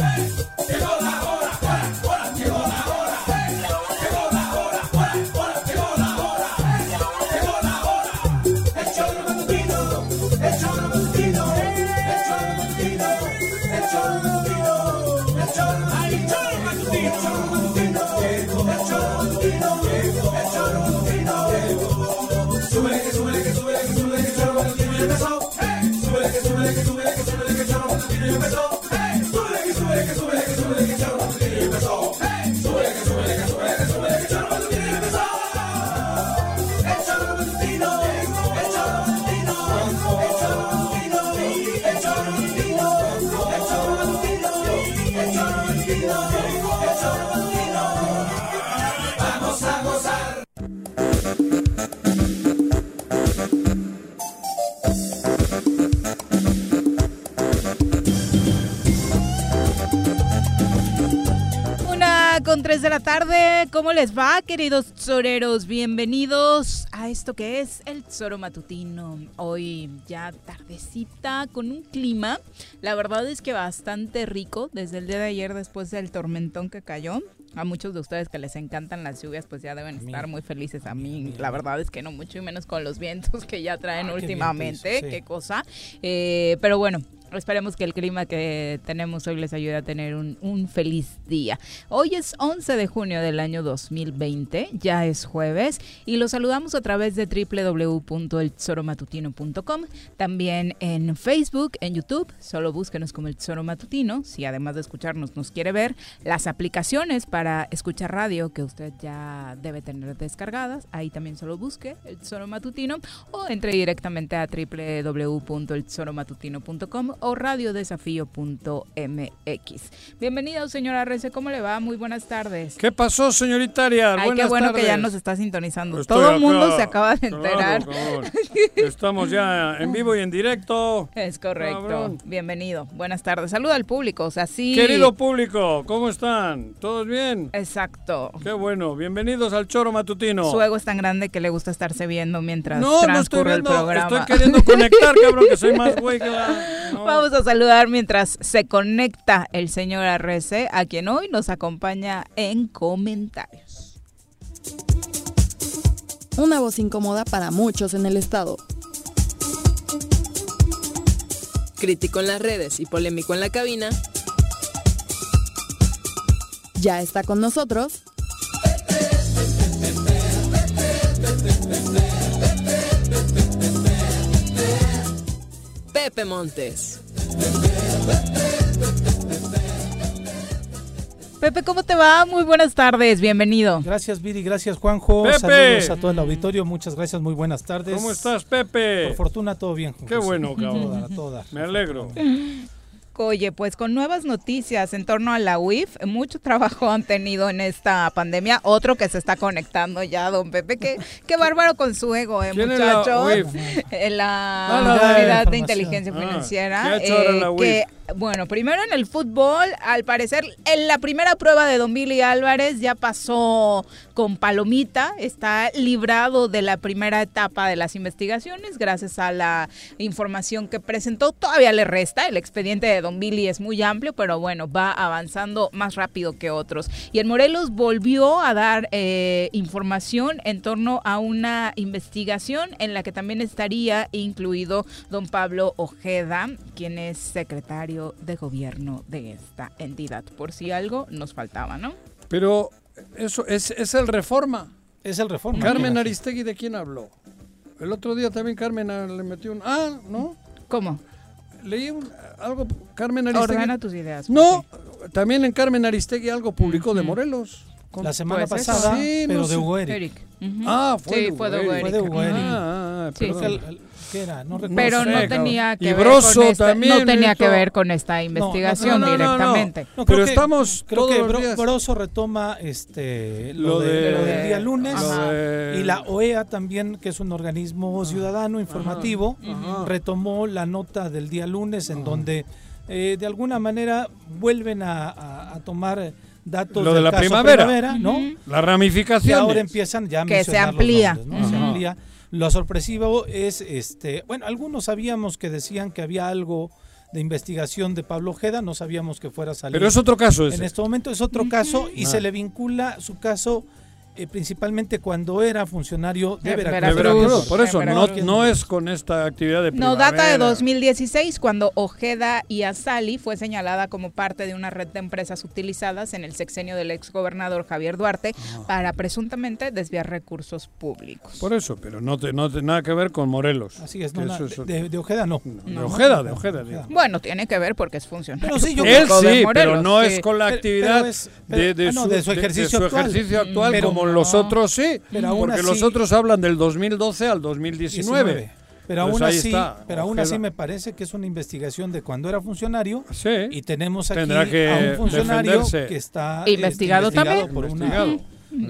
Una ¿cómo les va, queridos toreros? Bienvenidos a esto que es el Tesoro Matutino. Hoy ya tardecita con un clima, la verdad es que bastante rico desde el día de ayer después del tormentón que cayó. A muchos de ustedes que les encantan las lluvias, pues ya deben estar muy felices. A mí, la verdad es que no mucho y menos con los vientos que ya traen Ah, qué últimamente. vientos, sí. Qué cosa. Eh, pero bueno, esperemos que el clima que tenemos hoy les ayude a tener un, feliz día. Hoy es 11 de junio del año 2020, ya es jueves, y los saludamos a través de www.eltesoromatutino.com. También en Facebook, en YouTube, solo búsquenos como El Tesoro Matutino. Si además de escucharnos nos quiere ver, las aplicaciones para escuchar radio que usted ya debe tener descargadas, ahí también solo busque El Tesoro Matutino o entre directamente a www.eltesoromatutino.com o radiodesafío.mx. Bienvenido, señora Rece, ¿cómo le va? Muy buenas tardes. ¿Qué pasó, señorita Arias? Ay, qué bueno que ya nos está sintonizando. Estoy Todo el mundo se acaba de enterar. Estamos ya en vivo y en directo. Es correcto. Cabrón. Bienvenido. Buenas tardes. Saluda al público. O sea, sí. Querido público, ¿cómo están? ¿Todos bien? Exacto. Qué bueno. Bienvenidos al Choro Matutino. Su ego es tan grande que le gusta estarse viendo mientras no, no estoy transcurre el viendo. programa. Estoy queriendo conectar, cabrón, que soy más güey que la... no. Vamos a saludar mientras se conecta el señor Arrece, a quien hoy nos acompaña en comentarios. Una voz incómoda para muchos en el estado. Crítico en las redes y polémico en la cabina. Ya está con nosotros Pepe Montes. Pepe, ¿cómo te va? Muy buenas tardes, bienvenido. Gracias, Viri, gracias, Juanjo. Pepe. Saludos a todo el auditorio, muchas gracias, muy buenas tardes. ¿Cómo estás, Pepe? Por fortuna, todo bien. Juan Qué bueno, A cabrón. toda, a toda. Me alegro. Oye, pues con nuevas noticias en torno a la UIF, mucho trabajo han tenido en esta pandemia. Otro que se está conectando ya, don Pepe. Qué, qué bárbaro con su ego, ¿eh, ¿Quién es la muchachos? UIF? Eh, La Ah, la Unidad de. Inteligencia Ah, Financiera. ¿qué ha hecho ahora la que, bueno, primero en el fútbol, al parecer, en la primera prueba de Don Billy Álvarez ya pasó con palomita. Está librado de la primera etapa de las investigaciones gracias a la información que presentó. Todavía le resta. El expediente de Don Billy es muy amplio, pero bueno, va avanzando más rápido que otros. Y en Morelos volvió a dar eh, información en torno a una investigación en la que también estaría incluido don Pablo Ojeda, quien es secretario de gobierno de esta entidad. Por si algo nos faltaba, ¿no? Pero eso es, es el Reforma. Es el reforma. Carmen Aristegui, ¿de quién habló? El otro día también Carmen ah, le metió un... Ah, ¿no? ¿Cómo? Leí un- algo, Carmen Aristegui... Ordena tus ideas. No, Jorge. también en Carmen Aristegui algo publicó de. Morelos. La semana Pues pasada, Sí, pero no de. Hugo Eric. Eric. Ujú. Ah, fue Sí, de fue de Hugo Hugo Eric. Fue de Eric. Hugo Eric. Ujú. Ah, ah, Sí, ¿Qué era? No recuerdo. Pero no tenía que Y ver Broso con esta, también no tenía que ver con esta investigación no, no, no, no. directamente. No, Pero creo que- estamos Creo todos que los Bro- días. Broso retoma este, lo, Lo de- de- lo del día lunes. Ajá. Lo de- Y la OEA también, que es un organismo ciudadano informativo, Ajá. retomó la nota del día lunes en donde eh, de alguna manera vuelven a, a- a tomar datos Lo de la caso primavera. ¿no? Ujú. La Y ramificación. ahora empiezan ya a Que se mencionar los amplía. nombres, ¿no? Se Ajá. amplía. Lo sorpresivo es, este, bueno, algunos sabíamos que decían que había algo de investigación de Pablo Ojeda, no sabíamos que fuera a salir. Pero es otro caso ese. En este momento es otro caso y Ah. se le vincula su caso eh, principalmente cuando era funcionario de De Veracruz. De Veracruz. Veracruz, Por eso, En no, Veracruz. no es con esta actividad de No, data de primavera. 2016, cuando Ojeda y Azali fue señalada como parte de una red de empresas utilizadas en el sexenio del exgobernador Javier Duarte Ah. para presuntamente desviar recursos públicos. Por eso, pero no te, no te- nada que ver con Morelos. Así es, no, eso es- de, de Ojeda no. de. Ojeda, de Ojeda. digo. Bueno, tiene que ver porque es funcionario. Pero sí, yo Él sí, pero Morelos, no sí. es con la Pero- actividad pero es- pero- de, de ah, no, su, de su ejercicio su actual. ejercicio actual, Pero como los otros sí. Pero porque así- los otros hablan del 2012 al 2019. 19. Pero aún Pues así, está, pero aún así me parece que es una investigación de cuando era funcionario Sí. y tenemos aquí Tendrá que a un funcionario defenderse. que está este, Investigado también. por una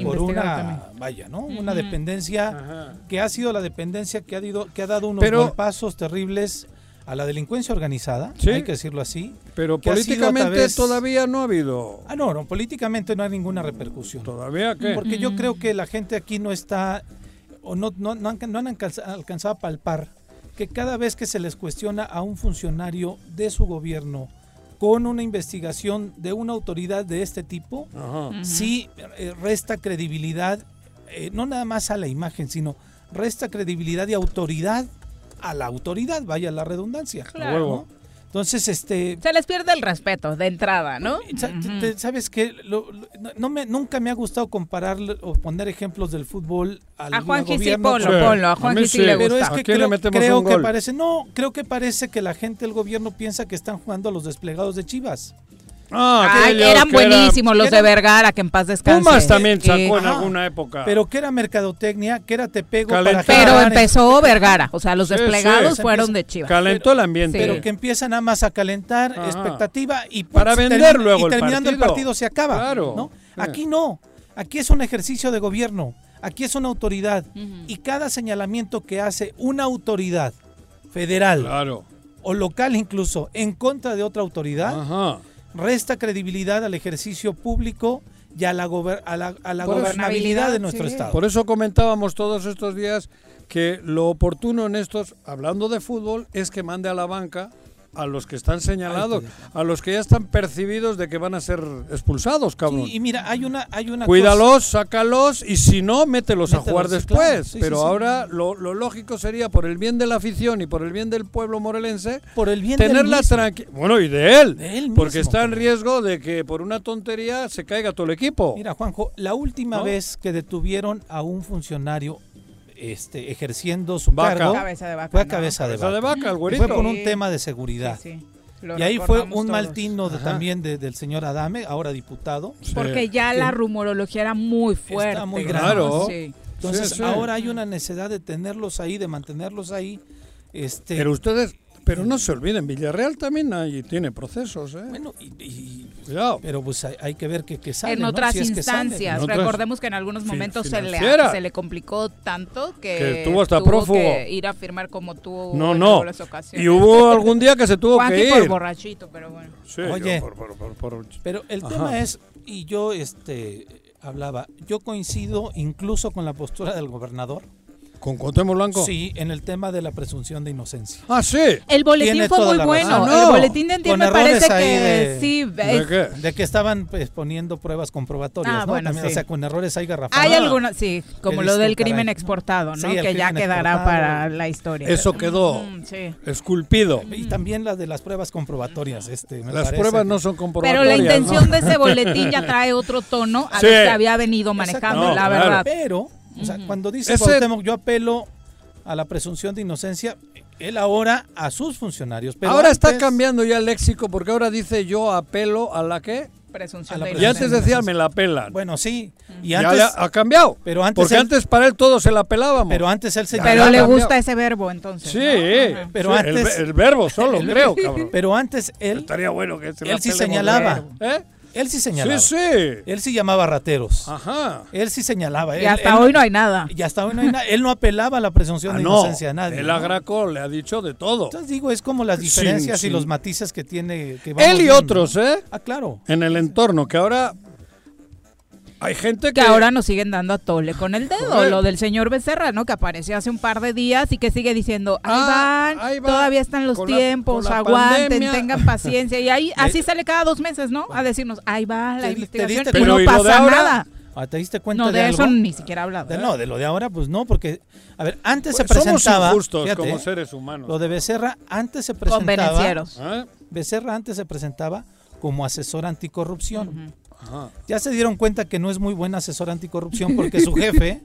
por una también. vaya, ¿no? Una dependencia Ajá. que ha sido la dependencia que ha, ido- que ha dado unos Pero- golpazos terribles a la delincuencia organizada, Sí. hay que decirlo así. Pero políticamente vez- todavía no ha habido. Ah, no, no, políticamente no hay ninguna repercusión. ¿Todavía qué? Porque yo Mm. creo que la gente aquí no está, o no, no, no han, no han alcanzado a palpar que cada vez que se les cuestiona a un funcionario de su gobierno con una investigación de una autoridad de este tipo, Ajá. Sí eh, resta credibilidad, eh, no nada más a la imagen, sino resta credibilidad y autoridad a la autoridad, vaya la redundancia. Claro. Huevo. Entonces, este, Se les pierde el respeto de entrada, ¿no? ¿Sabes qué? Lo- lo- no- no me, nunca me ha gustado comparar o poner ejemplos del fútbol al A sí, gobierno, ponlo, ponlo. A a Juanji mí sí le Pero gusta. es que le creo, creo que gol. parece, no, creo que parece que la gente del gobierno piensa que están jugando a los desplegados de Chivas. Ah, Ay, eran que era- buenísimos los de Vergara, que en paz descanse. Pumas también sacó en alguna época. Pero que era mercadotecnia, que era te pego para Pero empezó Vergara, o sea, los Sí, desplegados sí. fueron de Chivas. Calentó el ambiente. Sí. Pero que empiezan nada más a calentar Ajá. expectativa y Para putz, vender termi- luego y el terminando el partido. partido se acaba. Claro. ¿no? Sí. Aquí no. Aquí es un ejercicio de gobierno. Aquí es una autoridad. Y cada señalamiento que hace una autoridad federal Claro. o local incluso en contra de otra autoridad Ajá. Resta credibilidad al ejercicio público y a la, gober- a la, a la gobernabilidad de nuestro Sí. estado. Por eso comentábamos todos estos días que lo oportuno en estos, hablando de fútbol, es que mande a la banca a los que están señalados, a los que ya están percibidos de que van a ser expulsados, cabrón. Sí, y mira, hay una, hay una cosa- Cuídalos, sácalos y si no, mételos, a jugar después. claro. Sí, Pero sí, ahora Lo, lo lógico sería, por el bien de la afición y por el bien del pueblo morelense, por el bien tenerla tranquila. Bueno, y de él. De él porque mismo, está en riesgo de que por una tontería se caiga todo el equipo. Mira, Juanjo, la última ¿No? vez que detuvieron a un funcionario este, ejerciendo su Vaca. cargo Cabeza de vaca, fue a ¿no? cabeza de Cabeza de vaca. vaca, el. Fue por un tema de seguridad. Sí, sí. Lo Y ahí fue un mal todos. tino de- también de- del señor Adame, ahora diputado. Sí. Porque ya la rumorología era muy fuerte. muy ¿no? grande. Claro. Sí. Entonces Sí, sí. ahora hay una necesidad de tenerlos ahí, de mantenerlos ahí. Este, Pero ustedes, pero no se olviden, Villarreal también hay, tiene procesos, ¿eh? bueno, y- y- Cuidado. pero pues hay, hay que ver qué qué sale. en ¿no? otras Si es que sale. instancias. En otras- Recordemos que en algunos momentos se le, se le complicó tanto que, Que estuvo hasta tuvo prófugo. que ir a firmar como tuvo No, en no. algunas ocasiones. Y hubo algún día que se tuvo que por ir. borrachito, pero bueno. Sí, Oye. por- por- por- por- Pero el Ajá. tema es, y yo este hablaba, yo coincido incluso con la postura del gobernador. ¿Con Cuauhtémoc Blanco? Sí, en el tema de la presunción de inocencia. Ah, sí. El boletín Tiene fue muy bueno. Ah, El no. boletín de Antier me parece que de- sí. ¿De es- qué? De que estaban pues, poniendo pruebas comprobatorias, Ah, ¿no? bueno, También, sí. O sea, con errores hay garrafales. Hay algunos, sí, como lo del crimen caray? exportado, ¿no? Sí, que ya quedará exportado. para la historia. Eso quedó Mm, sí. esculpido. Y también las de las pruebas comprobatorias. Este, me Las parece pruebas no son Pero comprobatorias. la intención ¿no? de ese boletín ya trae otro tono a Sí. lo que había venido manejando, la verdad. Pero, o sea, cuando dice Ese- Cuauhtémoc, yo apelo a la presunción de inocencia, él ahora a sus funcionarios. Pero ahora está cambiando ya el léxico porque ahora dice yo apelo a la que. Presunción A la de Y presunción. antes decía me la pelan. Bueno, sí. Y ya antes, le ha, cambiado. pero antes porque él- antes para él todo se la pelábamos. pero antes él se Pero Ya le gusta ese verbo, entonces. sí. Pero sí, antes- el, el verbo solo, el- creo, cabrón. Pero antes él, Estaría bueno que se la él sí señalaba. ¿Eh? Él sí señalaba. Sí, sí. Él sí llamaba rateros. Ajá. Él sí señalaba. Y Él- hasta él- hoy no hay nada. Y hasta hoy no hay nada. Él no apelaba a la presunción Ah, de no. inocencia a nadie. El ¿no? Agraco le ha dicho de todo. Entonces digo, es como las diferencias y los matices que tiene. Que Él y viendo. otros, ¿eh? Ah, claro. En el entorno, que ahora hay gente que... Que ahora nos siguen dando a tole con el dedo. Joder. Lo del señor Becerra, ¿no? Que apareció hace un par de días y que sigue diciendo, ahí Ah, van, ahí va. todavía están los Con tiempos, la aguanten, pandemia. tengan paciencia. Y ahí así sale cada dos meses, ¿no? A decirnos, ahí va la Te- te investigación diste y no cuenta- Pero, ¿y lo de pasa ahora? nada. Ah, ¿Te diste cuenta No, de, de algo? eso ni siquiera ha hablado. De- no, de lo de ahora, pues no, porque, a ver, antes se Pues somos presentaba. injustos fíjate, como ¿eh? seres humanos. Lo de Becerra antes se presentaba. Convenencieros. ¿Eh? Becerra antes se presentaba como asesor anticorrupción. Ajá. Ya se dieron cuenta que no es muy buen asesor anticorrupción porque su jefe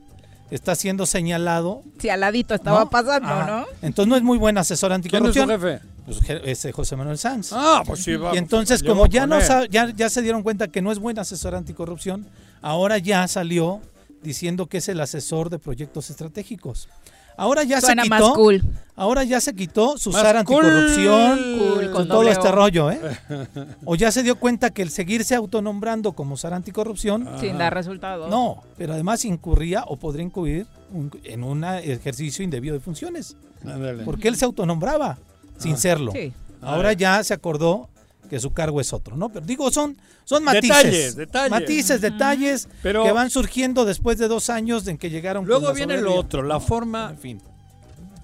está siendo señalado. Si al ladito estaba ¿no? pasando. ¿no? Entonces no es muy buen asesor ¿Quién es su anticorrupción. jefe? Pues, ese José Manuel Sanz. Ah, pues sí, va. y entonces, como ya no ya se dieron cuenta que no es buen asesor anticorrupción, ahora ya salió diciendo que es el asesor de proyectos estratégicos. Ahora ya Suena se más quitó. cool. Ahora ya se quitó su Más SAR anticorrupción, Cool, con todo este O. rollo, ¿eh? O ya se dio cuenta que el seguirse autonombrando como SAR anticorrupción, Sin dar resultados. no, pero además incurría o podría incurrir un- en un ejercicio indebido de funciones, Ándale. porque él se autonombraba sin serlo. Sí. Ahora ya se acordó que su cargo es otro, ¿no? Pero digo, son, son matices. Detalles, detalles. Matices, detalles Pero- que van surgiendo después de dos años en que llegaron. con Luego la viene lo otro, la forma... En fin.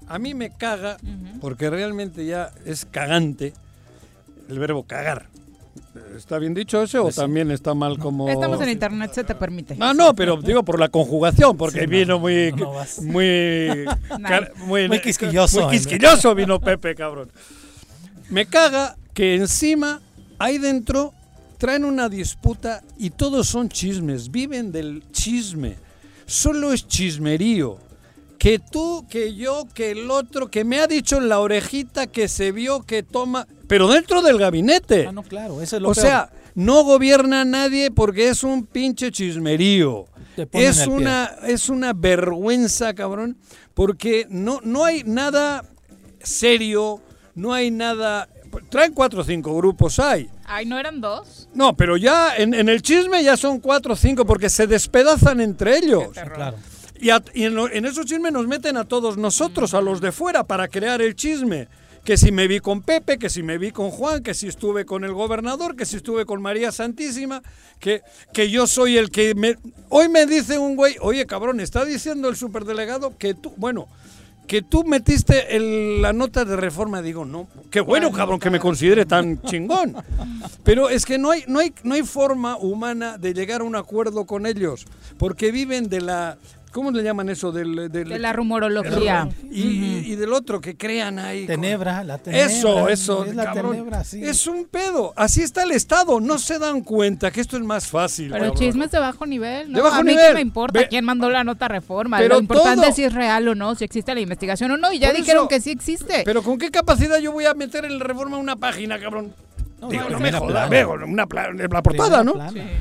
A mí me caga, porque realmente ya es cagante el verbo cagar. ¿Está bien dicho ese o Pues sí. también está mal como...? Estamos en internet, se te permite. No, no, pero digo por la conjugación, porque Sí, no, vino muy, no, no vas. muy, car- muy, Muy quisquilloso, muy ¿eh? quisquilloso vino Pepe, cabrón. Me caga que encima, ahí dentro, traen una disputa y todos son chismes, viven del chisme. Solo es chismerío. Que tú, que yo, que el otro, que me ha dicho en la orejita que se vio que toma, pero dentro del gabinete. Ah, no, claro, eso es lo O peor. sea, no gobierna nadie porque es un pinche chismerío. Es pie. una, es una vergüenza, cabrón, porque no, no hay nada serio, no hay nada... Traen cuatro o cinco grupos, hay. Ay, ¿no eran dos? No, pero ya en, en el chisme ya son cuatro o cinco porque se despedazan entre ellos. Sí, claro. Y, a- y en, lo- en esos chismes nos meten a todos nosotros, a los de fuera, para crear el chisme. Que si me vi con Pepe, que si me vi con Juan, que si estuve con el gobernador, que si estuve con María Santísima, que, que yo soy el que me... Hoy me dice un güey, oye cabrón, está diciendo el superdelegado que tú, bueno, que tú metiste el- la nota de reforma. Digo, no, qué bueno cabrón que me considere tan chingón. Pero es que no hay, no hay, no hay forma humana de llegar a un acuerdo con ellos, porque viven de la... ¿Cómo le llaman eso? Del, del- De la rumorología. y, del otro que crean ahí. Tenebra, la tenebra. Eso, eso, Es la cabrón. tenebra, sí. Es un pedo. Así está el Estado. No se dan cuenta que esto es más fácil. Pero cabrón. chismes de bajo nivel, ¿no? De bajo a mí nivel. qué me importa Ve- quién mandó la nota reforma. Pero Lo importante todo- es si es real o no, si existe la investigación o no. Y ya Por dijeron eso- que sí existe. Pero ¿con qué capacidad yo voy a meter en la reforma una página, cabrón? No, Digo, no, no me jodas, veo, una pla- la portada, ¿no?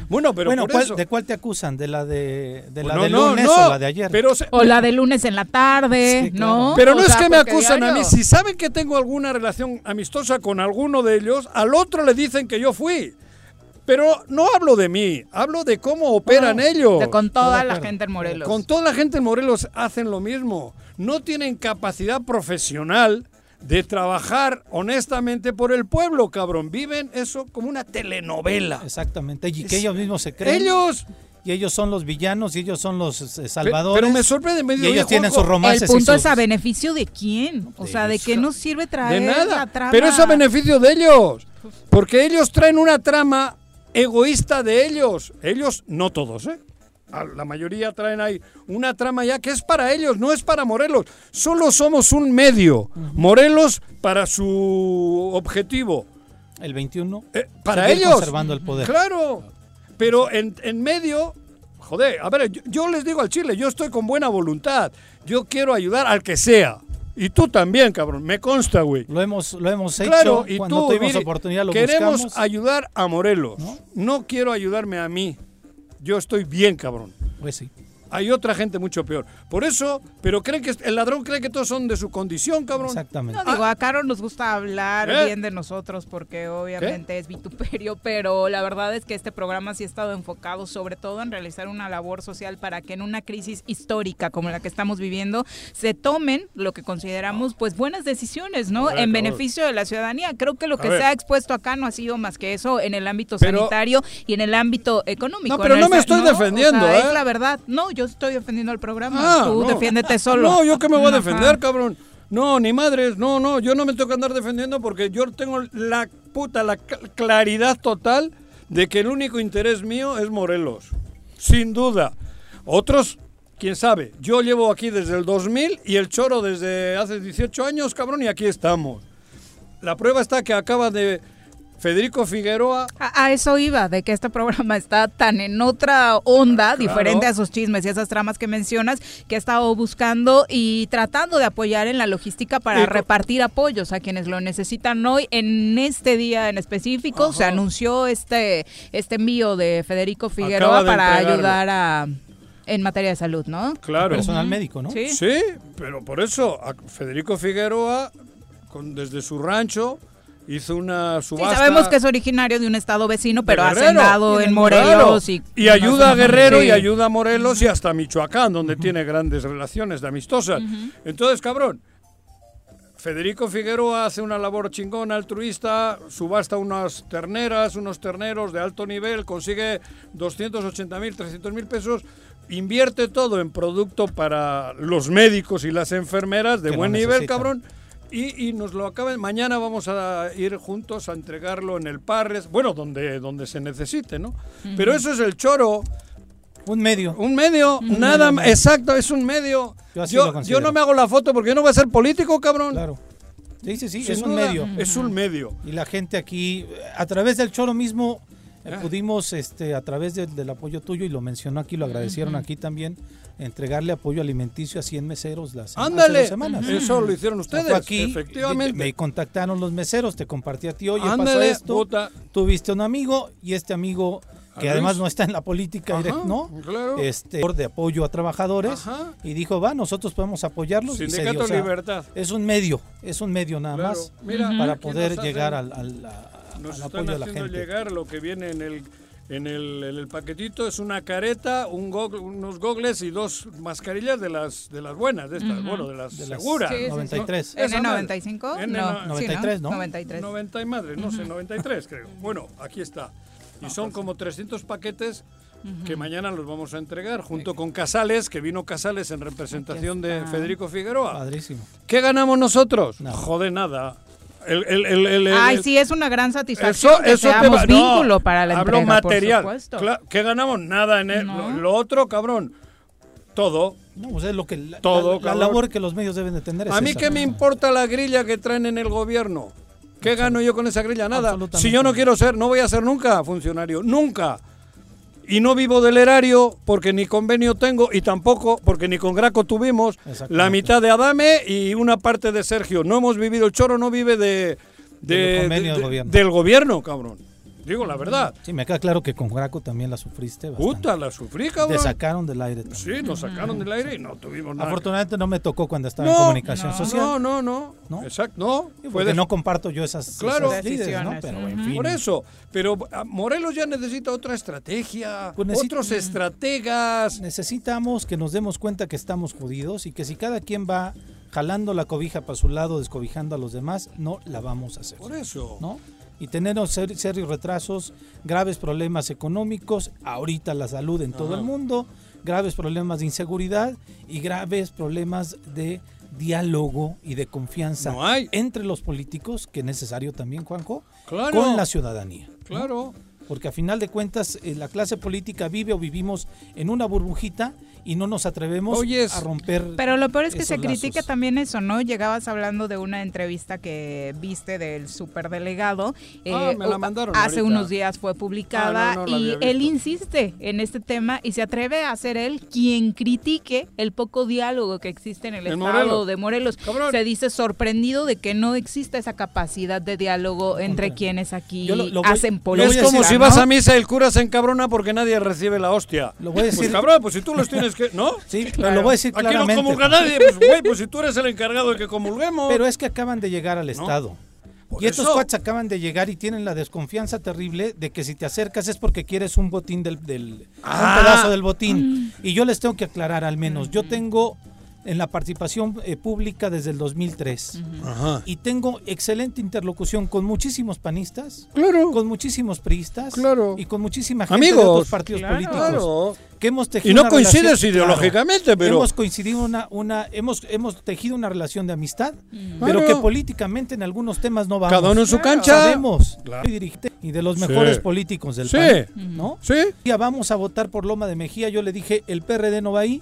Bueno, pero bueno, por ¿cuál- eso. ¿de cuál te acusan? ¿De la de, de la No, de no, lunes no, o la de ayer? Pero, se- O la de lunes en la tarde, Sí, claro. ¿no? pero no O es sea, que me acusan a mí. Si saben que tengo alguna relación amistosa con alguno de ellos, al otro le dicen que yo fui. Pero no hablo de mí, hablo de cómo operan No, ellos. de con toda la gente en Morelos. Con toda la gente en Morelos hacen lo mismo. No tienen capacidad profesional de trabajar honestamente por el pueblo, cabrón. Viven eso como una telenovela. Exactamente. Y que Es- ellos mismos se creen. Ellos. Y ellos son los villanos y ellos son los eh, salvadores. Pero me sorprende. Me y ellos "Oye, tienen Juanjo, sus romances. El y punto sus- es a beneficio de quién. O sea, ¿de qué nos sirve traer De nada. la trama? Pero es a beneficio de ellos. Porque ellos traen una trama egoísta de ellos. Ellos, no todos, ¿eh? A La mayoría traen ahí una trama ya que es para ellos, no es para Morelos. Solo somos un medio. Morelos para su objetivo. El 21. Eh, para ellos. conservando el poder. Claro. Pero en, en medio, joder, a ver, yo, yo les digo al Chile, yo estoy con buena voluntad. Yo quiero ayudar al que sea. Y tú también, cabrón, me consta, güey. Lo hemos, lo hemos hecho. Claro, y Cuando tú, tuvimos Viri, oportunidad lo queremos buscamos. ayudar a Morelos. ¿No? ¿No? quiero ayudarme a mí. Yo estoy bien, cabrón. Pues sí. Hay otra gente mucho peor. Por eso, pero creen que el ladrón cree que todos son de su condición, cabrón. Exactamente. No digo, a Caro nos gusta hablar ¿Eh? bien de nosotros porque obviamente es vituperio, pero la verdad es que este programa sí ha estado enfocado sobre todo en realizar una labor social para que en una crisis histórica como la que estamos viviendo se tomen lo que consideramos pues buenas decisiones, ¿no? En beneficio de la ciudadanía. Creo que lo que se ha expuesto acá no ha sido más que eso en el ámbito Pero- sanitario y en el ámbito económico. No, pero no me estoy O sea, defendiendo, Es ¿eh? la verdad. No, yo estoy defendiendo el programa. Ah, Tú no. defiéndete solo. No, yo que me voy a defender, cabrón. No, ni madres, no, no, yo no me tengo que andar defendiendo porque yo tengo la puta, la cl- claridad total de que el único interés mío es Morelos. Sin duda. Otros, quién sabe. Yo llevo aquí desde el 2000 y el choro desde hace 18 años, cabrón, y aquí estamos. La prueba está que acaba de Federico Figueroa A, a eso iba, de que este programa está tan en otra onda, diferente a esos chismes y esas tramas que mencionas, que ha estado buscando y tratando de apoyar en la logística para repartir apoyos a quienes lo necesitan hoy. En este día en específico se anunció este, este envío de Federico Figueroa de para entregarlo. ayudar a, en materia de salud, ¿no? Claro. Personal médico, ¿no? Sí. Sí, pero por eso a Federico Figueroa, con, desde su rancho, hizo una Sí, subasta. sabemos que es originario de un estado vecino, pero Guerrero. hacendado en Claro. Morelos y, Y ayuda a Guerrero Sí. y ayuda a Morelos y hasta Michoacán, donde tiene grandes relaciones de amistosas. Entonces, cabrón, Federico Figueroa hace una labor chingona, altruista, subasta unas terneras, unos terneros de alto nivel, consigue 280 mil, 300 mil pesos, invierte todo en producto para los médicos y las enfermeras de Que buen nivel, cabrón. Y, y nos lo acaban. Mañana vamos a ir juntos a entregarlo en el Parres, bueno, donde, donde se necesite, ¿no? Pero eso es el choro. Un medio. Un medio, nada más. Exacto, es un medio. Yo así Yo, lo considero. yo no me hago la foto porque yo no voy a ser político, cabrón. Claro. Sí, sí, sí, Sin es un medio. Es un medio. Y la gente aquí, a través del choro mismo, eh, Ah. pudimos, este, a través del- del apoyo tuyo, y lo mencionó aquí, lo agradecieron aquí también, entregarle apoyo alimenticio a 100 meseros las Ándale. dos semanas. Eso lo hicieron ustedes. aquí, efectivamente. Me contactaron los meseros, te compartí a ti, oye, pasó Ándale, esto, puta. tuviste un amigo, y este amigo, que además no está en la política Ajá, directa, ¿no? claro. Este, de apoyo a trabajadores, Ajá. y dijo, va, nosotros podemos apoyarlos. y Sindicato dio, o sea, Libertad. Es un medio, es un medio nada Claro. más Mira, para poder nos hacen- llegar al, al- a- Nos al están apoyo de la haciendo gente. llegar lo que viene en el en el, en el paquetito es una careta, un gog- unos gogles y dos mascarillas de las de las buenas, de estas, bueno, de las De las seguras. Sí, sí, sí. 93. Esa madre. ¿N95? N- no, no, sí, 93, ¿no? 93. 90 y madre, no sé, 93 creo. Bueno, aquí está. Y son como 300 paquetes que mañana los vamos a entregar junto con Casales, que vino Casales en representación de. Federico Figueroa. Padrísimo. ¿Qué ganamos nosotros? Nada. Joder, nada. El, el- el- el- el- Ay, sí, es una gran satisfacción Eso, que eso te seamos va- vínculo no, para la hablo entrega, material. por supuesto. ¿Qué ganamos? Nada en el- No. lo, lo otro, cabrón. Todo. No, pues es lo que la, Todo, la- la labor que los medios deben de tener. es A mí esa, qué ¿no? me importa la grilla que traen en el gobierno. ¿Qué gano yo con esa grilla? Nada. Si yo no quiero ser, no voy a ser nunca funcionario. Nunca. Y no vivo del erario porque ni convenio tengo y tampoco porque ni con Graco tuvimos la mitad de Adame y una parte de Sergio. No hemos vivido, el choro no vive de- del gobierno. del gobierno, cabrón. Digo la verdad. Sí, me queda claro que con Graco también la sufriste bastante. Puta, la sufrí, Te cabrón. sacaron del aire también. Sí, nos sacaron del aire y no tuvimos nada. Afortunadamente no me tocó cuando estaba No, en comunicación no, social. No, no, no. ¿No? Exacto, no. Sí, porque de- no comparto yo esas, Claro. esas líderes, ¿no? Pero en fin. Por eso, pero ah, Morelos ya necesita otra estrategia, Pues otros estrategas. Necesitamos que nos demos cuenta que estamos jodidos y que si cada quien va jalando la cobija para su lado, descobijando a los demás, no la vamos a hacer. Por eso. ¿no? Y tenemos ser- serios retrasos, graves problemas económicos, ahorita la salud en todo el mundo, graves problemas de inseguridad y graves problemas de diálogo y de confianza No hay. entre los políticos, que es necesario también, Juanjo, Claro. con la ciudadanía. ¿no? Claro. Porque a final de cuentas eh, la clase política vive o vivimos en una burbujita y no nos atrevemos Oyes, a romper. Pero lo peor es que se critica lazos. también eso, ¿no? Llegabas hablando de una entrevista que viste del superdelegado. Ah, me la mandaron Hace ahorita. unos días fue publicada Ah, no, no la y él insiste en este tema y se atreve a ser él quien critique el poco diálogo que existe en el estado Morelos. de Morelos. Cabrón. Se dice sorprendido de que no exista esa capacidad de diálogo entre quienes aquí Yo lo- lo voy- hacen política. Es como decir- si vas ¿no? a misa y el cura se encabrona porque nadie recibe la hostia. Lo voy a Pues decir- cabrón, pues si tú los tienes que. ¿No? Sí, pero lo voy a decir Aquí no claramente. comulga nadie. Pues güey, pues si tú eres el encargado de que comulguemos. Pero es que acaban de llegar al Estado. Por Y estos cuates acaban de llegar y tienen la desconfianza terrible de que si te acercas es porque quieres un botín del, del- Ah. un pedazo del botín. Y yo les tengo que aclarar al menos. Yo tengo en la participación eh, pública desde el 2003 Ajá. y tengo excelente interlocución con muchísimos panistas, Claro. con muchísimos priistas Claro. y con muchísima gente Amigos. de otros partidos Claro. políticos Claro. que hemos tejido Y no una coincides relación- ideológicamente, pero. hemos coincidido una una hemos hemos tejido una relación de amistad Claro. pero que políticamente en algunos temas no vamos Cada uno en su Claro. cancha. sabemos y de los Sí. mejores políticos del Sí. país no Sí. ya vamos a votar por Loma de Mejía yo le dije el PRD no va ahí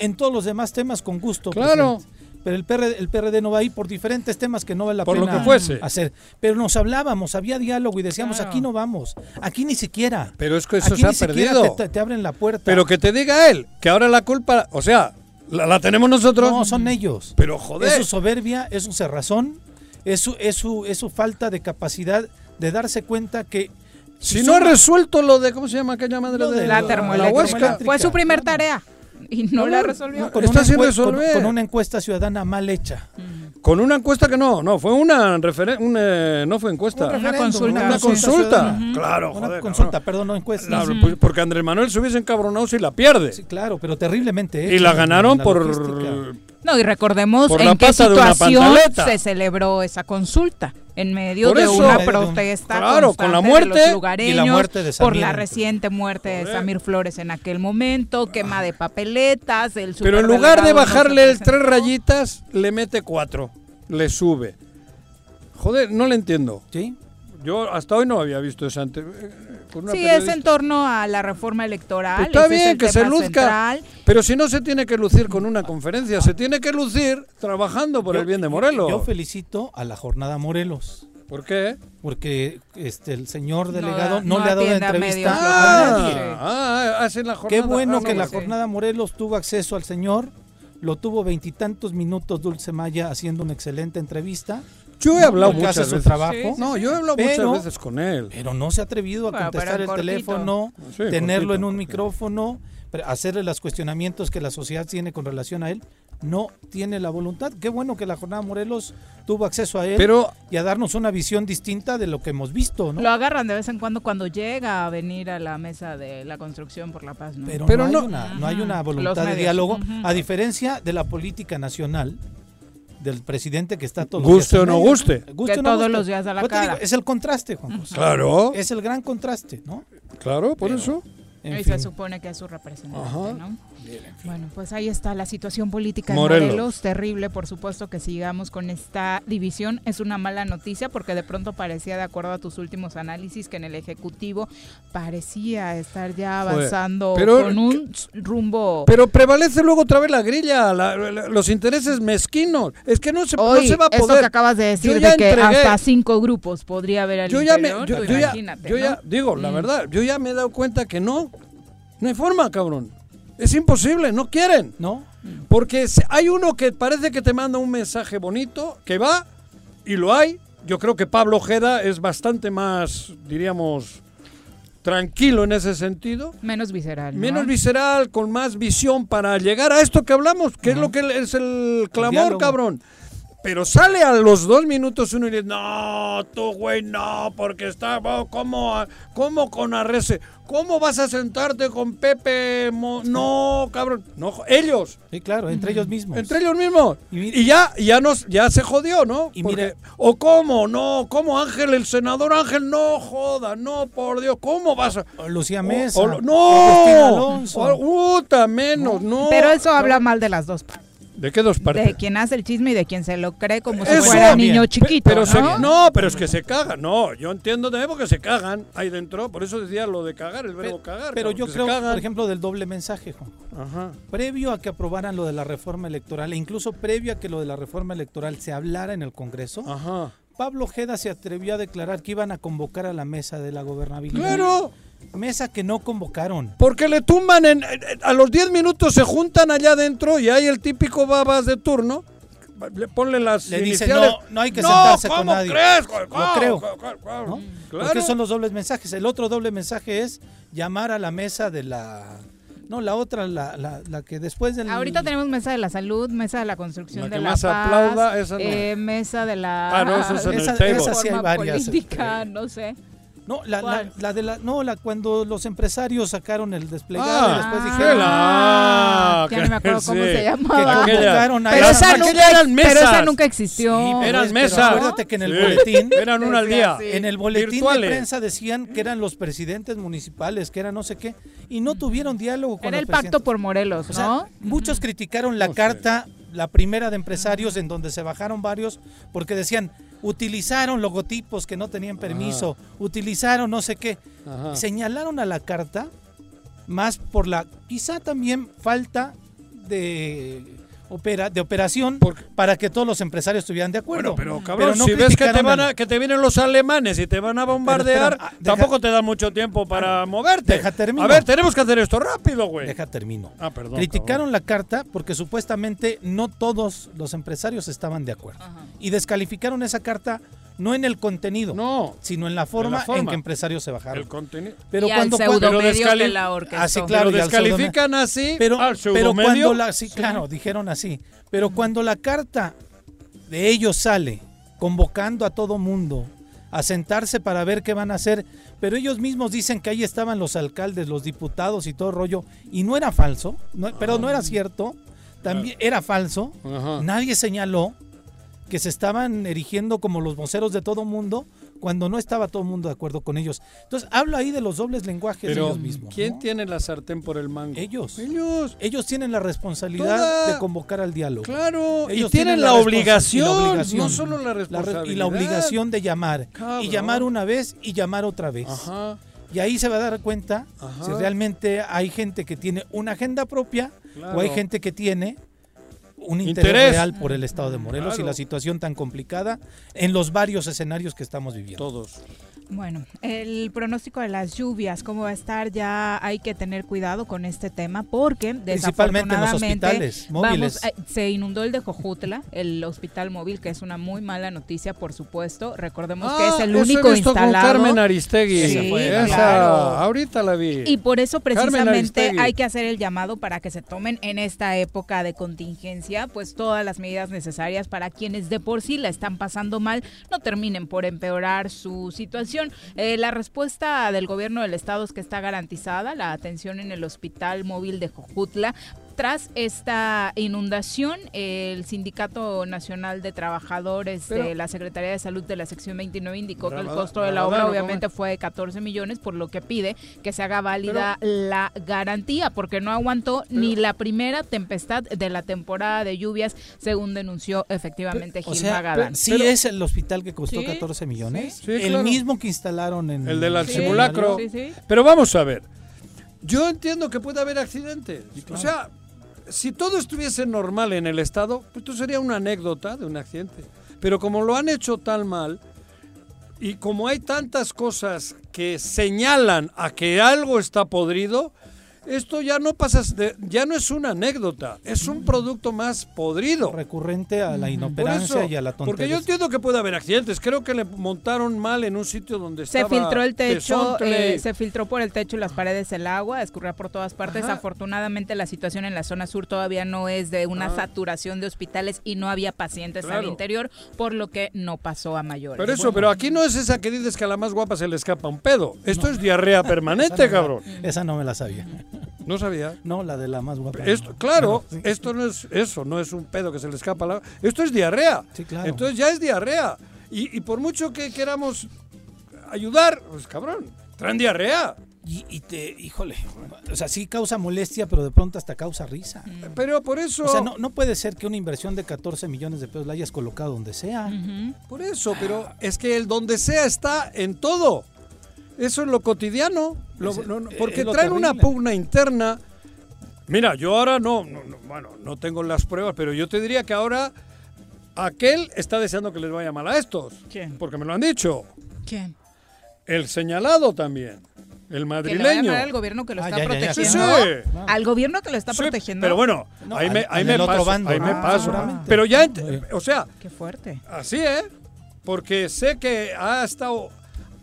en todos los demás temas con gusto Claro. presidente. pero el PRD, el PRD no va ahí por diferentes temas que no vale la Por lo pena que fuese. hacer pero nos hablábamos había diálogo y decíamos Claro. aquí no vamos aquí ni siquiera Pero es que eso aquí se ha perdido. te, abren la puerta Pero que te diga él que ahora la culpa. O sea, la, la tenemos nosotros. no son ellos Pero joder. Es su soberbia, es su cerrazón, es su, es su, es su falta de capacidad de darse cuenta que si no ha resuelto lo de. ¿Cómo se llama aquella madre Lo de de La la termoeléctrica. Fue su primer Claro. tarea y no la resolvió. con, Está una sin encue- con- resolver. con una encuesta ciudadana mal hecha. Con una encuesta que no, no, fue una referencia, no fue encuesta. Un Una consulta. Una consulta. Claro, Una joder. consulta, cabrón. perdón, no encuesta. Claro, pues, porque Andrés Manuel se hubiese encabronado si la pierde. Sí, claro, pero terriblemente y la ganaron la por. logística. No, y recordemos Por en la qué situación se celebró esa consulta. En medio Por de eso. una protesta Claro, con la muerte de los y la muerte de por la reciente muerte de. Samir Flores en aquel momento, quema de papeletas, el Pero en lugar de no bajarle el tres rayitas, le mete cuatro. Le sube. Joder, no le entiendo. ¿Sí? Yo hasta hoy no había visto esa ante- eh, con una Sí, es en torno a la reforma electoral. Pues está es bien el que se luzca, central. pero si no se tiene que lucir con una conferencia, se tiene que lucir trabajando por Yo- el bien de Morelos. Yo felicito a la jornada Morelos. ¿Por qué? Porque este el señor delegado no, no le ha dado atiende a entrevista medios a nadie. Ah, ah, hacen la jornada. Qué bueno Ah, no, que la sí. jornada Morelos tuvo acceso al señor, lo tuvo veintitantos minutos Dulce Maya haciendo una excelente entrevista, Yo he hablado hace muchas su veces. trabajo, Sí, sí. No, yo he hablado Pero- muchas veces con él. pero no se ha atrevido a contestar el cortito. teléfono, Sí, tenerlo cortito, en un micrófono, hacerle los cuestionamientos que la sociedad tiene con relación a él. No tiene la voluntad. Qué bueno que la jornada Morelos tuvo acceso a él Pero y a darnos una visión distinta de lo que hemos visto, ¿no? Lo agarran de vez en cuando cuando llega a venir a la mesa de la construcción por la paz, ¿no? Pero, Pero no, no- hay una, no hay una voluntad de diálogo, a diferencia de la política nacional del presidente que está todo Guste o no guste. Que todos los días a la Yo te digo, cara. es el contraste, Juan José. claro, Es el gran contraste, ¿no? claro, por eso. En y fin. se supone que es su representante, Ajá. ¿no? Bueno, pues ahí está la situación política en Morelos. Morelos. Terrible, por supuesto, que sigamos con esta división. Es una mala noticia porque de pronto parecía, de acuerdo a tus últimos análisis, que en el Ejecutivo parecía estar ya Joder, avanzando pero- con un rumbo... Pero prevalece luego otra vez la grilla, la- la- los intereses mezquinos. Es que no se, no se va a eso poder. que acabas de Yo decir, ya de que entregué. hasta cinco grupos podría haber al yo ya me, yo, tú yo ya, imagínate, yo ¿no? ya, digo, la Mm. verdad, yo ya me he dado cuenta que no, no hay forma, cabrón. Es imposible, no quieren. ¿No? Porque hay uno que parece que te manda un mensaje bonito, que va, y lo hay. Yo creo que Pablo Ojeda es bastante más, diríamos, tranquilo en ese sentido. Menos visceral, ¿no? Menos visceral, con más visión para llegar a esto que hablamos, que es lo que es el clamor, cabrón. Pero sale a los dos minutos uno y dice, no, tú, güey, no, porque está, oh, ¿cómo, cómo con Arrece? ¿Cómo vas a sentarte con Pepe? Mo- no, cabrón. No, ellos, Sí, claro, entre ellos mismos. entre ellos mismos. Y Y ya, ya, nos, ya se jodió, ¿no? Y Porque- mira- o cómo, no, cómo Ángel, el senador Ángel, no joda, no, por Dios, ¿cómo vas a...? O Lucía Mesa. o- o no, Alonso. O- puta, menos, no. Pero eso habla mal de las dos partes. ¿De qué dos partes? De quien hace el chisme y de quien se lo cree como si Eso fuera también. niño chiquito. Pero ¿no? no, pero es que se cagan. No, yo entiendo también porque se cagan ahí dentro. Por eso decía lo de cagar, el verbo cagar. Pero yo creo, por ejemplo, del doble mensaje, Juan. Ajá. Previo a que aprobaran lo de la reforma electoral, e incluso previo a que lo de la reforma electoral se hablara en el Congreso, Ajá. Pablo Ojeda se atrevió a declarar que iban a convocar a la mesa de la gobernabilidad. Claro, Mesa que no convocaron. porque le tumban en, a los 10 minutos se juntan allá adentro y hay el típico babas de turno. le- ponle las Le dice, iniciales. no, no hay que sentarse con ¿cómo nadie. crees? Lo ¿Cómo? creo. ¿no? Claro. Porque son los dobles mensajes. El otro doble mensaje es llamar a la mesa de la... No, la otra, la, la, la que después del... Ahorita tenemos mesa de la salud, mesa de la construcción La de que la más paz, aplauda, esa no. eh, mesa de la Ah, no, eso es en el Esa- table. esa sí hay varias, política, no sé. No, la, la, la de la... No, la cuando los empresarios sacaron el desplegado Ah, y después Ah, dijeron... Ah, ya no me acuerdo cómo sí. se llamaba. aquella- convocaron a Pero esa, nunca, eran pero esa nunca existió. Sí, Eran mesas. Acuérdate que en el Sí. boletín... Eran una al día. En el boletín Virtuales. de prensa decían que eran los presidentes municipales, que eran no sé qué, y no tuvieron diálogo con Era los el pacto por Morelos, O sea, ¿no? muchos criticaron la No sé. carta, la primera de empresarios, en donde se bajaron varios, porque decían, utilizaron logotipos que no tenían permiso, utilizaron no sé qué. Ajá. Señalaron a la carta más por la, quizá también falta de, opera, de operación Porque- para que todos los empresarios estuvieran de acuerdo. Bueno, pero cabrón, no si ves que te, van a, que te vienen los alemanes y te van a bombardear, ah, deja- tampoco te da mucho tiempo para moverte. deja termino. A ver, tenemos que hacer esto rápido, güey. Deja termino. Ah, perdón. Criticaron la carta porque supuestamente no todos los empresarios estaban de acuerdo. Y descalificaron esa carta no en el contenido, No, sino en la forma en, forma. que empresarios se bajaron. el contenido. Pero y cuando, al cuando- Pero que la orquestó. Así, claro, pero descalifican así pero, al pero cuando la sí, claro, dijeron así. Pero cuando la carta de ellos sale convocando a todo mundo a sentarse para ver qué van a hacer, pero ellos mismos dicen que ahí estaban los alcaldes, los diputados y todo rollo, y no era falso, no, pero no era cierto, también era falso, Ajá. nadie señaló que se estaban erigiendo como los voceros de todo mundo cuando no estaba todo el mundo de acuerdo con ellos. Entonces, hablo ahí de los dobles lenguajes de ellos mismos. ¿quién ¿no? tiene la sartén por el mango? Ellos. Ellos. Ellos tienen la responsabilidad Toda- de convocar al diálogo. Claro, y Ellos tienen, tienen la, obligación, y la obligación. no solo la La re- responsabilidad. y la obligación de llamar. Cabrón. Y llamar una vez y llamar otra vez. Ajá. Y ahí se va a dar cuenta Ajá. si realmente hay gente que tiene una agenda propia Claro. o hay gente que tiene un interés, Interés. real por el estado de Morelos y la situación tan complicada en los varios escenarios que estamos viviendo. Todos. Bueno, el pronóstico de las lluvias, ¿cómo va a estar? Ya hay que tener cuidado con este tema porque Principalmente en los hospitales móviles. vamos, eh, se inundó el de Jojutla, el hospital móvil, que es una muy mala noticia, por supuesto. Recordemos que es el Ah, eso he único con instalado. Carmen Aristegui. Sí, Esa, claro. ahorita la vi. Y por eso precisamente hay que hacer el llamado para que se tomen en esta época de contingencia, pues todas las medidas necesarias para quienes de por sí la están pasando mal no terminen por empeorar su situación. Eh, la respuesta del gobierno del estado es que está garantizada la atención en el hospital móvil de Jojutla. Tras esta inundación, el Sindicato Nacional de Trabajadores Pero- de la Secretaría de Salud de la sección 29 indicó que el costo de la obra obviamente fue de 14 millones, por lo que pide que se haga válida la garantía, porque no aguantó ni la primera tempestad de la temporada de lluvias, según denunció efectivamente O Gil sea, Magadán. sí Pero- es el hospital que costó Sí, 14 millones. sí. Sí, el claro. mismo que instalaron en El del el simulacro. Sí, sí. Pero vamos a ver. Yo entiendo que puede haber accidentes. O sea, si todo estuviese normal en el estado, pues esto sería una anécdota de un accidente. Pero como lo han hecho tan mal y como hay tantas cosas que señalan a que algo está podrido, esto ya no pasa, de- ya no es una anécdota, es un producto más podrido. recurrente a la inoperancia eso, y a la tontería. porque yo entiendo que puede haber accidentes. Creo que le montaron mal en un sitio donde Se estaba filtró el techo, eh, se filtró por el techo y las paredes el agua, escurría por todas partes. Ajá. Afortunadamente la situación en la zona sur todavía no es de una Ah. saturación de hospitales y no había pacientes al interior, por lo que no pasó a mayores. Pero eso, pero aquí no es esa que dices que a la más guapa se le escapa un pedo. Esto es diarrea Esa permanente, no- cabrón. Esa no me la sabía. No sabía. No, la de la más guapa. Esto, claro, sí. esto no es eso, no es un pedo que se le escapa. a La... Esto es diarrea. Sí, claro. Entonces ya es diarrea. Y, y por mucho que queramos ayudar, pues cabrón, traen diarrea. Y, y te, híjole, o sea, sí causa molestia, pero de pronto hasta causa risa. Pero por eso, O sea, no, no puede ser que una inversión de 14 millones de pesos la hayas colocado donde sea. Por eso, pero es que el donde sea está en todo. Eso es lo cotidiano. Lo- Ese- no, no, es porque lo traen una pugna interna. Mira, yo ahora no, no, no, bueno, no tengo las pruebas, pero yo te diría que ahora aquel está deseando que les vaya mal a estos. ¿Quién? Porque me lo han dicho. ¿Quién? El señalado también. El madrileño. al gobierno que lo está protegiendo. Al gobierno que lo está protegiendo. Pero bueno, No, ahí al- me, ahí me paso. bando. Ahí me Ah, paso. Pero ya, o sea, Qué fuerte. así, ¿eh? Porque sé que ha estado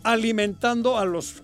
alimentando a los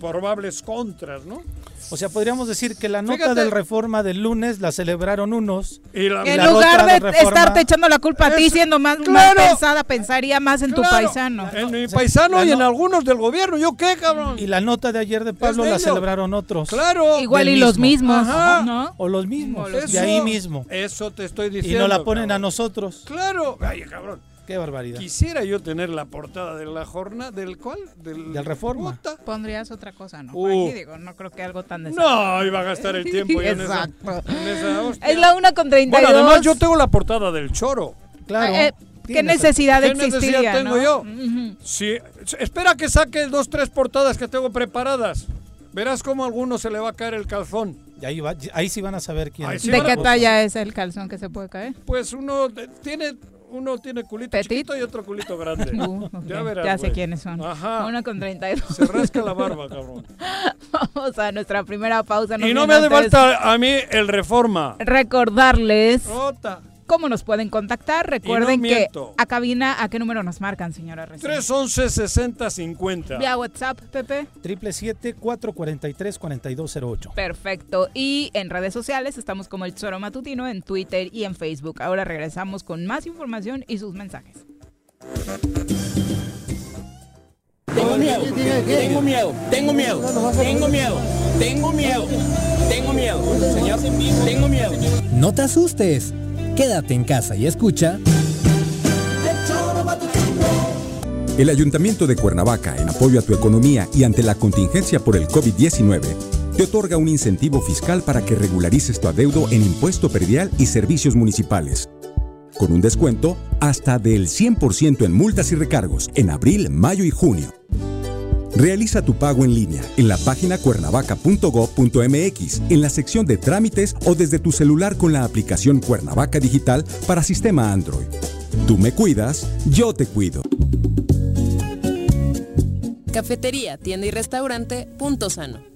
probables contras, ¿no? O sea, podríamos decir que la nota Fíjate. del reforma del lunes la celebraron unos. Y la, En la lugar de, de reforma- estarte echando la culpa a ti Eso, siendo más, más claro. pensada, pensaría más en tu Claro, paisano. En mi O sea, paisano y en no- algunos del gobierno. ¿Yo qué, cabrón? Y la nota de ayer de Pablo la celebraron otros. Claro. Igual y los mismo. mismos, Ajá. ¿no? O los mismos. O los de ahí mismo. Eso te estoy Y diciendo. no la ponen a nosotros. Claro. Ay, cabrón. Qué barbaridad. Quisiera yo tener la portada de la jornada. ¿Del cuál? Del, Del Reforma. Puta. Pondrías otra cosa, ¿no? Uh. Aquí digo, no creo que algo tan. No, iba a gastar el tiempo en esa, Exacto. en esa hostia. Es la una con 32. Bueno, además yo tengo la portada del choro. Claro. Eh, ¿Qué necesidad ¿Qué existiría, necesidad tengo no? yo? Sí, espera que saque dos, tres portadas que tengo preparadas. Verás cómo a alguno se le va a caer el calzón. Y ahí, va- ahí sí van a saber quién Ahí es. sí ¿De qué talla es el calzón que se puede caer? Pues uno de- tiene uno tiene culito Petit. chiquito y otro culito grande. Uh. Ya verás. Ya sé quiénes son. Ajá. Una con 32. Se rasca la barba, cabrón. Vamos a nuestra primera pausa. y no me hace falta a mí el reforma. Recordarles Nota. Cómo nos pueden contactar. Recuerden que a cabina, ¿a qué número nos marcan, señora Recién? 311 60 50. Vía WhatsApp, Pepe. 777-443-4208. Perfecto. Y en redes sociales estamos como el Tesoro Matutino en Twitter y en Facebook. Ahora regresamos con más información y sus mensajes. Tengo miedo, tengo miedo, tengo miedo, tengo miedo, tengo miedo, tengo miedo, señor, tengo miedo. No te asustes. Quédate en casa y escucha. El Ayuntamiento de Cuernavaca, en apoyo a tu economía y ante la contingencia por el COVID-19, te otorga un incentivo fiscal para que regularices tu adeudo en impuesto predial y servicios municipales, con un descuento hasta del 100% en multas y recargos en abril, mayo y junio. Realiza tu pago en línea en la página cuernavaca.gov.mx, en la sección de trámites o desde tu celular con la aplicación Cuernavaca Digital para sistema Android. Tú me cuidas, yo te cuido. Cafetería, tienda y restaurante Punto Sano.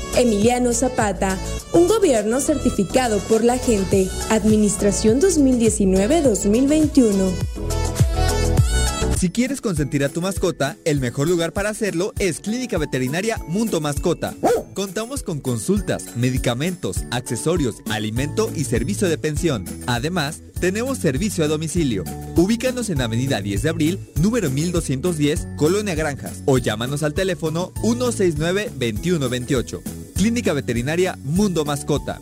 Emiliano Zapata, un gobierno certificado por la gente. Administración 2019-2021. Si quieres consentir a tu mascota, el mejor lugar para hacerlo es Clínica Veterinaria Mundo Mascota. Contamos con consultas, medicamentos, accesorios, alimento y servicio de pensión. Además, tenemos servicio a domicilio. Ubícanos en Avenida 10 de Abril, número 1210, Colonia Granjas, o llámanos al teléfono 169-2128. Clínica Veterinaria Mundo Mascota.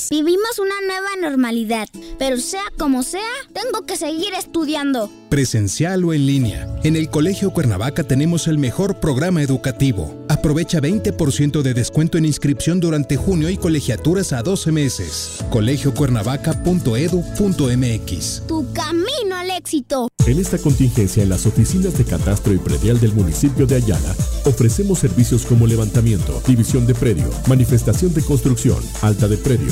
Vivimos una nueva normalidad, pero sea como sea, tengo que seguir estudiando. Presencial o en línea. En el Colegio Cuernavaca tenemos el mejor programa educativo. Aprovecha 20% de descuento en inscripción durante junio y colegiaturas a 12 meses. colegiocuernavaca.edu.mx. Tu camino al éxito. En esta contingencia, en las oficinas de catastro y predial del municipio de Ayala, Ofrecemos servicios como levantamiento, división de predio, manifestación de construcción, alta de predio,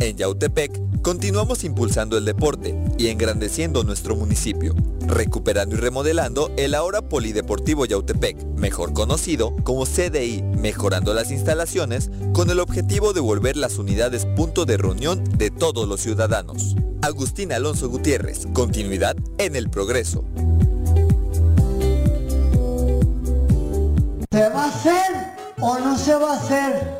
En Yautepec, continuamos impulsando el deporte y engrandeciendo nuestro municipio, recuperando y remodelando el ahora Polideportivo Yautepec, mejor conocido como CDI, mejorando las instalaciones con el objetivo de volver las unidades punto de reunión de todos los ciudadanos. Agustín Alonso Gutiérrez, continuidad en el progreso. ¿Se va a hacer o no se va a hacer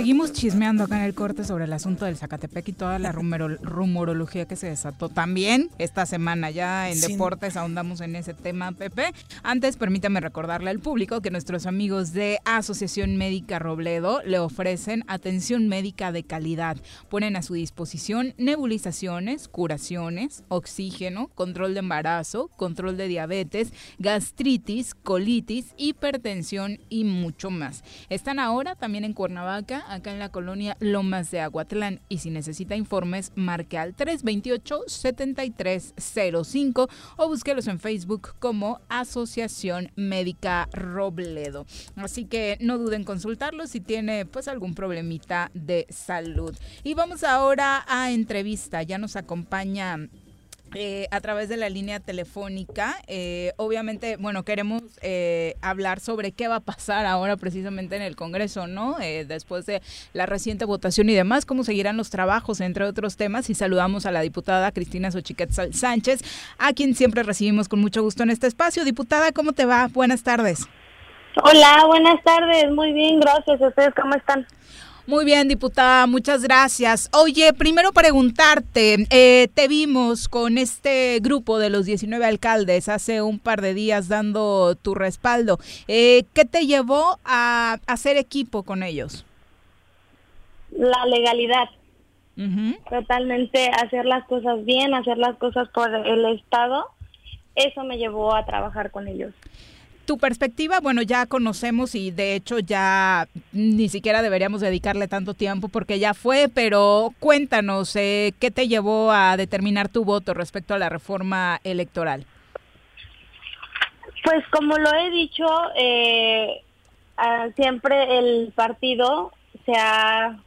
Seguimos chismeando acá en el corte sobre el asunto del Zacatepec y toda la rumorología que se desató también esta semana. Ya en Sin- deportes ahondamos en ese tema, Pepe. Antes, permítame recordarle al público que nuestros amigos de Asociación Médica Robledo le ofrecen atención médica de calidad. Ponen a su disposición nebulizaciones, curaciones, oxígeno, control de embarazo, control de diabetes, gastritis, colitis, hipertensión y mucho más. Están ahora también en Cuernavaca, acá en la colonia Lomas de Aguatlán. Y si necesita informes, marque al 328-7305 o búsquelos en Facebook como Asociación Médica Robledo. Así que no duden en consultarlos si tiene pues algún problemita de salud. Y vamos ahora a entrevista. Ya nos acompaña eh, a través de la línea telefónica. Eh, obviamente, bueno, queremos eh, hablar sobre qué va a pasar ahora precisamente en el Congreso, ¿no? Eh, después de la reciente votación y demás, cómo seguirán los trabajos, entre otros temas. Y saludamos a la diputada Cristina Xochiquetzal Sánchez, a quien siempre recibimos con mucho gusto en este espacio. Diputada, ¿cómo te va? Buenas tardes. Hola, buenas tardes. Muy bien, gracias. ¿Ustedes cómo están? Muy bien, diputada, muchas gracias. Oye, primero preguntarte, eh, te vimos con este grupo de los 19 alcaldes hace un par de días dando tu respaldo. Eh, ¿Qué te llevó a hacer equipo con ellos? La legalidad. Totalmente hacer las cosas bien, hacer las cosas por el Estado. Eso me llevó a trabajar con ellos. Tu perspectiva, bueno, ya conocemos y de hecho ya ni siquiera deberíamos dedicarle tanto tiempo porque ya fue, pero cuéntanos, eh, ¿qué te llevó a determinar tu voto respecto a la reforma electoral? Pues como lo he dicho, eh, ah, siempre el partido se ha,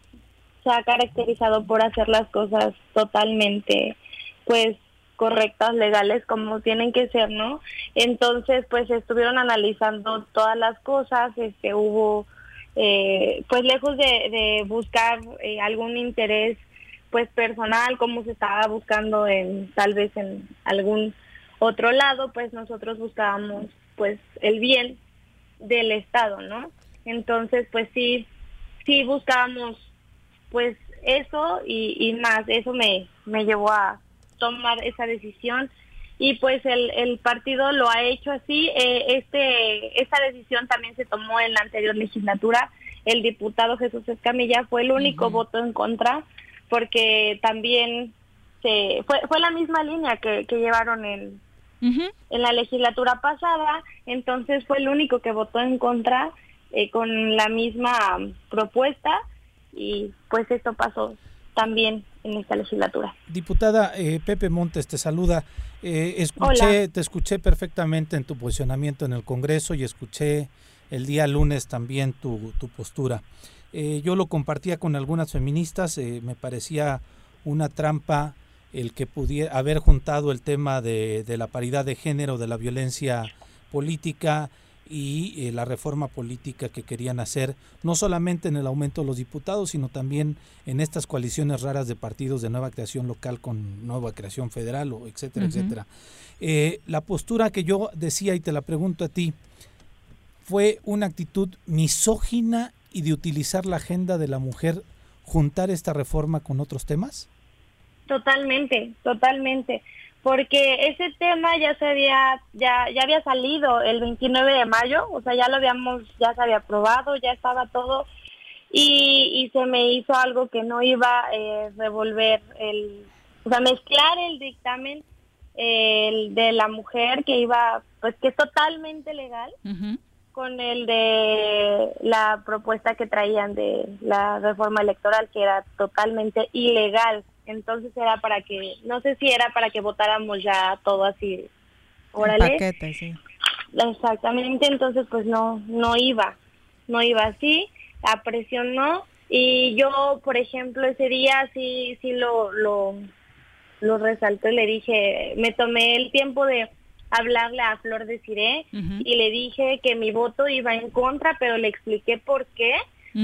se ha caracterizado por hacer las cosas totalmente, pues correctas, legales, como tienen que ser, ¿no? Entonces, pues estuvieron analizando todas las cosas, este, hubo, eh, pues lejos de, buscar eh, algún interés, pues personal, como se estaba buscando en, tal vez en algún otro lado, pues nosotros buscábamos, pues, el bien del Estado, ¿no? Entonces, pues sí, sí buscábamos, pues, eso y, y más, eso me, me llevó a tomar esa decisión. Y pues el, el partido lo ha hecho así. Eh, este Esta decisión también se tomó en la anterior legislatura. El diputado Jesús Escamilla fue el único voto en contra porque también se fue, fue la misma línea que, que llevaron en, en la legislatura pasada, entonces fue el único que votó en contra eh, con la misma propuesta. Y pues esto pasó también en esta legislatura. Diputada eh, Pepe Montes te saluda. Eh, escuché, Hola. te escuché perfectamente en tu posicionamiento en el Congreso y escuché el día lunes también tu, tu postura. Eh, yo lo compartía con algunas feministas, eh, me parecía una trampa el que pudiera haber juntado el tema de, de la paridad de género, de la violencia política y eh, la reforma política que querían hacer, no solamente en el aumento de los diputados, sino también en estas coaliciones raras de partidos de nueva creación local con nueva creación federal, o etcétera, etcétera. Eh, la postura que yo decía y te la pregunto a ti, fue una actitud misógina y de utilizar la agenda de la mujer juntar esta reforma con otros temas? Totalmente, totalmente, porque ese tema ya se había ya ya había salido el 29 de mayo, o sea, ya lo habíamos ya se había aprobado, ya estaba todo y, y se me hizo algo que no iba a eh, revolver el o sea, mezclar el dictamen el de la mujer que iba pues que es totalmente legal con el de la propuesta que traían de la reforma electoral que era totalmente ilegal. Entonces era para que, no sé si era para que votáramos ya todo así, órale. paquete, sí. Exactamente, entonces pues no, no iba, no iba así, la presión no. Y yo, por ejemplo, ese día sí, sí lo, lo, lo resaltó y le dije, me tomé el tiempo de hablarle a Flor de Ciré y le dije que mi voto iba en contra, pero le expliqué por qué.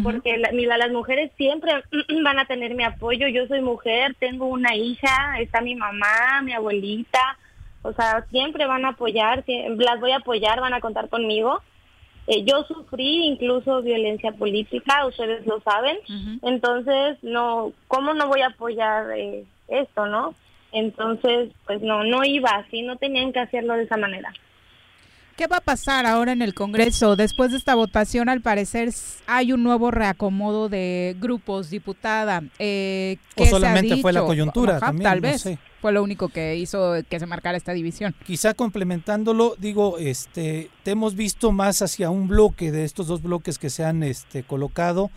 Porque la- mira, las mujeres siempre van a tener mi apoyo. Yo soy mujer, tengo una hija, está mi mamá, mi abuelita. O sea, siempre van a apoyar, las voy a apoyar, van a contar conmigo. Eh, yo sufrí incluso violencia política, ustedes lo saben. Entonces, no, ¿cómo no voy a apoyar eh, esto, no? Entonces, pues no, no iba así, no tenían que hacerlo de esa manera. ¿Qué va a pasar ahora en el Congreso? Después de esta votación, al parecer, hay un nuevo reacomodo de grupos, diputada. Eh, O ¿qué se ha solamente fue la coyuntura también, tal no vez. sé. Fue lo único que hizo que se marcara esta división. Quizá complementándolo, digo, este, te hemos visto más hacia un bloque de estos dos bloques que se han este, colocado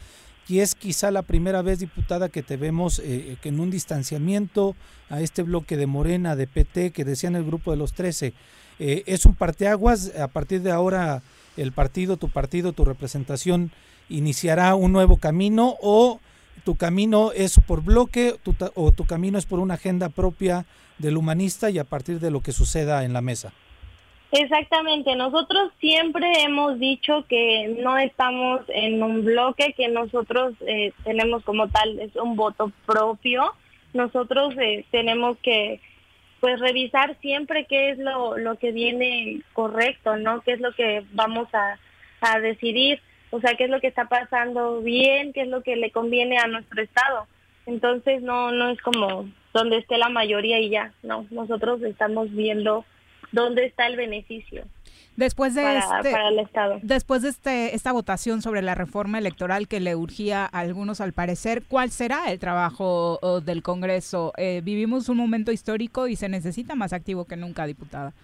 y es quizá la primera vez, diputada, que te vemos eh, que en un distanciamiento a este bloque de Morena, de PT, que decían el grupo de los 13. Eh, ¿Es un parteaguas? A partir de ahora, el partido, tu partido, tu representación, iniciará un nuevo camino o tu camino es por bloque tu o tu camino es por una agenda propia del humanista y a partir de lo que suceda en la mesa. Exactamente, nosotros siempre hemos dicho que no estamos en un bloque, que nosotros eh, tenemos como tal es un voto propio. Nosotros eh, tenemos que pues revisar siempre qué es lo, lo que viene correcto, ¿no? ¿Qué es lo que vamos a, a decidir? O sea, qué es lo que está pasando bien, qué es lo que le conviene a nuestro estado. Entonces no no es como donde esté la mayoría y ya, no, nosotros estamos viendo dónde está el beneficio Después de para, este, para el Estado. después de este, esta votación sobre la reforma electoral que le urgía a algunos al parecer, ¿cuál será el trabajo del Congreso? Eh, vivimos un momento histórico y se necesita más activo que nunca, diputada.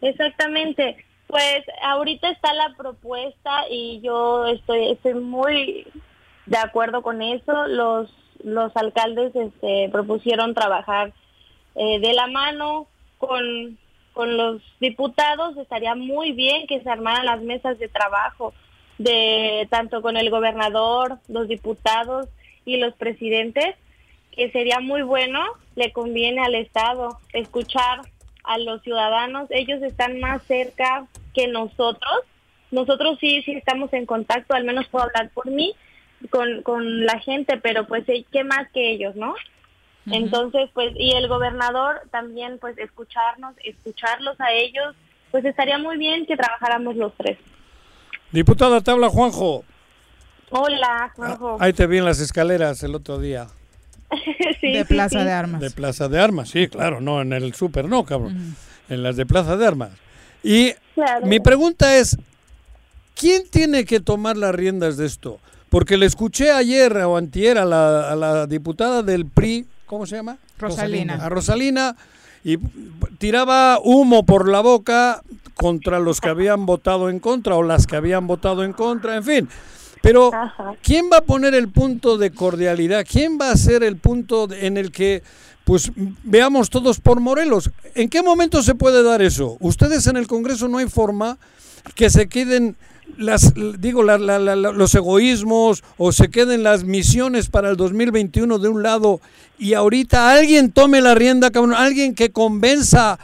Exactamente. Pues ahorita está la propuesta y yo estoy, estoy muy de acuerdo con eso. Los, los alcaldes este, propusieron trabajar eh, de la mano con, con los diputados. Estaría muy bien que se armaran las mesas de trabajo de tanto con el gobernador, los diputados y los presidentes, que sería muy bueno, le conviene al Estado escuchar a los ciudadanos, ellos están más cerca que nosotros. Nosotros sí, sí estamos en contacto, al menos puedo hablar por mí, con, con la gente, pero pues, ¿qué más que ellos, no? Entonces, pues, y el gobernador también, pues, escucharnos, escucharlos a ellos, pues estaría muy bien que trabajáramos los tres. Diputada, te habla Juanjo. Hola, Juanjo. Ahí te vi en las escaleras el otro día. Sí, de sí, Plaza sí. de Armas. De Plaza de Armas, sí, claro, no en el súper, no, cabrón. En las de Plaza de Armas. Y Claro. mi pregunta es, ¿quién tiene que tomar las riendas de esto? Porque le escuché ayer o antier a la, a la diputada del PRI, ¿cómo se llama? Rosalina. A Rosalina, y tiraba humo por la boca contra los que habían votado en contra o las que habían votado en contra, en fin. Pero, ¿quién va a poner el punto de cordialidad? ¿Quién va a ser el punto en el que pues veamos todos por Morelos? ¿En qué momento se puede dar eso? Ustedes en el Congreso no hay forma que se queden las digo la- la- la- los egoísmos o se queden las misiones para el 2021 de un lado y ahorita alguien tome la rienda, cabrón, alguien que convenza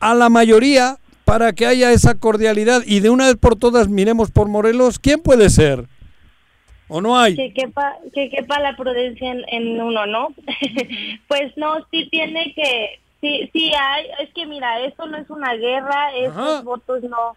a la mayoría para que haya esa cordialidad y de una vez por todas miremos por Morelos, ¿quién puede ser? ¿O no hay? que quepa, que quepa la prudencia en, en uno, ¿no? pues no, sí tiene que, sí, sí hay, es que mira, esto no es una guerra, estos votos no,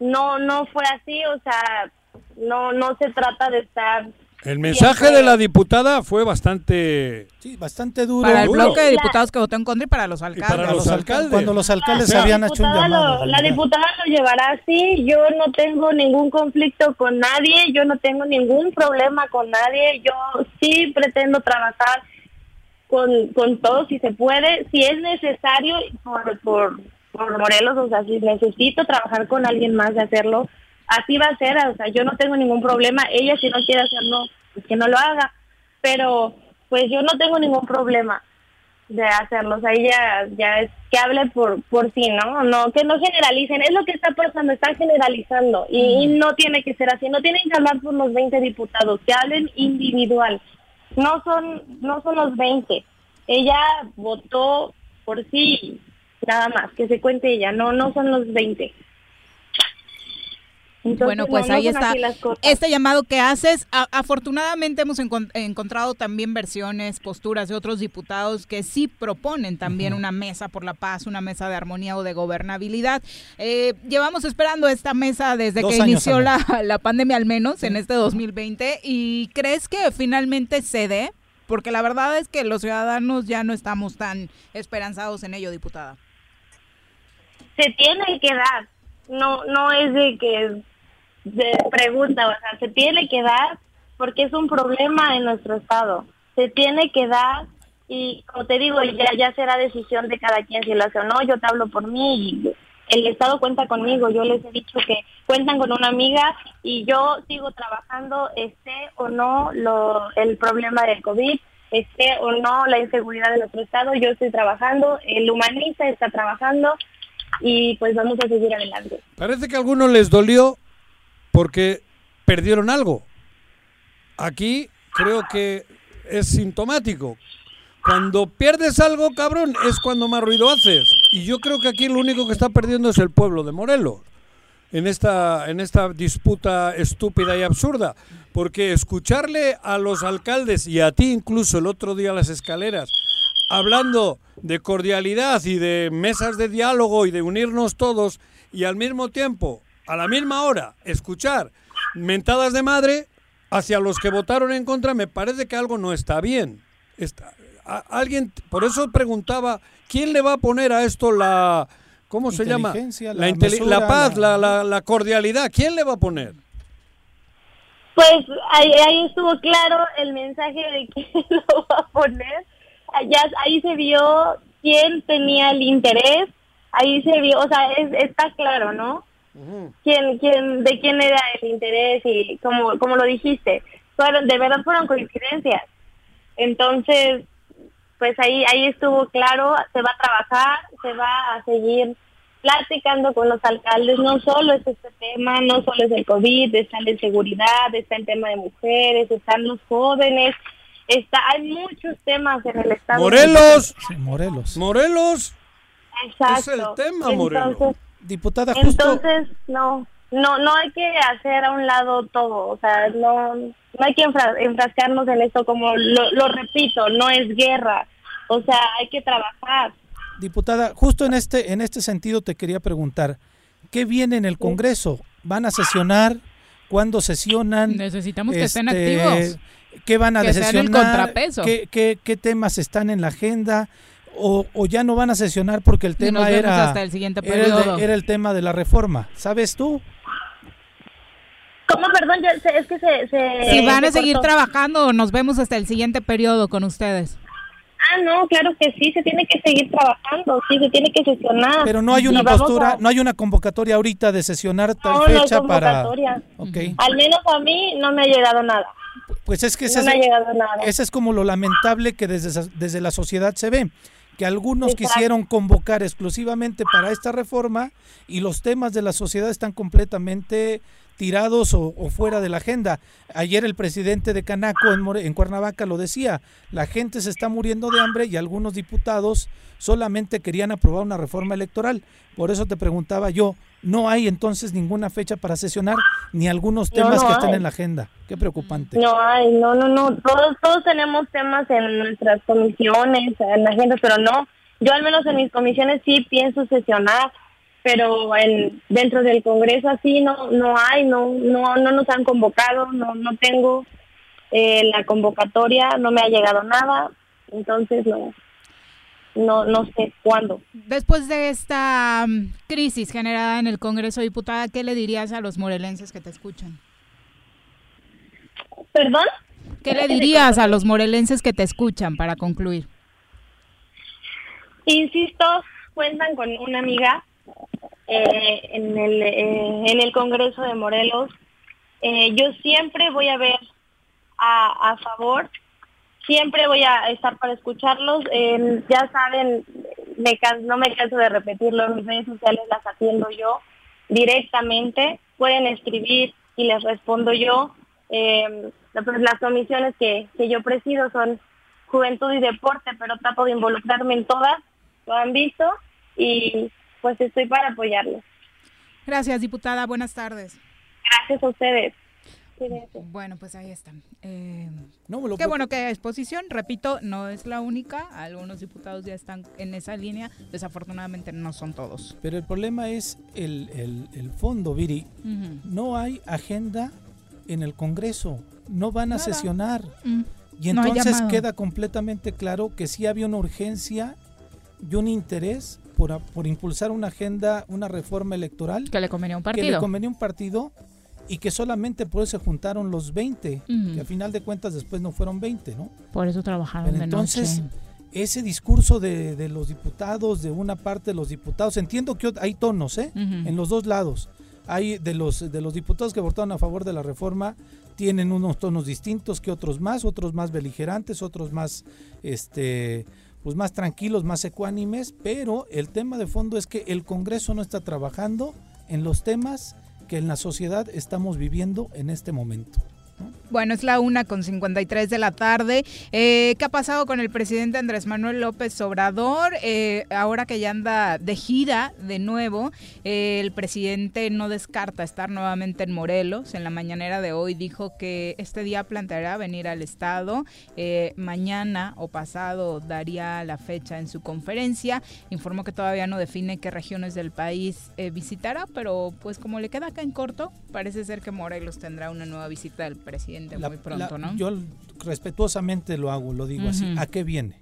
no, no fue así, o sea, no, no se trata de estar El mensaje de la diputada fue bastante... Sí, bastante duro. Para el Duro. bloque de diputados que votó en contra y para los alcaldes. para los alcaldes. Cuando los alcaldes sea, habían la hecho un diputada llamado. lo- la diputada lo llevará así. Yo no tengo ningún conflicto con nadie. Yo no tengo ningún problema con nadie. Yo sí pretendo trabajar con, con todos si se puede. Si es necesario por, por, por Morelos, o sea, si necesito trabajar con alguien más de hacerlo, así va a ser. O sea, yo no tengo ningún problema. Ella si no quiere hacerlo, pues que no lo haga. Pero pues yo no tengo ningún problema de hacerlo. O sea, ella ya es que hable por por sí, ¿no? No, que no generalicen. Es lo que está pasando, están generalizando. Y, y no tiene que ser así. No tienen que hablar por los 20 diputados, que hablen individual. No son, no son los 20. Ella votó por sí, nada más, que se cuente ella. No, no son los 20. Entonces, bueno, pues no, ahí está este llamado que haces. A- afortunadamente hemos encon- encontrado también versiones, posturas de otros diputados que sí proponen también una mesa por la paz, una mesa de armonía o de gobernabilidad. Eh, llevamos esperando esta mesa desde Dos que inició la, la pandemia al menos en este 2020 y crees que finalmente se dé porque la verdad es que los ciudadanos ya no estamos tan esperanzados en ello, diputada. Se tiene que dar. No, no es de que de pregunta, o sea, se tiene que dar porque es un problema en nuestro estado. Se tiene que dar y como te digo, ya, ya será decisión de cada quien si lo hace o no. Yo te hablo por mí y el estado cuenta conmigo. Yo les he dicho que cuentan con una amiga y yo sigo trabajando, esté o no lo, el problema del COVID, esté o no la inseguridad de nuestro estado. Yo estoy trabajando, el humanista está trabajando y pues vamos a seguir adelante. Parece que a algunos les dolió porque perdieron algo. Aquí creo que es sintomático. Cuando pierdes algo, cabrón, es cuando más ruido haces. Y yo creo que aquí lo único que está perdiendo es el pueblo de Morelos. En esta, en esta disputa estúpida y absurda. Porque escucharle a los alcaldes y a ti incluso el otro día las escaleras hablando de cordialidad y de mesas de diálogo y de unirnos todos y al mismo tiempo, a la misma hora, escuchar mentadas de madre hacia los que votaron en contra, me parece que algo no está bien. Está, a- alguien, por eso preguntaba, ¿quién le va a poner a esto la, ¿cómo se llama? La, la mesura, la paz, la- la, la- la cordialidad, ¿quién le va a poner? Pues ahí, ahí estuvo claro el mensaje de quién lo va a poner. Allá, ahí se vio quién tenía el interés, ahí se vio, o sea, es, está claro, ¿no? quién, quién, de quién era el interés y como, como lo dijiste, fueron, de verdad fueron coincidencias. Entonces, pues ahí, ahí estuvo claro, se va a trabajar, se va a seguir platicando con los alcaldes, no solo es este tema, no solo es el COVID, está la inseguridad, está el tema de mujeres, están los jóvenes, está, hay muchos temas en el estado. Morelos, Sí, Morelos. Morelos, Exacto. es el tema, Morelos. Entonces, Diputada, justo entonces, no, no, no hay que hacer a un lado todo, o sea, no, no hay que enfra- enfrascarnos en esto como lo, lo repito, no es guerra, o sea, hay que trabajar. Diputada, justo en este, en este sentido te quería preguntar, ¿qué viene en el Congreso? ¿Van a sesionar? ¿Cuándo sesionan? Necesitamos que estén Este, activos. ¿Qué van a Que sean el sesionar? contrapeso. ¿Qué, qué, qué temas están en la agenda? O, o ya no van a sesionar porque el tema era, hasta el siguiente era, el de- periodo. era el tema de la reforma. ¿Sabes tú? ¿Cómo, perdón? Es que se... se Si van a se seguir cortó. trabajando, nos vemos hasta el siguiente periodo con ustedes. Ah, no, claro que sí, se tiene que seguir trabajando, sí, se tiene que sesionar. Pero no hay una postura, a- no hay una convocatoria ahorita de sesionar tal No, no hay fecha para... convocatoria. Ok. Al menos a mí no me ha llegado nada. Pues es que ese, No es, ese como lo lamentable que desde, desde la sociedad se ve, que algunos Exacto. quisieron convocar exclusivamente para esta reforma y los temas de la sociedad están completamente tirados o, o fuera de la agenda. Ayer el presidente de Canaco en, More- en Cuernavaca lo decía, la gente se está muriendo de hambre y algunos diputados solamente querían aprobar una reforma electoral. Por eso te preguntaba yo, no hay entonces ninguna fecha para sesionar ni algunos No, temas no que estén hay. en la agenda. Qué preocupante. No hay, no, no, no. Todos, todos tenemos temas en nuestras comisiones, en la agenda, pero no. Yo al menos en mis comisiones sí pienso sesionar, pero en dentro del Congreso así no, no hay, no, no, no nos han convocado, no, no tengo eh, la convocatoria, no me ha llegado nada, entonces no, no, no sé cuándo. Después de esta mm, crisis generada en el Congreso, diputada, ¿qué le dirías a los morelenses que te escuchan? ¿Perdón? ¿Qué le dirías a los morelenses que te escuchan para concluir? Insisto, cuentan con una amiga eh, en, el, eh, en el Congreso de Morelos. Eh, yo siempre voy a ver a, a favor, siempre voy a estar para escucharlos. Ya saben, me can- no me canso de repetirlo, mis redes sociales las atiendo yo directamente. Pueden escribir y les respondo yo. Eh, pues las comisiones que, que yo presido son juventud y deporte, pero trato de involucrarme en todas, lo han visto, y pues estoy para apoyarlos. Gracias, diputada. Buenas tardes. Gracias a ustedes. Bueno, pues ahí están. Eh, No, lo qué bueno que hay exposición. Repito, no es la única. Algunos diputados ya están en esa línea. Desafortunadamente no son todos. Pero el problema es el, el- el fondo, Viri. Ujú. No hay agenda en el Congreso. No van a Nada. sesionar. Mm. Y No entonces llamado. queda completamente claro que sí había una urgencia y un interés por, por impulsar una agenda, una reforma electoral. Que le convenía a un Que le partido. convenía a un partido y que solamente por eso se juntaron los 20, Ujú. que a final de cuentas después no fueron 20, ¿no? Por eso trabajaron Pero de entonces, noche. ese discurso de, de los diputados, de una parte de los diputados, entiendo que hay tonos, ¿eh? En los dos lados. Hay de los, de los diputados que votaron a favor de la reforma, tienen unos tonos distintos que otros más, otros más beligerantes, otros más, este, pues más tranquilos, más ecuánimes, pero el tema de fondo es que el Congreso no está trabajando en los temas que en la sociedad estamos viviendo en este momento. Bueno, es la una con 53 de la tarde. Eh, ¿Qué ha pasado con el presidente Andrés Manuel López Obrador? Eh, ahora que ya anda de gira de nuevo, eh, el presidente no descarta estar nuevamente en Morelos. En la mañanera de hoy dijo que este día planteará venir al Estado. Eh, mañana o pasado daría la fecha en su conferencia. Informó que todavía no define qué regiones del país visitará, pero pues como le queda acá en corto, parece ser que Morelos tendrá una nueva visita del presidente La- muy pronto, la- ¿no? Yo respetuosamente lo hago, lo digo así. ¿A qué viene?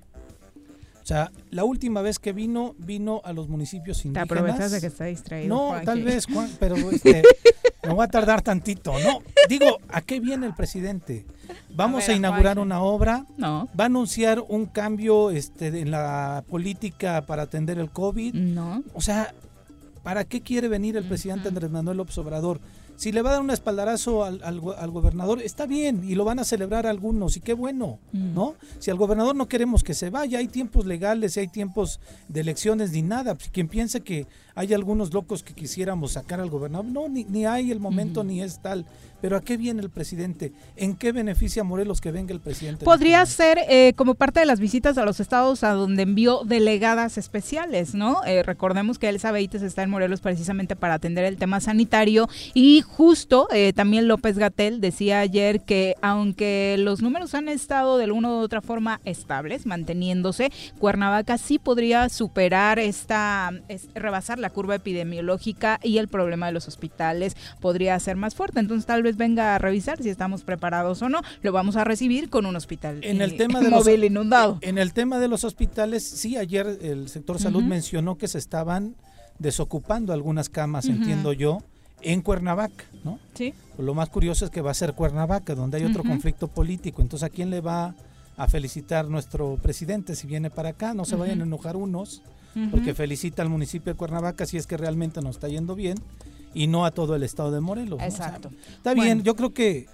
O sea, la última vez que vino, vino a los municipios Te indígenas. aprovechas de que está distraído. No, tal vez, Juan, pero este, me voy a tardar tantito. No, digo, ¿a qué viene el presidente? Vamos A inaugurar una obra. No. Va a anunciar un cambio este, en la política para atender el COVID. No. O sea, ¿para qué quiere venir el presidente Andrés Manuel López Obrador? Si le va a dar un espaldarazo al, al go- al gobernador, está bien, y lo van a celebrar algunos, y qué bueno, Mm. ¿no? Si al gobernador no queremos que se vaya, hay tiempos legales, hay tiempos de elecciones, ni nada. Pues, quien piense que hay algunos locos que quisiéramos sacar al gobernador, no, ni, ni hay el momento, ni es tal. Pero ¿a qué viene el presidente? ¿En qué beneficia a Morelos que venga el presidente? Podría ser eh, como parte de las visitas a los estados a donde envió delegadas especiales, ¿no? Eh, recordemos que Elsa Beites está en Morelos precisamente para atender el tema sanitario y justo eh, también López Gatel decía ayer que aunque los números han estado de alguna u otra forma estables, manteniéndose, Cuernavaca sí podría superar esta, es- rebasar la curva epidemiológica y el problema de los hospitales podría ser más fuerte. Entonces tal vez venga a revisar si estamos preparados o no. Lo vamos a recibir con un hospital En el eh, tema de los, inundado. En el tema de los hospitales, sí, ayer el sector salud mencionó que se estaban desocupando algunas camas, entiendo yo, en Cuernavaca, ¿no? Sí. Lo más curioso es que va a ser Cuernavaca, donde hay otro conflicto político. Entonces, ¿a quién le va a felicitar nuestro presidente si viene para acá? No se vayan a enojar unos, Porque felicita al municipio de Cuernavaca si es que realmente nos está yendo bien y no a todo el estado de Morelos. ¿no? O sea, Exacto. Está Bueno. bien, yo creo que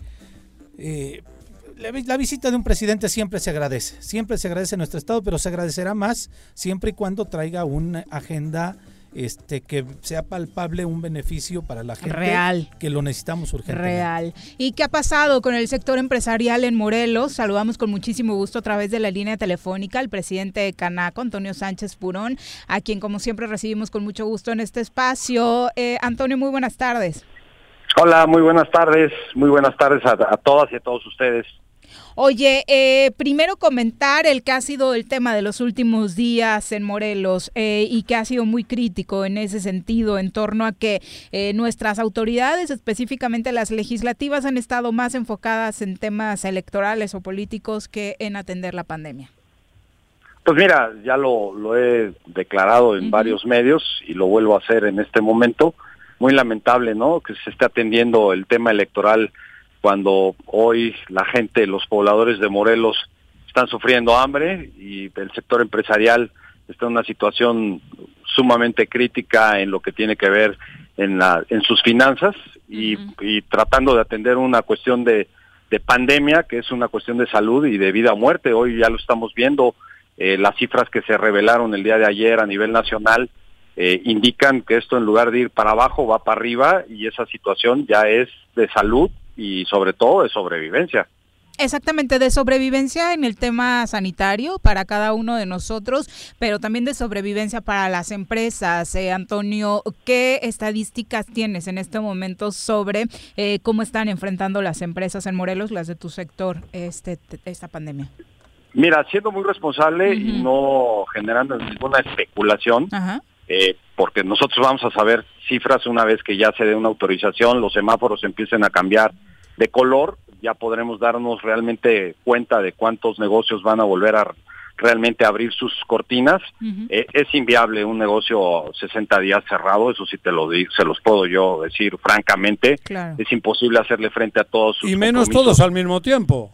eh, la visita de un presidente siempre se agradece, siempre se agradece en nuestro estado, pero se agradecerá más siempre y cuando traiga una agenda este que sea palpable un beneficio para la gente Real. que lo necesitamos urgentemente. Real. ¿Y qué ha pasado con el sector empresarial en Morelos? Saludamos con muchísimo gusto a través de la línea telefónica al presidente de Canaco, Antonio Sánchez Purón, a quien como siempre recibimos con mucho gusto en este espacio. Eh, Antonio, muy buenas tardes. Hola, muy buenas tardes, muy buenas tardes a, a todas y a todos ustedes. Oye, eh, primero comentar el que ha sido el tema de los últimos días en Morelos eh, y que ha sido muy crítico en ese sentido, en torno a que eh, nuestras autoridades, específicamente las legislativas, han estado más enfocadas en temas electorales o políticos que en atender la pandemia. Pues mira, ya lo, lo he declarado en varios medios y lo vuelvo a hacer en este momento. Muy lamentable, ¿no? Que se esté atendiendo el tema electoral cuando hoy la gente, los pobladores de Morelos están sufriendo hambre y el sector empresarial está en una situación sumamente crítica en lo que tiene que ver en, la, en sus finanzas y, y tratando de atender una cuestión de, de pandemia que es una cuestión de salud y de vida o muerte. Hoy ya lo estamos viendo, eh, las cifras que se revelaron el día de ayer a nivel nacional eh, indican que esto en lugar de ir para abajo va para arriba y esa situación ya es de salud y sobre todo de sobrevivencia. Exactamente, de sobrevivencia en el tema sanitario para cada uno de nosotros, pero también de sobrevivencia para las empresas. Eh, Antonio, ¿qué estadísticas tienes en este momento sobre eh, cómo están enfrentando las empresas en Morelos, las de tu sector, este, esta pandemia? Mira, siendo muy responsable y no generando ninguna especulación, eh, porque nosotros vamos a saber cifras una vez que ya se dé una autorización, los semáforos empiecen a cambiar de color, ya podremos darnos realmente cuenta de cuántos negocios van a volver a realmente abrir sus cortinas. Eh, es inviable un negocio 60 días cerrado, eso sí te lo digo, se los puedo yo decir francamente. Es imposible hacerle frente a todos sus Y menos todos al mismo tiempo.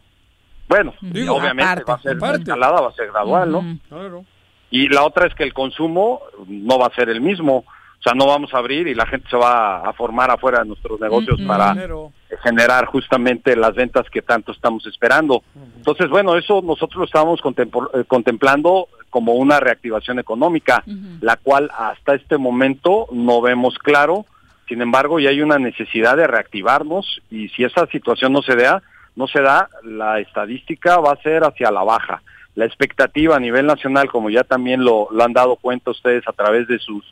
Bueno, obviamente va a ser escalada, va a ser gradual, ¿no? Claro. Y la otra es que el consumo no va a ser el mismo. O sea, no vamos a abrir y la gente se va a formar afuera de nuestros negocios para generar justamente las ventas que tanto estamos esperando. Entonces, bueno, eso nosotros lo estábamos eh, contemplando como una reactivación económica, la cual hasta este momento no vemos claro. Sin embargo, ya hay una necesidad de reactivarnos y si esa situación no se da, no se da, la estadística va a ser hacia la baja. La expectativa a nivel nacional, como ya también lo, lo han dado cuenta ustedes a través de sus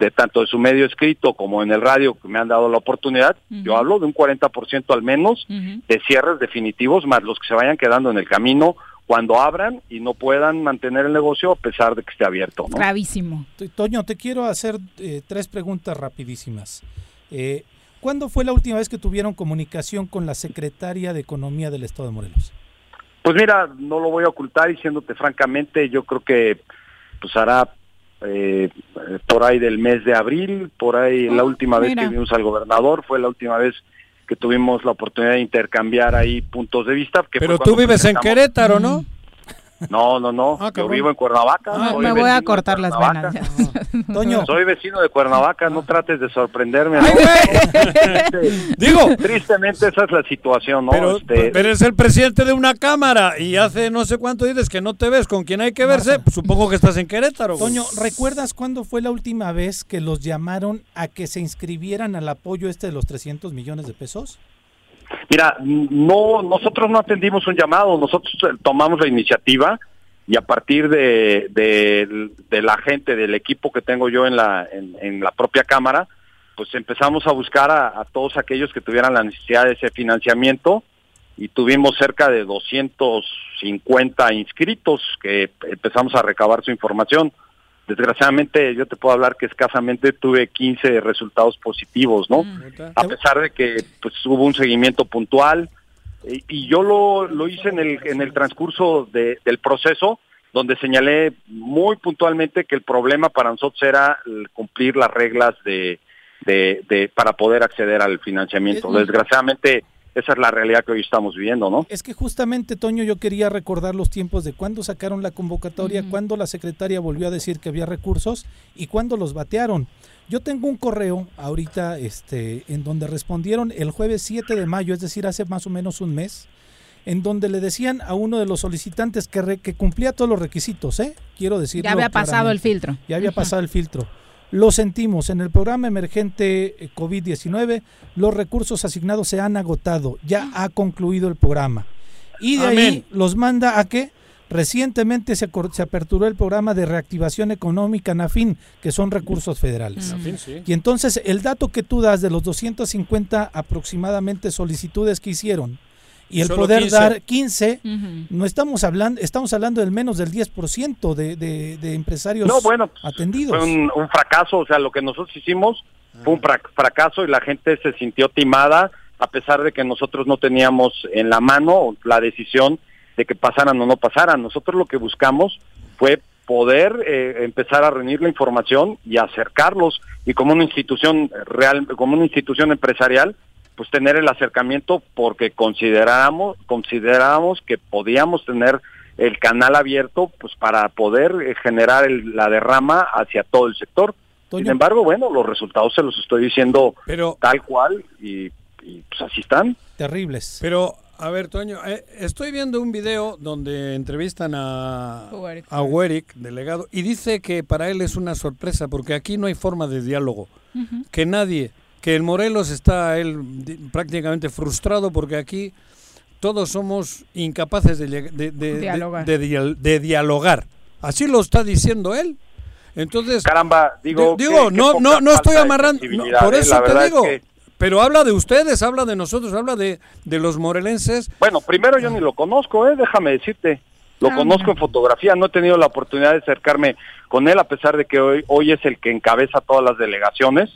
de tanto de su medio escrito como en el radio que me han dado la oportunidad, yo hablo de un 40% al menos de cierres definitivos, más los que se vayan quedando en el camino cuando abran y no puedan mantener el negocio a pesar de que esté abierto. ¿no? Gravísimo. Toño, te quiero hacer eh, tres preguntas rapidísimas. Eh, ¿Cuándo fue la última vez que tuvieron comunicación con la secretaria de Economía del Estado de Morelos? Pues mira, no lo voy a ocultar diciéndote francamente, yo creo que pues hará eh, por ahí del mes de abril, por ahí la última vez que vimos al gobernador fue la última vez que tuvimos la oportunidad de intercambiar ahí puntos de vista. Que Pero tú vives en Querétaro, ¿no? No, no, no. Ah, Yo vivo en Cuernavaca. Ah, me voy a cortar las venas. Toño. Soy vecino de Cuernavaca, no trates de sorprenderme. Digo. Tristemente esa es la situación, ¿no? Pero, Este, pero eres el presidente de una cámara y hace no sé cuánto dices que no te ves con quien hay que verse, pues supongo que estás en Querétaro. güey. Toño, ¿recuerdas cuándo fue la última vez que los llamaron a que se inscribieran al apoyo este de los 300 millones de pesos? Mira, no, nosotros no atendimos un llamado, nosotros eh, tomamos la iniciativa y a partir de, de, la gente, del equipo que tengo yo en la, en, la propia Cámara, pues empezamos a buscar a, a todos aquellos que tuvieran la necesidad de ese financiamiento y tuvimos cerca de 250 inscritos que empezamos a recabar su información. Desgraciadamente yo te puedo hablar que escasamente tuve 15 resultados positivos, ¿no? A pesar de que pues hubo un seguimiento puntual y, y yo lo, lo hice en el, en el transcurso de- del proceso donde señalé muy puntualmente que el problema para nosotros era el cumplir las reglas de, de, de- para poder acceder al financiamiento. Eh, Desgraciadamente esa es la realidad que hoy estamos viviendo, ¿no? Es que justamente, Toño, yo quería recordar los tiempos de cuándo sacaron la convocatoria, cuándo la secretaria volvió a decir que había recursos y cuándo los batearon. Yo tengo un correo ahorita este, en donde respondieron el jueves 7 de mayo, es decir, hace más o menos un mes, en donde le decían a uno de los solicitantes que, re- que cumplía todos los requisitos, ¿eh? Quiero decir. Ya había pasado el filtro. Ya había pasado el filtro. Lo sentimos, en el programa emergente eh, COVID-19 los recursos asignados se han agotado, ya ha concluido el programa. Y de ahí los manda a que recientemente se, se aperturó el programa de reactivación económica NAFIN, que son recursos federales. Y entonces el dato que tú das de los 250 aproximadamente solicitudes que hicieron y el Solo poder 15. dar 15, Ujú. no estamos hablando, estamos hablando del menos del 10% de, de, de empresarios No, bueno, atendidos. Fue un, un fracaso, o sea, lo que nosotros hicimos fue un fra- fracaso y la gente se sintió timada a pesar de que nosotros no teníamos en la mano la decisión de que pasaran o no pasaran. Nosotros lo que buscamos fue poder eh, empezar a reunir la información y acercarlos y como una institución real, como una institución empresarial, pues tener el acercamiento porque consideramos consideramos que podíamos tener el canal abierto pues para poder eh, generar el- la derrama hacia todo el sector. Sin embargo, bueno, los resultados se los estoy diciendo Pero- tal cual y, y, pues así están. Terribles. Pero, a ver, Toño, eh, estoy viendo un video donde entrevistan a, Ueric. a Ueric, delegado, y dice que para él es una sorpresa porque aquí no hay forma de diálogo. Que nadie, que el Morelos está él prácticamente frustrado porque aquí todos somos incapaces de, de, de- Dialogar. de dial- de dialogar. Así lo está diciendo él. Entonces, Caramba, digo, di- digo no, no, no estoy amarrando, no, por ¿eh? eso te es digo. que- Pero habla de ustedes, habla de nosotros, habla de, de los morelenses. Bueno, primero yo ni lo conozco, eh, déjame decirte. Lo Ah, conozco mira. en fotografía, no he tenido la oportunidad de acercarme con él, a pesar de que hoy, hoy es el que encabeza todas las delegaciones,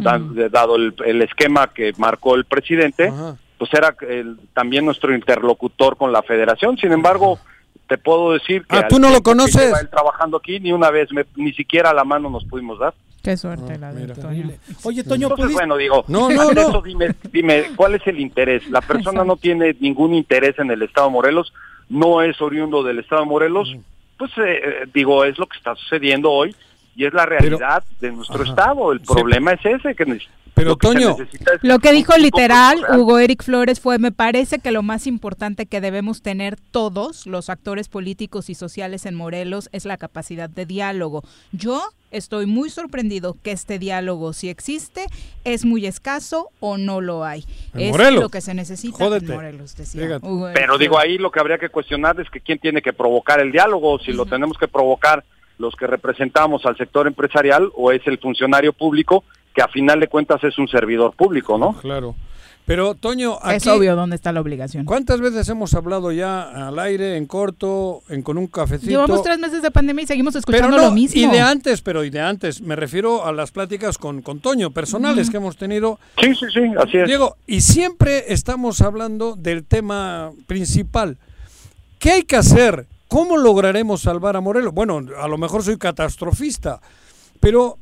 da- de- dado el, el esquema que marcó el presidente, pues era el- también nuestro interlocutor con la federación. Sin embargo, te puedo decir que... Ah, ¿tú no lo conoces? él trabajando aquí, ni una vez, me- ni siquiera la mano nos pudimos dar. Qué suerte la de Toño. Oye, Toño, Entonces, ¿pudiste- bueno, digo, No, no, no. eso dime, dime, ¿cuál es el interés? La persona no tiene ningún interés en el Estado de Morelos, no es oriundo del Estado de Morelos, pues eh, eh, digo, es lo que está sucediendo hoy y es la realidad de nuestro Ajá. Estado. El Sí. problema es ese, que Pero, lo que Toño, es Lo que dijo literal. Hugo Eric Flores fue, me parece que lo más importante que debemos tener todos los actores políticos y sociales en Morelos es la capacidad de diálogo. Yo estoy muy sorprendido que este diálogo, si existe, es muy escaso o no lo hay. En es Morelos. lo que se necesita Jódete. en Morelos, decía. Hugo Eric Pero digo, ahí lo que habría que cuestionar es que quién tiene que provocar el diálogo, si lo tenemos que provocar los que representamos al sector empresarial o es el funcionario público que a final de cuentas es un servidor público, ¿no? Claro. Pero, Toño, aquí, Es obvio dónde está la obligación. ¿cuántas veces hemos hablado ya al aire, en corto, en con un cafecito? Llevamos tres meses de pandemia y seguimos Pero escuchando no, lo mismo. y de antes, pero y de antes, me refiero a las pláticas con, con Toño, personales que hemos tenido. Sí, sí, sí, así es. Diego, y siempre estamos hablando del tema principal. ¿Qué hay que hacer? ¿Cómo lograremos salvar a Morelos? Bueno, a lo mejor soy catastrofista, pero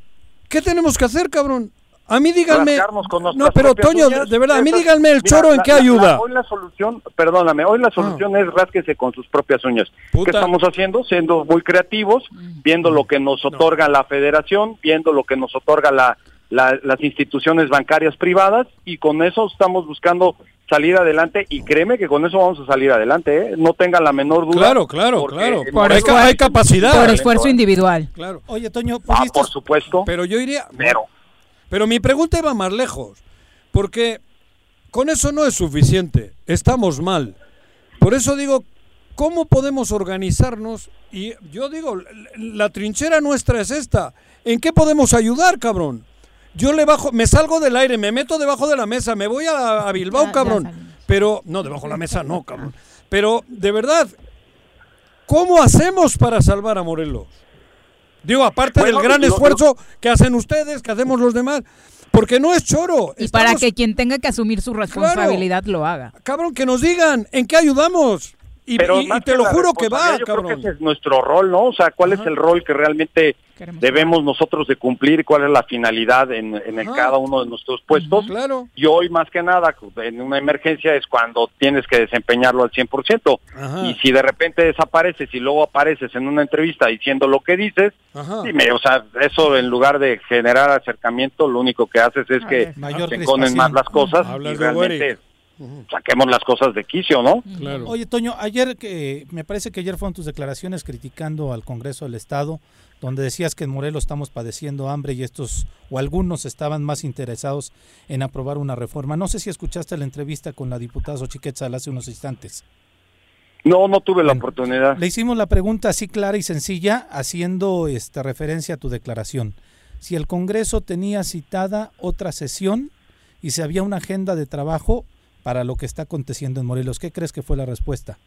¿qué tenemos que hacer, cabrón? A mí díganme. No, pero Toño, uñas. de verdad, a mí díganme el mira, choro en la- qué la- ayuda. la- hoy la solución, perdóname, hoy la solución es rásquese con sus propias uñas. ¿Qué estamos haciendo? Siendo muy creativos, viendo lo que nos otorga la federación, viendo lo que nos otorga la, la- las instituciones bancarias privadas y con eso estamos buscando salir adelante y créeme que con eso vamos a salir adelante, ¿eh? no tengan la menor duda. Claro, claro, claro. Por hay capacidad. Por esfuerzo individual. Claro. Oye, Toño, Ah, ¿pudiste, por supuesto. Pero yo iría. Pero. Pero mi pregunta iba más lejos. Porque con eso no es suficiente. Estamos mal. Por eso digo, ¿cómo podemos organizarnos? Y yo digo, la trinchera nuestra es esta. ¿En qué podemos ayudar, cabrón? Yo le bajo, me salgo del aire, me meto debajo de la mesa, me voy a, a Bilbao, Ya- cabrón. Pero, no, debajo de la mesa no, cabrón. Pero, de verdad, ¿cómo hacemos para salvar a Morelos? Digo, aparte Bueno, del gran esfuerzo que hacen ustedes, que hacemos los demás, porque no es choro. Y para que quien tenga que asumir su responsabilidad lo haga. Cabrón, que nos digan en qué ayudamos. Y, Pero y- te que lo juro que va, yo creo que ese es nuestro rol, ¿no? O sea, ¿cuál es el rol que realmente debemos nosotros de cumplir? ¿Cuál es la finalidad en, en el cada uno de nuestros puestos? Claro. Y hoy más que nada, en una emergencia es cuando tienes que desempeñarlo al 100%. Ajá. Y si de repente desapareces y luego apareces en una entrevista diciendo lo que dices, dime, o sea, eso en lugar de generar acercamiento, lo único que haces es que Mayor se enconen más las cosas y realmente. Saquemos las cosas de quicio, ¿no? Claro. Oye, Toño, ayer que me parece que ayer fueron tus declaraciones criticando al Congreso del Estado, donde decías que en Morelos estamos padeciendo hambre y estos o algunos estaban más interesados en aprobar una reforma. No sé si escuchaste la entrevista con la diputada Xochiquetzal hace unos instantes. No, no tuve la oportunidad. Le hicimos la pregunta así clara y sencilla, haciendo esta referencia a tu declaración. Si el Congreso tenía citada otra sesión y si había una agenda de trabajo para lo que está aconteciendo en Morelos. ¿Qué crees que fue la respuesta?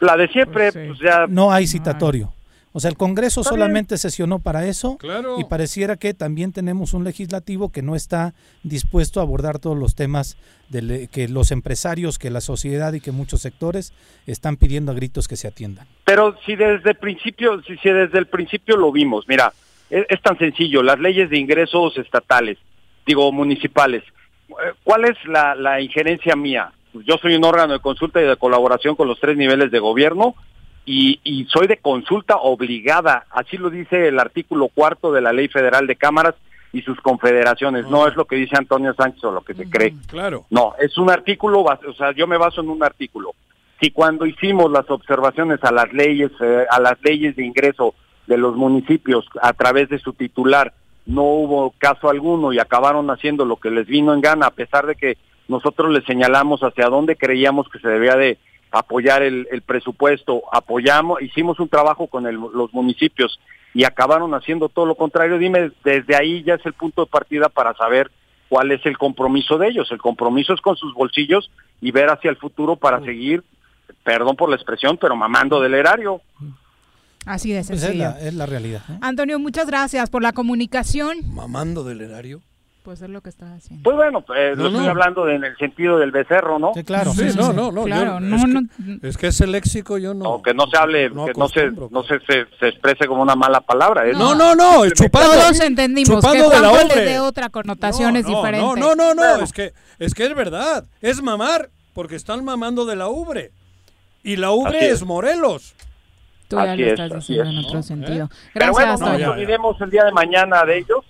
La de siempre, pues ya... No hay citatorio. O sea, el Congreso Está solamente sesionó para eso Claro. y pareciera que también tenemos un legislativo que no está dispuesto a abordar todos los temas del- que los empresarios, que la sociedad y que muchos sectores están pidiendo a gritos que se atiendan. Pero si desde el principio, si, si desde el principio lo vimos, mira, es, es tan sencillo, las leyes de ingresos estatales, digo municipales, eh, ¿cuál es la, la injerencia mía? Yo soy un órgano de consulta y de colaboración con los tres niveles de gobierno y, y soy de consulta obligada, así lo dice el artículo cuarto de la Ley Federal de Cámaras y sus confederaciones, no es lo que dice Antonio Sánchez o lo que se cree. Claro. No, es un artículo, o sea, yo me baso en un artículo. Si cuando hicimos las observaciones a las leyes, eh, a las leyes de ingreso de los municipios a través de su titular, no hubo caso alguno y acabaron haciendo lo que les vino en gana, a pesar de que nosotros les señalamos hacia dónde creíamos que se debía de apoyar el, el presupuesto, apoyamos, hicimos un trabajo con el- los municipios y acabaron haciendo todo lo contrario. Dime, desde ahí ya es el punto de partida para saber cuál es el compromiso de ellos. El compromiso es con sus bolsillos y ver hacia el futuro para seguir, perdón por la expresión, pero mamando del erario. Así de Pues es, sencillo. la, es la realidad. Antonio, muchas gracias por la comunicación. Mamando del erario. Pues es lo que está haciendo. Pues bueno, eh, No, lo estoy hablando de- en el sentido del becerro, ¿no? Sí, claro. Sí, no, no, no. Claro, yo- no, es, que, no. es que ese léxico yo no. No, que no se hable, No que no se, no se, se, se exprese como una mala palabra. es- No, no, no, el chupando. Todos entendimos que chupando de la dé otra connotación es no, diferente. No, no, no, no, es que es que es verdad, es mamar, porque están mamando de la ubre. Y la ubre es. Morelos. Tú ya Así lo es, estás así diciendo es. en otro ¿Eh? sentido. Pero Gracias, bueno, no nos olvidemos el día de mañana de ellos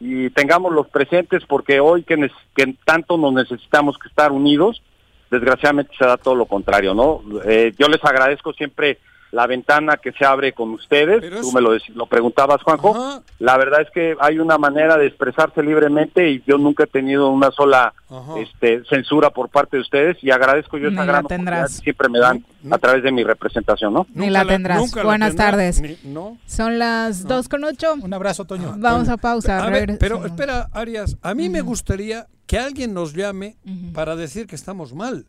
y tengámoslos presentes porque hoy que, que tanto nos necesitamos que estar unidos, desgraciadamente se da todo lo contrario, ¿no? Eh, yo les agradezco siempre la ventana que se abre con ustedes, Pero tú es- me lo, lo preguntabas, Juanjo, Ajá. la verdad es que hay una manera de expresarse libremente y yo nunca he tenido una sola Ajá. este, censura por parte de ustedes y agradezco yo Ni esa la gran tendrás. oportunidad que siempre me dan a través de mi representación, ¿no? Ni la tendrás. nunca la Buenas tardes. ni- no. Son las dos con ocho. Un abrazo, Toño. Vamos a pausa. A ver, pero espera, Arias, a mí me gustaría que alguien nos llame para decir que estamos mal.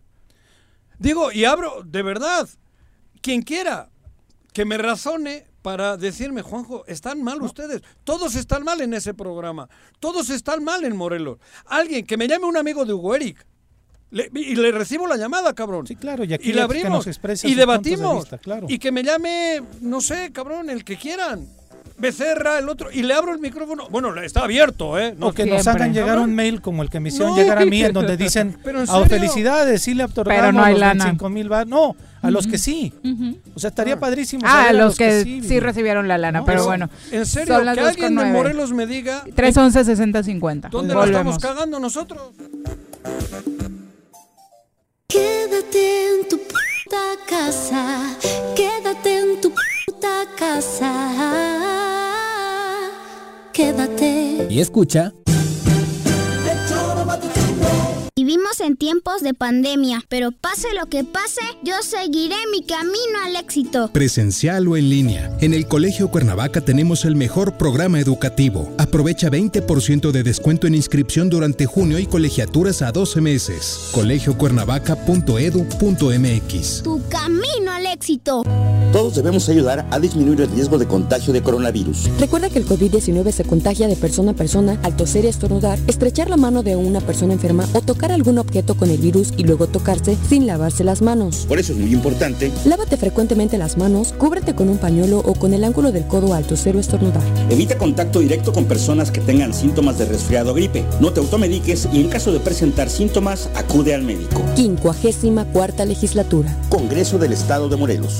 Digo, y abro, de verdad, quien quiera, que me razone para decirme, Juanjo, están mal ustedes. Todos están mal en ese programa. Todos están mal en Morelos. Alguien, que me llame un amigo de Hugo Eric. Le- y le recibo la llamada, cabrón. Sí, claro, y aquí y la que abrimos nos y de debatimos vista, claro. y que me llame no sé cabrón el que quieran Becerra el otro y le abro el micrófono bueno está abierto eh o que nos hagan llegar un mail como el que me hicieron No. llegar a mí, en donde dicen, Pero en "Ah, serio. felicidades, sí le otorgamos Pero no hay los lana. 25 mil bar-". No, a los que sí. O sea, estaría padrísimo. Ah, a los que, sí, sí, recibieron la lana, No, pero eso- bueno. en serio Son las que alguien de. Morelos me diga 311 6050. dónde la Volvemos. estamos cagando nosotros Quédate en tu puta casa, quédate en tu puta casa, quédate. Y escucha Vivimos en tiempos de pandemia, pero pase lo que pase, yo seguiré mi camino al éxito. Presencial o en línea. En el Colegio Cuernavaca tenemos el mejor programa educativo. Aprovecha 20% de descuento en inscripción durante junio y colegiaturas a 12 meses. colegiocuernavaca.edu.mx. Tu camino al éxito. Todos debemos ayudar a disminuir el riesgo de contagio de coronavirus. Recuerda que el COVID-19 se contagia de persona a persona al toser y estornudar, estrechar la mano de una persona enferma o tocar algún objeto con el virus y luego tocarse sin lavarse las manos. Por eso es muy importante, Lávate frecuentemente las manos, cúbrete con un pañuelo o con el ángulo del codo al toser o estornudar. evita contacto directo con personas que tengan síntomas de resfriado o gripe. No te automediques y en caso de presentar síntomas, acude al médico. 54 legislatura. Congreso del Estado de Morelos.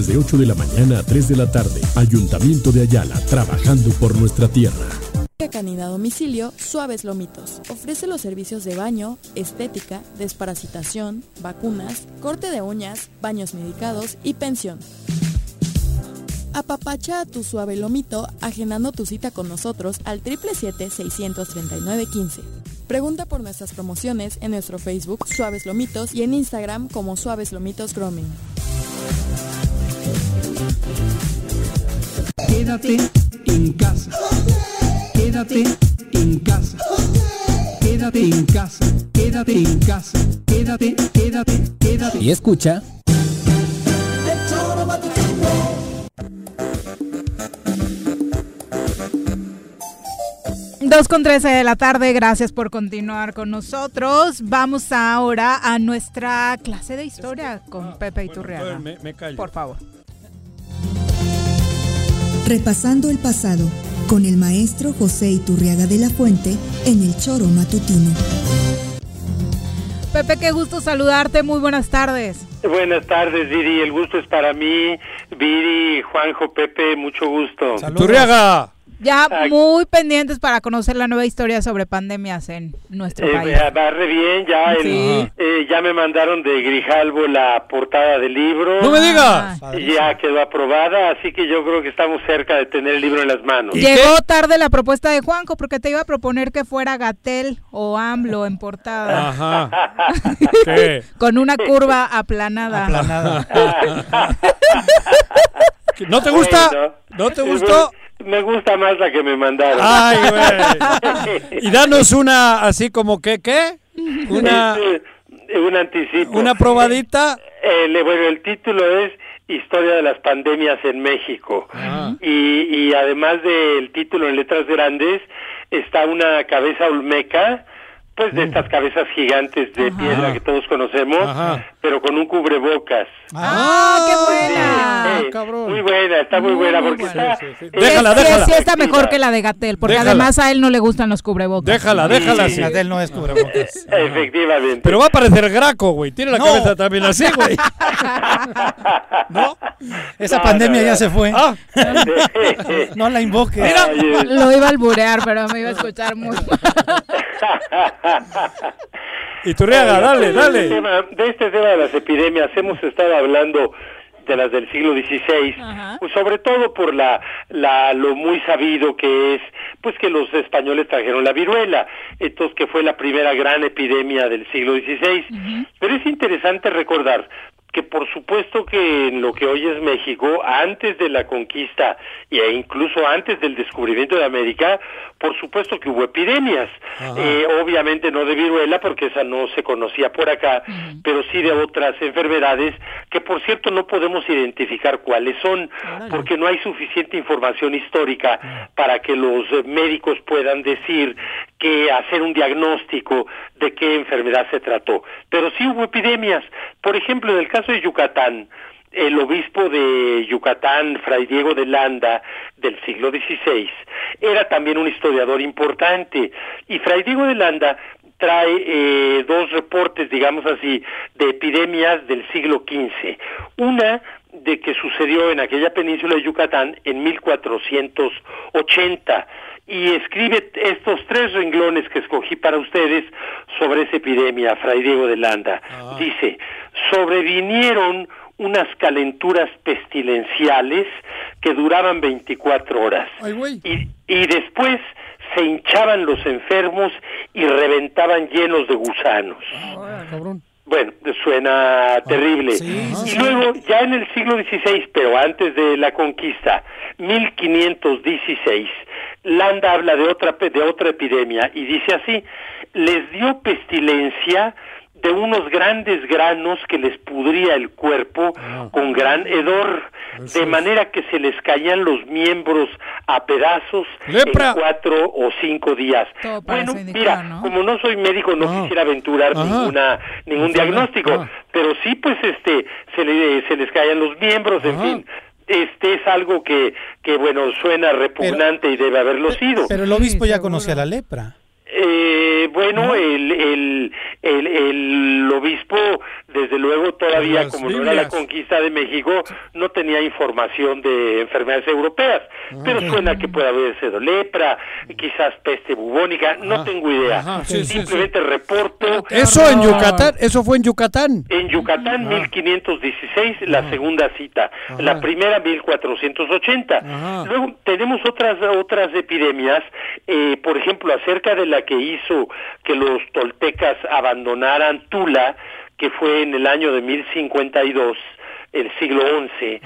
de 8 de la mañana a 3 de la tarde. Ayuntamiento de Ayala, trabajando por nuestra tierra. Canina domicilio Suaves Lomitos. Ofrece los servicios de baño, estética, desparasitación, vacunas, corte de uñas, baños medicados y pensión. Apapacha a tu suave lomito agendando tu cita con nosotros al 777-639-15. Pregunta por nuestras promociones en nuestro Facebook Suaves Lomitos y en Instagram como Suaves Lomitos Grooming. Quédate en casa. Quédate en casa. Quédate en casa. Quédate en casa. Quédate, quédate, quédate. Y escucha. Dos con 13 de la tarde, gracias por continuar con nosotros. Vamos ahora a nuestra clase de historia con Pepe Iturriaga. Me, me callo. Por favor. Repasando el pasado con el maestro José Iturriaga de la Fuente en el Choro Matutino. Pepe, qué gusto saludarte. Muy buenas tardes. Buenas tardes, Viri. El gusto es para mí. Viri, Juanjo, Pepe, mucho gusto. Iturriaga. Ya muy pendientes para conocer la nueva historia sobre pandemias en nuestro Eh, país. va re bien, ya, el- Sí. eh, ya me mandaron de Grijalvo la portada del libro. ¡No me digas! Ya quedó aprobada, así que yo creo que estamos cerca de tener el libro en las manos. Llegó tarde la propuesta de Juanjo porque te iba a proponer que fuera Gatel o AMLO en portada. Ajá. ¿Qué? Con una curva aplanada. ¿No te gusta? Bueno, ¿No te gustó? Me gusta más la que me mandaron. Ay, güey. Y danos una así como que, ¿qué? Una, Este, un anticipo. una probadita. Eh, le- bueno, el título es Historia de las pandemias en México. Ah. Y, y además del título en letras grandes, está una cabeza olmeca, pues de estas cabezas gigantes de piedra que todos conocemos, pero con un cubrebocas. ¡Ah, qué buena! Eh, Muy buena, está muy, buena porque está... Déjala, Sí, déjala. sí está mejor que la de Gatel, porque Déjala. además a él no le gustan los cubrebocas. Déjala, déjala así. Gatel no es cubrebocas. Efectivamente. Pero va a parecer Graco, güey. Tiene la No. cabeza también así, güey. Esa No, pandemia no, ya no. se fue. Ah. no la invoque. Lo iba a alburear, pero me iba a escuchar muy Y Turriaga, Oiga, dale, de dale. este tema- de este tema de las epidemias hemos estado hablando de las del siglo XVI, pues sobre todo por la, la lo muy sabido que es, pues que los españoles trajeron la viruela, entonces que fue la primera gran epidemia del siglo XVI. Pero es interesante recordar que por supuesto que en lo que hoy es México, antes de la conquista e incluso antes del descubrimiento de América, por supuesto que hubo epidemias. Eh, obviamente no de viruela, porque esa no se conocía por acá, pero sí de otras enfermedades que, por cierto, no podemos identificar cuáles son, porque no hay suficiente información histórica para que los médicos puedan decir que hacer un diagnóstico de qué enfermedad se trató. Pero sí hubo epidemias. Por ejemplo, en el caso de Yucatán, el obispo de Yucatán, Fray Diego de Landa, del siglo XVI, era también un historiador importante. Y Fray Diego de Landa trae eh, dos reportes, digamos así, de epidemias del siglo XV. Una de que sucedió en aquella península de Yucatán en 1480 y escribe estos tres renglones que escogí para ustedes sobre esa epidemia, Fray Diego de Landa. Dice, sobrevinieron unas calenturas pestilenciales que duraban 24 horas. y, y después se hinchaban los enfermos y reventaban llenos de gusanos. Bueno, suena terrible. y luego, ya en el siglo XVI, pero antes de la conquista, 1516, Landa habla de otra, de otra epidemia y dice así, les dio pestilencia de unos grandes granos que les pudría el cuerpo ah. con gran hedor, de manera que se les caían los miembros a pedazos en cuatro o cinco días. bueno, mira, como no soy médico, no ah. quisiera aventurar ninguna ningún diagnóstico, ah. pero sí, pues, este, se, le, se les caían los miembros, en fin este es algo que, que bueno, suena repugnante y debe haberlo sido. Pero el obispo ya conocía la lepra. Eh, bueno, el, el, el, el, obispo, desde luego, todavía, como no era la conquista de México, no tenía información de enfermedades europeas. Ah, pero suena que puede haber sido lepra, quizás peste bubónica, no tengo idea. Simplemente reporto. Eso en Yucatán, eso fue en Yucatán. En Yucatán, 1516, la segunda cita. La primera, 1480. Luego tenemos otras, otras epidemias, eh, por ejemplo, acerca de la que hizo que los toltecas abandonaran Tula, que fue en el año de 1052, el siglo XI.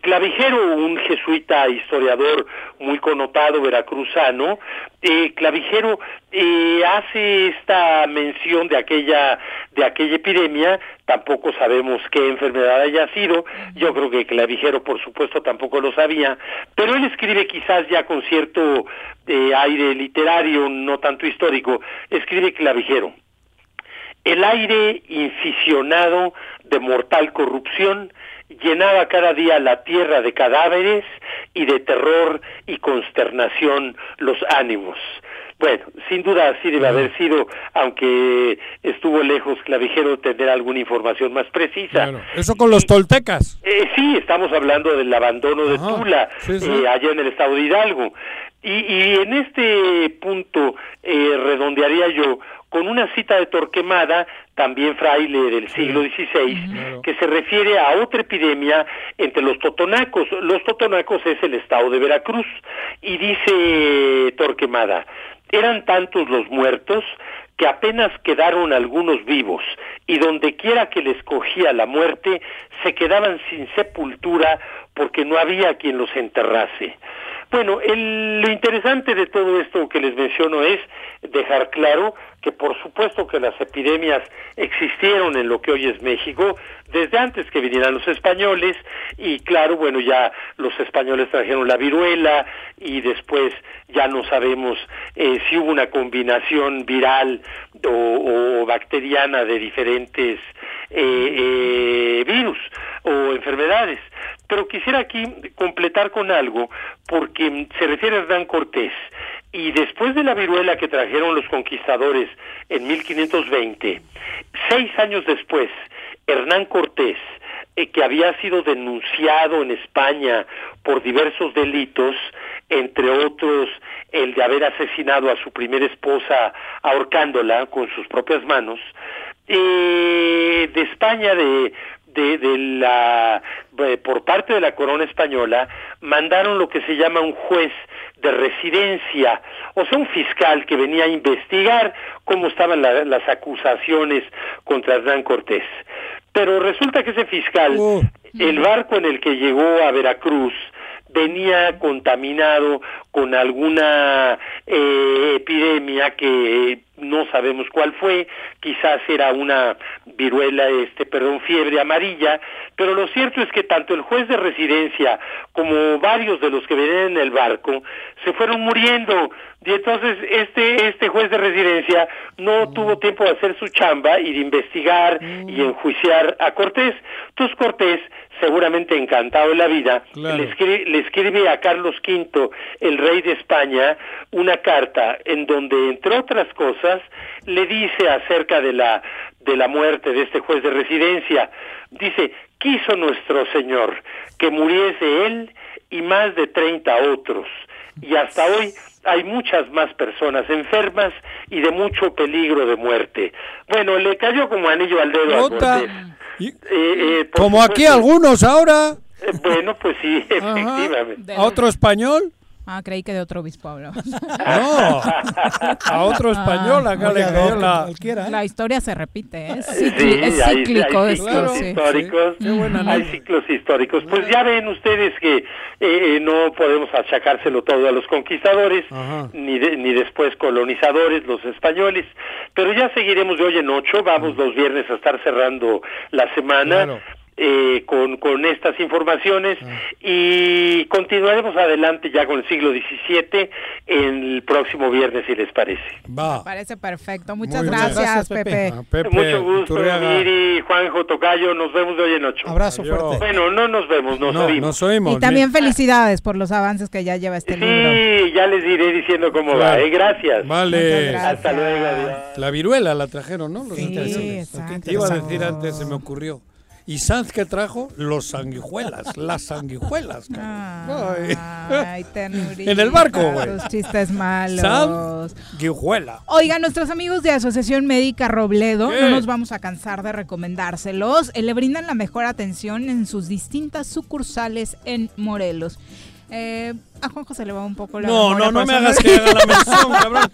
Clavijero, un jesuita historiador muy connotado veracruzano, eh, Clavijero eh, hace esta mención de aquella de aquella epidemia. Tampoco sabemos qué enfermedad haya sido. Yo creo que Clavijero, por supuesto, tampoco lo sabía. Pero él escribe quizás ya con cierto eh, aire literario, no tanto histórico. Escribe Clavijero. El aire inficionado de mortal corrupción llenaba cada día la tierra de cadáveres y de terror y consternación los ánimos. Bueno, sin duda así debe haber sido, aunque estuvo lejos Clavijero tener alguna información más precisa. Eso con los toltecas. Eh, sí, estamos hablando del abandono de Tula, eh, allá en el estado de Hidalgo. Y, y en este punto eh, redondearía yo con una cita de Torquemada, también fraile del siglo XVI, que se refiere a otra epidemia entre los totonacos. Los totonacos es el estado de Veracruz. Y dice Torquemada, eran tantos los muertos que apenas quedaron algunos vivos, y donde quiera que les cogía la muerte, se quedaban sin sepultura porque no había quien los enterrase. Bueno, lo interesante de todo esto que les menciono es dejar claro que por supuesto que las epidemias existieron en lo que hoy es México desde antes que vinieran los españoles y claro, bueno, ya los españoles trajeron la viruela y después ya no sabemos eh, si hubo una combinación viral o, bacteriana de diferentes eh, eh, virus o enfermedades. Pero quisiera aquí completar con algo, porque se refiere a Hernán Cortés. Y después de la viruela que trajeron los conquistadores en 1520, seis años después, Hernán Cortés, eh, que había sido denunciado en España por diversos delitos, entre otros el de haber asesinado a su primera esposa ahorcándola con sus propias manos, eh, de España de de, de la por parte de la corona española mandaron lo que se llama un juez de residencia, o sea, un fiscal que venía a investigar cómo estaban las acusaciones contra Hernán Cortés. Pero resulta que ese fiscal, oh. el barco en el que llegó a Veracruz, venía contaminado con alguna eh, epidemia que no sabemos cuál fue, quizás era una viruela, este, perdón, fiebre amarilla, pero lo cierto es que tanto el juez de residencia como varios de los que venían en el barco se fueron muriendo y entonces este este juez de residencia no mm. tuvo tiempo de hacer su chamba y de investigar y mm. enjuiciar a Cortés. Entonces Cortés seguramente encantado de la vida, le, escribe, le escribe a Carlos V, el rey de España, una carta en donde, entre otras cosas, le dice acerca de la, de la muerte de este juez de residencia, dice, quiso nuestro Señor que muriese él y más de 30 otros, y hasta hoy hay muchas más personas enfermas y de mucho peligro de muerte. Bueno, le cayó como anillo al dedo a Cortés. Eh, eh, como aquí algunos ahora. Eh, bueno, pues sí, efectivamente. ¿A otro español? Ah, creí que de otro obispo hablaba. No, a otro español, acá le cayó la... La historia se repite, ¿eh? Sí, es cíclico hay, esto, ciclos sí. históricos, hay ciclos históricos. Pues ya ven ustedes que eh, no podemos achacárselo todo a los conquistadores, ni, de- ni después colonizadores, los españoles, pero ya seguiremos de hoy en ocho, vamos los viernes a estar cerrando la semana. Eh, con, con estas informaciones y continuaremos adelante ya con el siglo XVII el próximo viernes, si les parece. Va. Me parece perfecto. Muchas gracias, Gracias, Pepe. Pepe. Mucho gusto. Miri, Juanjo, Tocayo, nos vemos de hoy en ocho. Abrazo Adiós. fuerte. Bueno, no nos vemos, nos No, oímos. nos oímos. Y también felicidades por los avances que ya lleva este libro. Sí, ya les iré diciendo cómo va, Claro. ¿eh? Gracias. Vale. Hasta luego, adiós. La viruela la trajeron, ¿no? Los Sí, interesantes. exacto. Iba a decir antes, se me ocurrió. ¿Y Sanz qué trajo? Los sanguijuelas, las sanguijuelas. Ay. Ay, ternurita. En el barco, güey. Tus chistes malos. Sanguijuela. Oigan, nuestros amigos de Asociación Médica Robledo, ¿Qué? no nos vamos a cansar de recomendárselos. Eh, le brindan la mejor atención en sus distintas sucursales en Morelos. Eh, a Juanjo se le va un poco la No, no, no me hagas que haga la mención, cabrón.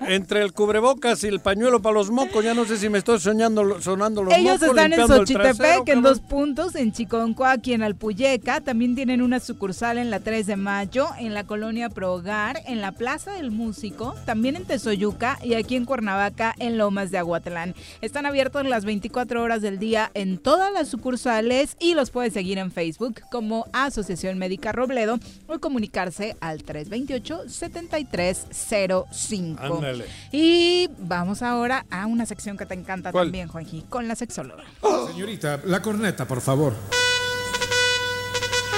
Entre el cubrebocas y el pañuelo para los mocos, ya no sé si me estoy soñando, sonando los Ellos mocos. están en Xochitepec, trasero, en dos puntos, en Chiconcoaqui, en Alpuyeca. También tienen una sucursal en la 3 de mayo, en la colonia Prohogar, en la Plaza del Músico, también en Tezoyuca y aquí en Cuernavaca, en Lomas de Aguatlán. Están abiertos las 24 horas del día en todas las sucursales y los puedes seguir en Facebook como Asociación Médica Robledo o comunicarse al 328-7305. Ándale. Y vamos ahora a una sección que te encanta ¿Cuál? también, Juanji, con la sexóloga. Señorita, la corneta, por favor.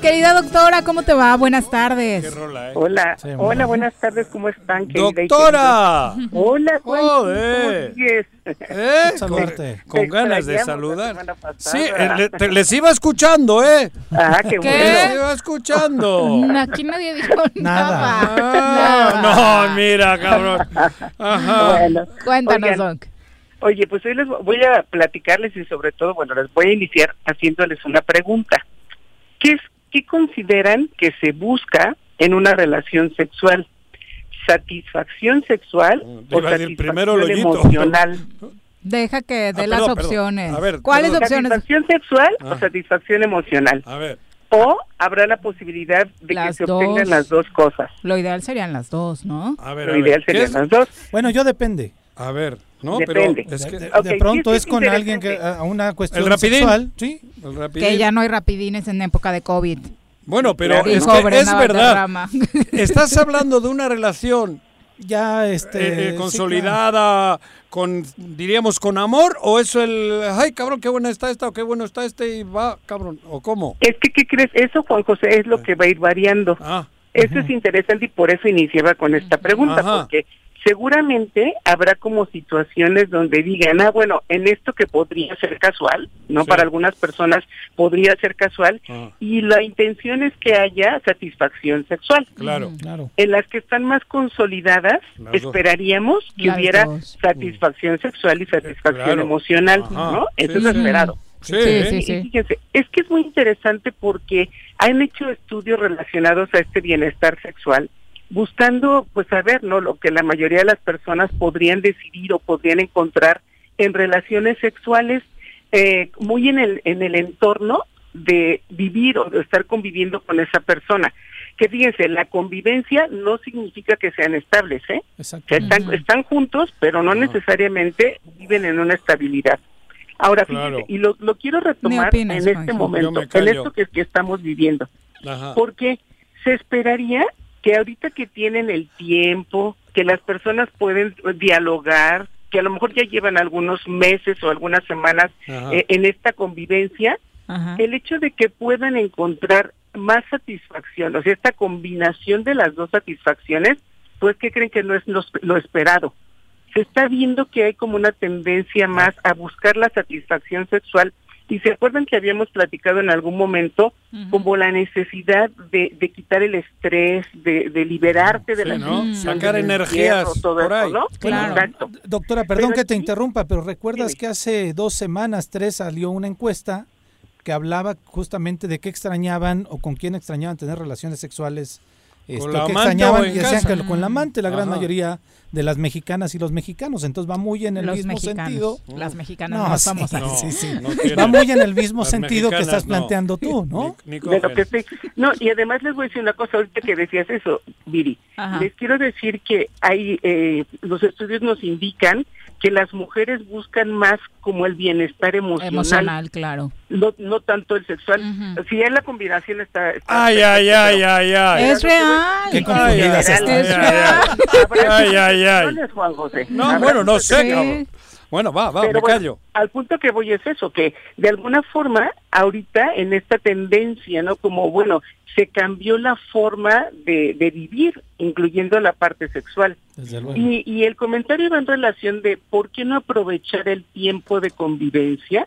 Querida doctora, ¿cómo te va? Buenas tardes. Hola, Sí, hola, bueno. buenas tardes, ¿cómo están? ¡Doctora! Hola, Juan. ¿Eh? Saludarte. Con, ganas de saludar. Sí, eh, le- te- les iba escuchando, ¿eh? Ah, qué bueno. Les iba escuchando. Aquí nadie dijo nada. Ah, no, mira, cabrón. Ajá. Bueno, Cuéntanos, oigan, Doc. Oye, pues hoy les voy a platicarles y sobre todo, bueno, les voy a iniciar haciéndoles una pregunta. ¿Qué es qué consideran que se busca en una relación sexual? ¿Satisfacción sexual o a primero el satisfacción emocional? Deja que dé Ah, las perdón, opciones. A ver, ¿Cuáles perdón. opciones? ¿Satisfacción sexual Ah. o satisfacción emocional? A ver. O habrá la posibilidad de Las que se obtengan dos. las dos cosas. Lo ideal serían las dos, ¿no? A Lo ideal serían las dos. Bueno, yo depende. A ver, ¿no? Depende. Pero es que... De, pronto sí, es con alguien que a una cuestión El rapidín. sexual, sí. El rapidín. Que ya no hay rapidines en época de COVID. Bueno, pero es, que es verdad. Estás hablando de una relación ya este eh, eh, sí, consolidada con diríamos con amor o eso el ay cabrón qué buena está esta o qué bueno está este y va cabrón o cómo Es que, ¿qué crees? Eso, Juan José, es lo que va a ir variando. Ah. Eso es interesante y por eso iniciaba con esta pregunta, Ajá. porque seguramente habrá como situaciones donde digan, ah, bueno, en esto que podría ser casual, ¿no? Sí. Para algunas personas podría ser casual, Ah. y la intención es que haya satisfacción sexual. claro claro En las que están más consolidadas, Las dos. esperaríamos que Las hubiera dos. satisfacción sexual y satisfacción Claro. emocional, Ajá. ¿no? Eso Sí, es sí. esperado. sí, Sí, ¿eh? sí, Y sí. fíjense, es que es muy interesante porque han hecho estudios relacionados a este bienestar sexual, buscando, pues, saber, ¿no? Lo que la mayoría de las personas podrían decidir o podrían encontrar en relaciones sexuales, eh, muy en el, en el entorno de vivir o de estar conviviendo con esa persona. Que fíjense, la convivencia no significa que sean estables, ¿eh? están, están juntos, pero no necesariamente viven en una estabilidad. Ahora, fíjense, y lo, lo quiero retomar en este momento, en esto que, que estamos viviendo. Porque se esperaría que ahorita que tienen el tiempo, que las personas pueden dialogar, que a lo mejor ya llevan algunos meses o algunas semanas eh, en esta convivencia, el hecho de que puedan encontrar más satisfacción, o sea, esta combinación de las dos satisfacciones, pues que creen que no es lo, esperado. Se está viendo que hay como una tendencia más a buscar la satisfacción sexual y se acuerdan que habíamos platicado en algún momento como la necesidad de, de quitar el estrés, de, de liberarte de la sacar energías todo por ahí. ¿no? Claro. Exacto. Doctora, perdón que te interrumpa, pero recuerdas que hace dos semanas, tres, salió una encuesta que hablaba justamente de qué extrañaban o con quién extrañaban tener relaciones sexuales con la amante y decían que con la amante la gran mayoría de las mexicanas y los mexicanos. Entonces va muy en el mismo sentido. Las mexicanas no, vamos a sí, sí, va muy en el mismo sentido que estás planteando tú no no y además les voy a decir una cosa ahorita que decías eso Viri. Les quiero decir que hay eh, los estudios nos indican que las mujeres buscan más como el bienestar emocional. Emocional, claro. No, no tanto el sexual. Si es la combinación está... ay, ay, ay, ay, ay. Es real. Qué confundidas es real. Ay, ay, ay. Juan José. No, bueno, no sé, cabrón. Bueno, va, va, me callo. Al punto que voy es eso, que de alguna forma, ahorita en esta tendencia, ¿no? Como, bueno, se cambió la forma de, de vivir, incluyendo la parte sexual. Y, y, el comentario va en relación de por qué no aprovechar el tiempo de convivencia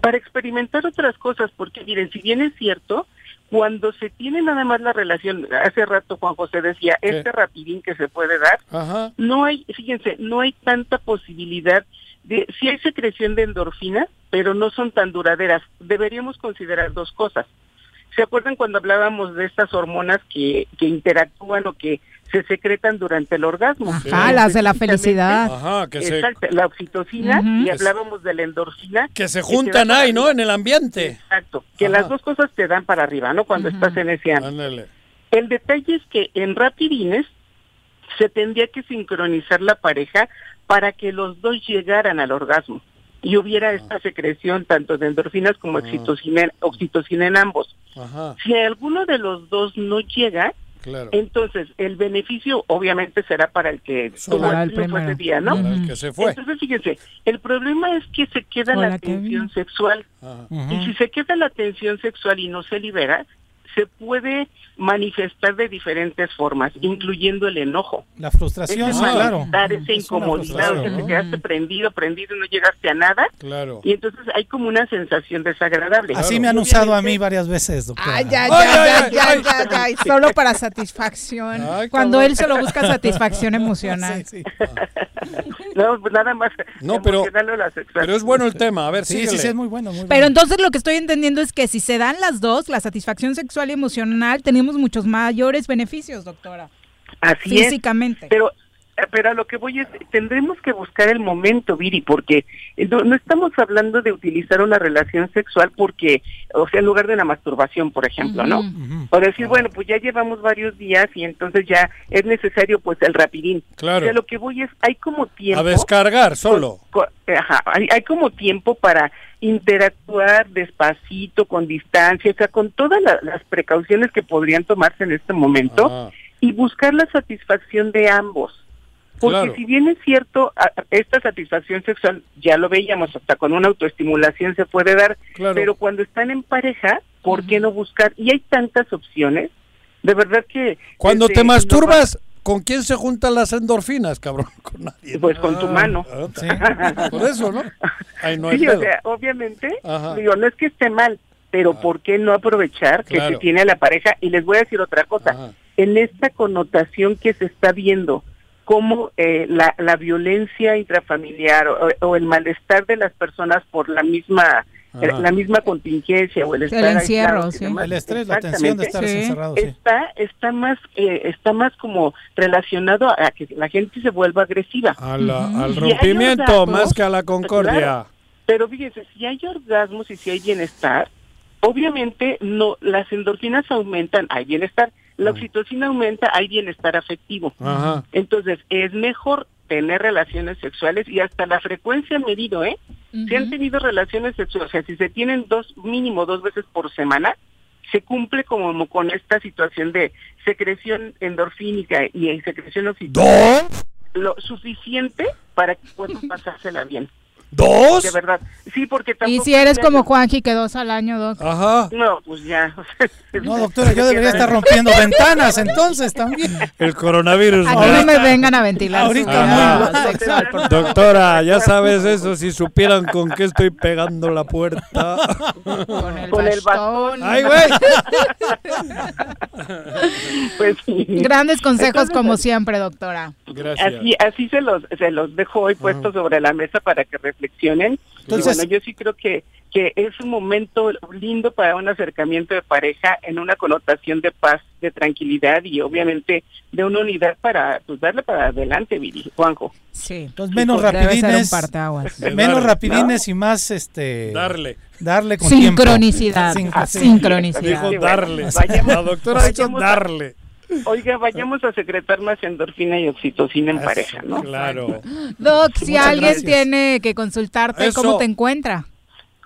para experimentar otras cosas, porque miren, si bien es cierto, cuando se tiene nada más la relación, hace rato Juan José decía, este rapidín que se puede dar, no hay, fíjense, no hay tanta posibilidad de, si hay secreción de endorfina, pero no son tan duraderas. Deberíamos considerar dos cosas. ¿Se acuerdan cuando hablábamos de estas hormonas que, que interactúan o que se secretan durante el orgasmo? Ajá, las de la felicidad. Ajá, que se... la oxitocina y hablábamos de la endorfina. Que se juntan ahí, ¿no? En el ambiente. Exacto, que las dos cosas te dan para arriba, ¿no? Cuando estás en ese ámbito. El detalle es que en rapidines se tendría que sincronizar la pareja para que los dos llegaran al orgasmo y hubiera esta secreción tanto de endorfinas como oxitocina, oxitocina en ambos. Si alguno de los dos no llega, entonces el beneficio obviamente será para el que tuvo el, día, ¿no? que se fue. Entonces fíjense, el problema es que se queda la tensión sexual. Y si se queda la tensión sexual y no se libera, se puede manifestar de diferentes formas, incluyendo el enojo. La frustración, ese claro. Esa incomodidad, que te quedaste prendido, prendido y no llegaste a nada. Claro. Y entonces hay como una sensación desagradable. Así me han usado a mí varias veces, doctora. Ay, ya, ya, ya, ya, ya, solo para satisfacción. Cuando él solo busca satisfacción emocional. Sí, sí. no, pues nada más. No, pero, pero es bueno el tema. A ver, sí, sí, sí, es muy bueno. Muy pero entonces lo que estoy entendiendo es que si se dan las dos, la satisfacción sexual y emocional, tenemos muchos mayores beneficios, doctora. Así Físicamente. pero pero a lo que voy es, tendremos que buscar el momento, Viri, porque no, estamos hablando de utilizar una relación sexual porque, o sea, en lugar de la masturbación, por ejemplo, ¿no? O decir, bueno, pues ya llevamos varios días y entonces ya es necesario, pues, el rapidín. Claro. O sea, lo que voy es, hay como tiempo... A descargar solo. ajá, hay, hay como tiempo para interactuar despacito, con distancia, o sea, con todas las precauciones que podrían tomarse en este momento y buscar la satisfacción de ambos. Porque si bien es cierto, esta satisfacción sexual, ya lo veíamos, hasta con una autoestimulación se puede dar, pero cuando están en pareja, ¿por qué no buscar? Y hay tantas opciones, de verdad que... Cuando te masturbas, ¿con quién se juntan las endorfinas, cabrón? Con nadie. Pues con tu mano. Ah, Por eso, ¿no? no sí, o sea, obviamente, digo, no es que esté mal, pero ah. ¿por qué no aprovechar que se tiene a la pareja? Y les voy a decir otra cosa, en esta connotación que se está viendo, cómo eh, la, la, violencia intrafamiliar o, el malestar de las personas por la misma la misma contingencia o el estar el encierro, sí. el estrés, la tensión de estar encerrado, está está más eh, está más como relacionado a que la gente se vuelva agresiva, al rompimiento más que a la concordia. pero fíjense, si hay orgasmos y si hay bienestar, obviamente no las endorfinas aumentan, hay bienestar, la oxitocina aumenta, hay bienestar afectivo. Ajá. Entonces, es mejor tener relaciones sexuales y hasta la frecuencia medido, ¿eh? Si han tenido relaciones sexuales, o sea, si se tienen dos, mínimo dos veces por semana, se cumple como con esta situación de secreción endorfínica y secreción oxitocina. Lo suficiente para que puedan pasársela bien. ¿Dos? De verdad. Sí, porque Y tampoco... si eres como Juanji, que dos al año, Doc. Ajá. No, pues ya. No, doctora, yo debería estar rompiendo ventanas entonces también. El coronavirus. Aquí ¿no? no me vengan a ventilar. Ahorita muy sexual, por favor. Doctora, ya sabes eso, si supieran con qué estoy pegando la puerta. Con el Con el bastón. ¡Ay, güey! pues sí. Grandes consejos Entonces, como siempre, doctora. Gracias. Así, así se los, se los dejo hoy puestos sobre la mesa para que reflexionen. Entonces- y bueno, yo sí creo que, que es un momento lindo para un acercamiento de pareja en una connotación de paz, de tranquilidad y obviamente de una unidad para pues darle para adelante, Viri, Juanjo. Sí. Entonces, menos rapidines, menos Darle. rapidines y más este Darle. darle con Sincronicidad. tiempo. Sin- Sincronicidad. Dijo Sí, bueno, darle. vayamos- La doctora ha dicho darle. Oiga, vayamos a secretar más endorfina y oxitocina en pareja, ¿no? Claro. Doc, si Muchas alguien gracias. tiene que consultarte, Eso. ¿cómo te encuentra?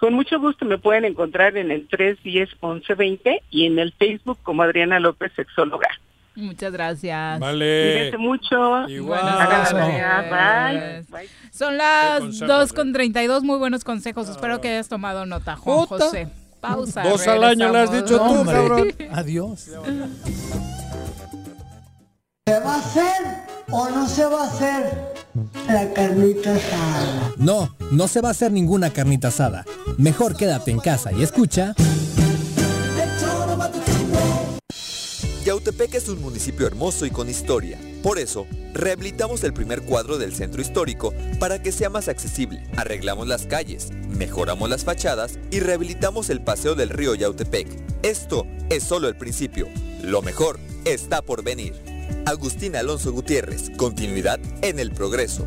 Con mucho gusto me pueden encontrar en el 310-1120 y en el Facebook como Adriana López, sexóloga. Muchas gracias. Vale. Cuídense mucho. Igual. Bye. Bye. Son las Qué consejos, 2 eh. con 32, muy buenos consejos. Espero que hayas tomado nota, Juan. José. Pausa. Dos al año le has dicho tú, cabrón. Adiós. ¿Se va a hacer o no se va a hacer la carnita asada? No, no se va a hacer ninguna carnita asada. Mejor quédate en casa y escucha. Yautepec es un municipio hermoso y con historia. Por eso, rehabilitamos el primer cuadro del centro histórico para que sea más accesible. Arreglamos las calles, mejoramos las fachadas y rehabilitamos el paseo del río Yautepec. Esto es solo el principio. Lo mejor está por venir. Agustín Alonso Gutiérrez, continuidad en el progreso.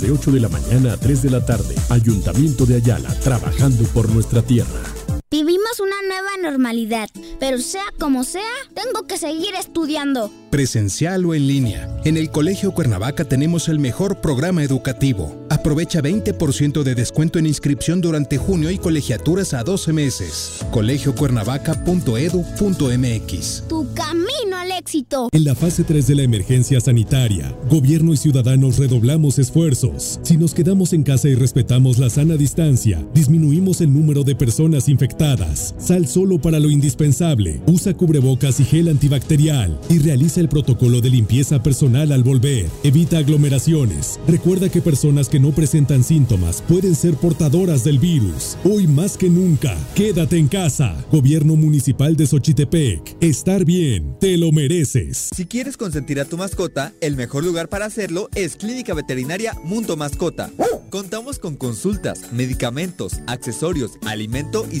de 8 de la mañana a 3 de la tarde. Ayuntamiento de Ayala, trabajando por nuestra tierra. Vivimos una nueva normalidad, pero sea como sea, tengo que seguir estudiando. Presencial o en línea. En el Colegio Cuernavaca tenemos el mejor programa educativo. Aprovecha 20% de descuento en inscripción durante junio y colegiaturas a 12 meses. colegiocuernavaca.edu.mx Tu camino al éxito. En la fase 3 de la emergencia sanitaria, gobierno y ciudadanos redoblamos esfuerzos. Si nos quedamos en casa y respetamos la sana distancia, disminuimos el número de personas infectadas. Sal solo para lo indispensable. Usa cubrebocas y gel antibacterial y realiza el protocolo de limpieza personal al volver. Evita aglomeraciones. Recuerda que personas que no presentan síntomas pueden ser portadoras del virus. Hoy más que nunca, quédate en casa. Gobierno Municipal de Xochitepec. Estar bien, te lo mereces. Si quieres consentir a tu mascota, el mejor lugar para hacerlo es Clínica Veterinaria Mundo Mascota. Contamos con consultas, medicamentos, accesorios, alimento y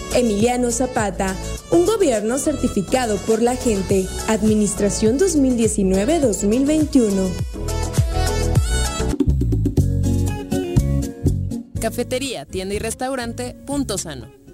Emiliano Zapata, un gobierno certificado por la gente. Administración 2019-2021. Cafetería, tienda y restaurante Punto Sano.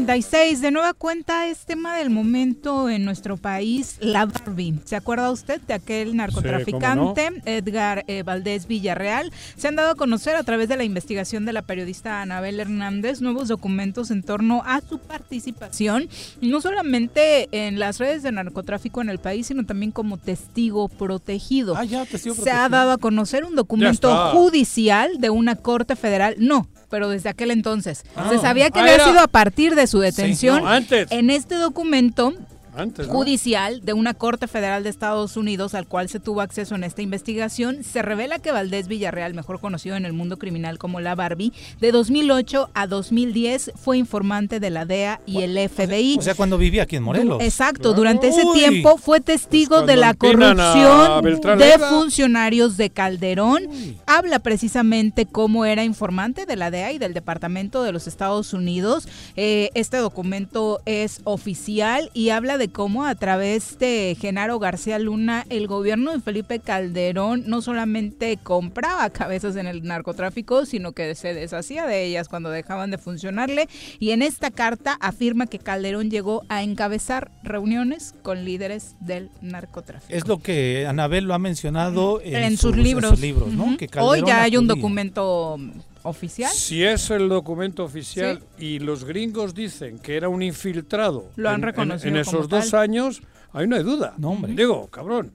36, de nueva cuenta es tema del momento en nuestro país, la Barbie. ¿Se acuerda usted de aquel narcotraficante Edgar eh, Valdés Villarreal? Se han dado a conocer a través de la investigación de la periodista Anabel Hernández nuevos documentos en torno a su participación, no solamente en las redes de narcotráfico en el país, sino también como testigo protegido. Ah, ya, testigo Se ha dado a conocer un documento judicial de una corte federal, no, pero desde aquel entonces. Ah. Se sabía que Ah, había era- sido a partir de su detención. no, antes. En este documento Antes, ¿no? judicial de una Corte Federal de Estados Unidos al cual se tuvo acceso en esta investigación, se revela que Valdés Villarreal, mejor conocido en el mundo criminal como la Barbie, de 2008 a 2010 fue informante de la DEA y el FBI. O sea, cuando vivía aquí en Morelos. Exacto, durante ese Uy. tiempo fue testigo Pues de la corrupción de funcionarios de Calderón. Habla precisamente cómo era informante de la DEA y del Departamento de los Estados Unidos. Eh, este documento es oficial y habla de cómo a través de Genaro García Luna el gobierno de Felipe Calderón no solamente compraba cabezas en el narcotráfico, sino que se deshacía de ellas cuando dejaban de funcionarle. Y en esta carta afirma que Calderón llegó a encabezar reuniones con líderes del narcotráfico. Es lo que Anabel lo ha mencionado en, en sus sus- libros. en sus libros, ¿no? Ujú. Que Hoy ya hay un documento oficial. Si es el documento oficial y los gringos dicen que era un infiltrado Lo han en- en- reconocido en, esos como dos tal. años, ahí no hay duda. No, hombre. Digo, cabrón.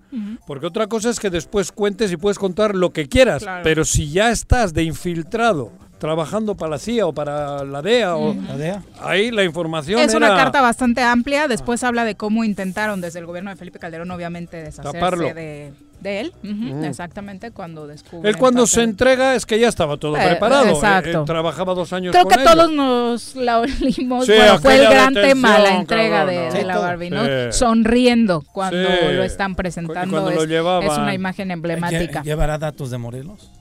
Porque otra cosa es que después cuentes y puedes contar lo que quieras, Claro. pero si ya estás de infiltrado trabajando para la CIA o para la DEA, o, La DEA. ahí la información Es una carta bastante amplia. Después habla de cómo intentaron desde el gobierno de Felipe Calderón, obviamente, deshacerse Taparlo. de, de él. Ujú. Exactamente, cuando descubre. Él cuando se entrega es que ya estaba todo Eh, preparado. Exacto. eh, trabajaba dos años Creo con que todos nos la olimos. Sí, bueno, fue el gran tema, la entrega cabrón, de, no. de la. Barbie, ¿no? Sonriendo cuando Sí. lo están presentando. cuando lo es, llevaban. es una imagen emblemática. Lle- ¿Llevará datos de Morelos?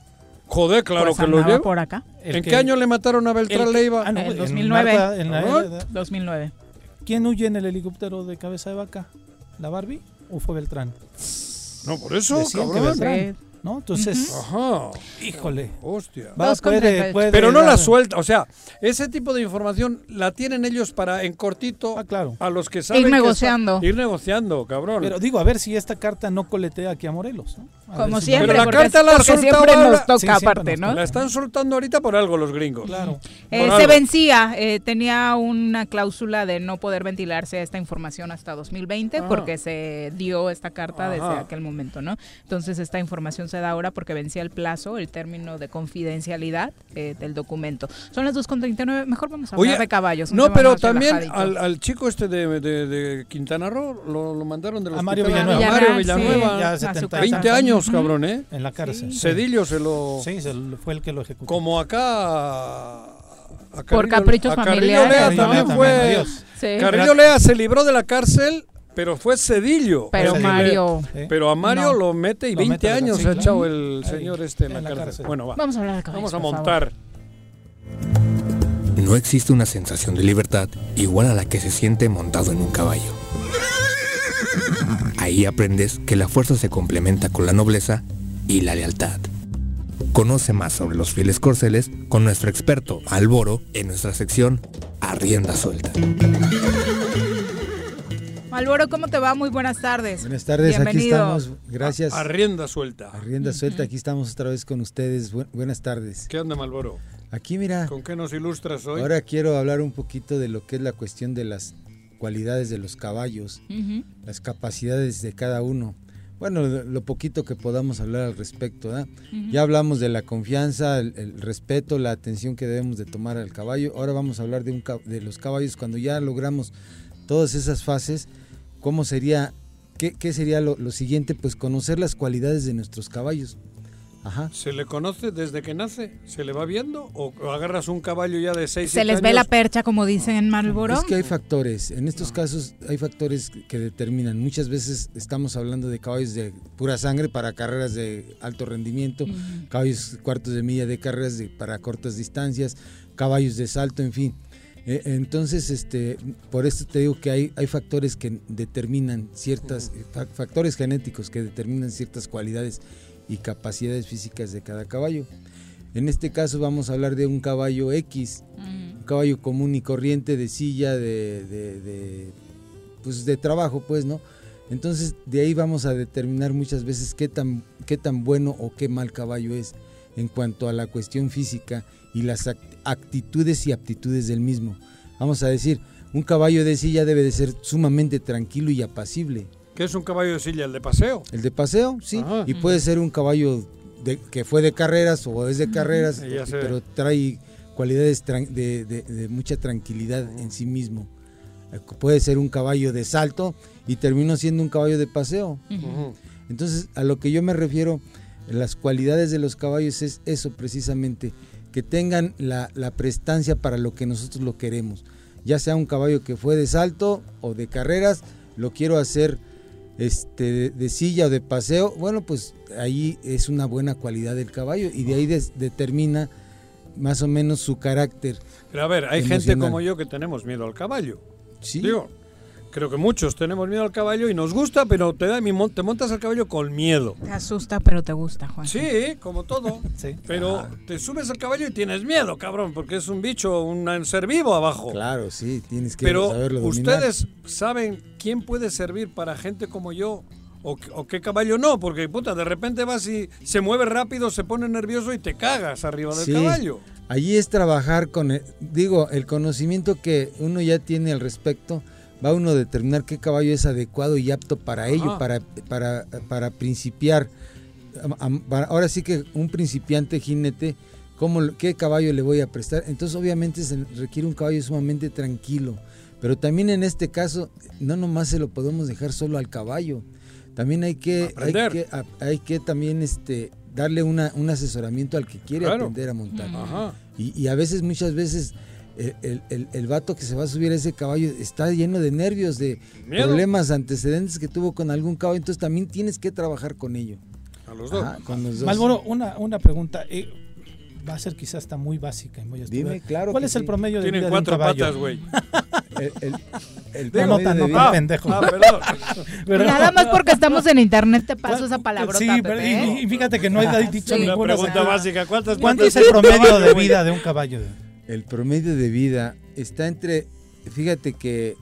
Joder, claro Pues que lo lleva. por acá. El ¿En que- qué año le mataron a Beltrán el Leiva? ah, no, En en 2009. Marta, en la- Ah. 2009. ¿Quién huye en el helicóptero de cabeza de vaca? ¿La Barbie o fue Beltrán? No, por eso, cabrón. ¿No? Entonces, Ajá. híjole. Hostia. Va, Dos puede- puede Pero no la dar- suelta, o sea, ese tipo de información la tienen ellos para en cortito Ah, claro. a los que saben Ir que está- negociando. ir negociando, cabrón. Pero digo, a ver si esta carta no coletea aquí a Morelos. ¿no? A Como si- siempre, Pero la porque, carta la porque soltaba siempre ahora- nos toca Sí, siempre aparte, nos ¿no? la están soltando ahorita por algo los gringos. Claro. Eh, Por se algo. vencía, eh, tenía una cláusula de no poder ventilarse esta información hasta 2020 Ah. porque se dio esta carta desde Ajá. aquel momento, ¿no? Entonces esta información se da ahora porque vencía el plazo, el término de confidencialidad eh, del documento. Son las 2.39, mejor vamos a hablar Oye, de caballos. no, pero también al, al chico este de, de- de Quintana Roo lo, lo mandaron de A Mario hospital. Villanueva. A Mario sí. Villanueva. Ya a su 70 casa. 20 años, cabrón, ¿eh? En la cárcel. Cedillo se lo... Sí, se lo- fue el que lo ejecutó. Como acá... Por caprichos a Carrillo familiares, Lea ¿no? también También, fue... Sí. Carrillo Lea se libró de la cárcel, pero fue Cedillo. Pero le- Mario... ¿eh? Pero a Mario No. lo mete y Lo 20 mete a la años ha echado el Ahí, señor este en, en la, cárcel. cárcel. Bueno, va. Vamos a hablar de caballos, Vamos a montar. No existe una sensación de libertad igual a la que se siente montado en un caballo. Ahí aprendes que la fuerza se complementa con la nobleza y la lealtad. Conoce más sobre los fieles corceles con nuestro experto Alboro en nuestra sección Arrienda Suelta. Malboro, ¿cómo te va? Muy buenas tardes. Buenas tardes, aquí Bienvenido. estamos. Gracias. A rienda suelta. A rienda suelta, aquí estamos otra vez con ustedes. Bu- buenas tardes. ¿Qué onda, Malboro? Aquí mira, ¿Con qué nos ilustras hoy? ahora quiero hablar un poquito de lo que es la cuestión de las cualidades de los caballos, las capacidades de cada uno. Bueno, lo, poquito que podamos hablar al respecto. Ya hablamos de la confianza, el, el respeto, la atención que debemos de tomar al caballo. Ahora vamos a hablar de, un, de los caballos cuando ya logramos todas esas fases. ¿Cómo sería ¿qué, qué sería lo, lo siguiente? Pues conocer las cualidades de nuestros caballos. Ajá. ¿Se le conoce desde que nace? ¿Se le va viendo? ¿O agarras un caballo ya de 6 Se les ve la percha, como dicen en Marlboro. Es que hay factores, en estos casos hay factores que determinan. Muchas veces estamos hablando de caballos de pura sangre para carreras de alto rendimiento, caballos cuartos de milla de carreras de- para cortas distancias, caballos de salto, en fin. Eh, Entonces, este, por esto te digo que hay, hay factores que determinan ciertas, fa- factores genéticos que determinan ciertas cualidades y capacidades físicas de cada caballo. En este caso vamos a hablar de un caballo X, un caballo común y corriente de silla, de, de, de, pues de trabajo, pues, ¿no? Entonces de ahí vamos a determinar muchas veces qué tan, qué tan bueno o qué mal caballo es en cuanto a la cuestión física y las actitudes y aptitudes del mismo. Vamos a decir, un caballo de silla debe de ser sumamente tranquilo y apacible. ¿Qué es un caballo de silla? ¿El de paseo? El de paseo, sí, y puede ser un caballo de, que fue de carreras o es de carreras, pero trae cualidades de, de- de mucha tranquilidad en sí mismo. Eh, Puede ser un caballo de salto y terminó siendo un caballo de paseo. Entonces, a lo que yo me refiero, las cualidades de los caballos es eso precisamente, que tengan la, la prestancia para lo que nosotros lo queremos. Ya sea un caballo que fue de salto o de carreras, lo quiero hacer este, de, de silla o de paseo, bueno, pues ahí es una buena cualidad del caballo y de ahí des- determina más o menos su carácter. Pero a ver, hay gente como yo que tenemos miedo al caballo. Sí. Digo, creo que muchos tenemos miedo al caballo y nos gusta, pero te, da, te montas al caballo con miedo. Te asusta, pero te gusta, Juan. Sí, como todo. Pero te subes al caballo y tienes miedo, cabrón, porque es un bicho, un ser vivo abajo. Claro, sí, tienes que Pero saberlo dominar. ustedes saben quién puede servir para gente como yo o, o qué caballo no, porque puta, de repente vas y se mueve rápido, se pone nervioso y te cagas arriba del Sí, caballo. Allí es trabajar con, el- digo, el conocimiento que uno ya tiene al respecto, va uno a determinar qué caballo es adecuado y apto para ello, para, para, para principiar. Ahora sí que un principiante jinete, ¿cómo, ¿qué caballo le voy a prestar? Entonces obviamente se requiere un caballo sumamente tranquilo, pero también en este caso no nomás se lo podemos dejar solo al caballo, también hay que, hay que, hay que también este, darle una, un asesoramiento al que quiere Claro. aprender a montar. Ajá. Y, y a veces, muchas veces, el, el- el- el vato que se va a subir a ese caballo está lleno de nervios, de Miedo. problemas, antecedentes que tuvo con algún caballo, entonces también tienes que trabajar con ello. A los Ajá, con los dos. Malboro, una, una pregunta. eh, va a ser quizás hasta muy básica y muy. Dime, claro ¿Cuál es el promedio de Tienen vida de un cuatro caballo? patas, güey. El, el- el No, promedio tan, de no vida- tan pendejo. Ah, perdón. Pero- Nada más porque estamos en internet te paso esa palabrota, Sí, pero y, ¿eh? y fíjate que no hay dicho Sí. Una ninguna. pregunta básica, ¿cuántas ¿Cuánto es el promedio de vida de un caballo? El promedio de vida está entre, fíjate que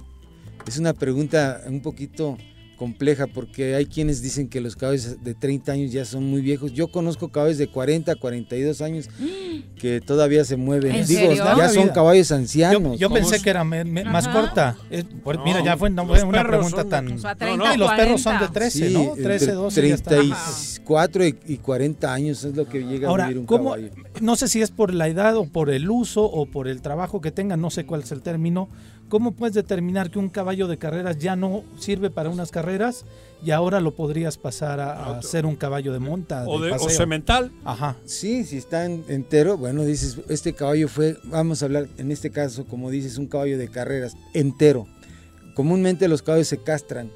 es una pregunta un poquito compleja porque hay quienes dicen que los caballos de 30 años ya son muy viejos. Yo conozco caballos de 40, 42 años que todavía se mueven. ¿En Digo, serio? ya son caballos Yo, ancianos. yo ¿Cómo pensé que era me- me- más corta. Es- por- No, mira, ya fue no una pregunta son- tan. O sea, No, 30, no. y los perros son de 40. 13, Sí, ¿no? 13, entre 12. ya está. 34 y, y 40 años es lo que llega a Ahora, vivir un ¿cómo? caballo. No sé si es por la edad o por el uso o por el trabajo que tenga, no sé cuál es el término. ¿Cómo puedes determinar que un caballo de carreras ya no sirve para unas carreras y ahora lo podrías pasar a, a ser un caballo de monta? O, de de, o paseo? semental. Ajá. Sí, si está en- entero, bueno, dices, este caballo fue, vamos a hablar en este caso, como dices, un caballo de carreras, entero. Comúnmente los caballos se castran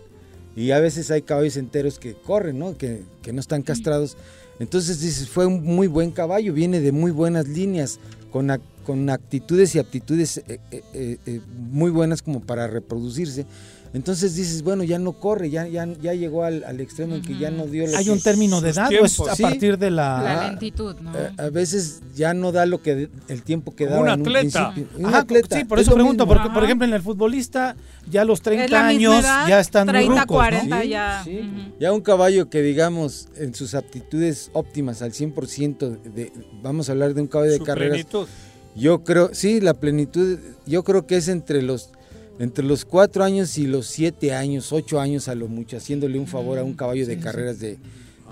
y a veces hay caballos enteros que corren, ¿no? Que, que no están castrados. Entonces dices, fue un muy buen caballo, viene de muy buenas líneas, con, con actitudes y aptitudes eh, eh, eh, muy buenas como para reproducirse. Entonces dices, bueno, ya no corre, ya, ya, ya llegó al, al extremo en que ya no dio lo ¿Hay que- un término de edad o es tiempos. a Sí. partir de la... La Ah, lentitud, ¿no? Eh, a veces ya no da lo que el tiempo que daba un en un atleta. principio. Un Ajá, atleta, sí, por es eso pregunto, mismo. porque por ejemplo en el futbolista ya a los Es 30 la misma años edad, ya están 30, muy rucos, ¿no? 40 Sí, ya. sí. Ya un caballo que digamos en sus aptitudes óptimas al 100%, de, vamos a hablar de un caballo de Su carreras, plenitud. yo creo, sí, la plenitud, yo creo que es entre los entre los cuatro años y los siete años, ocho años a lo mucho, haciéndole un favor a un caballo de carreras de,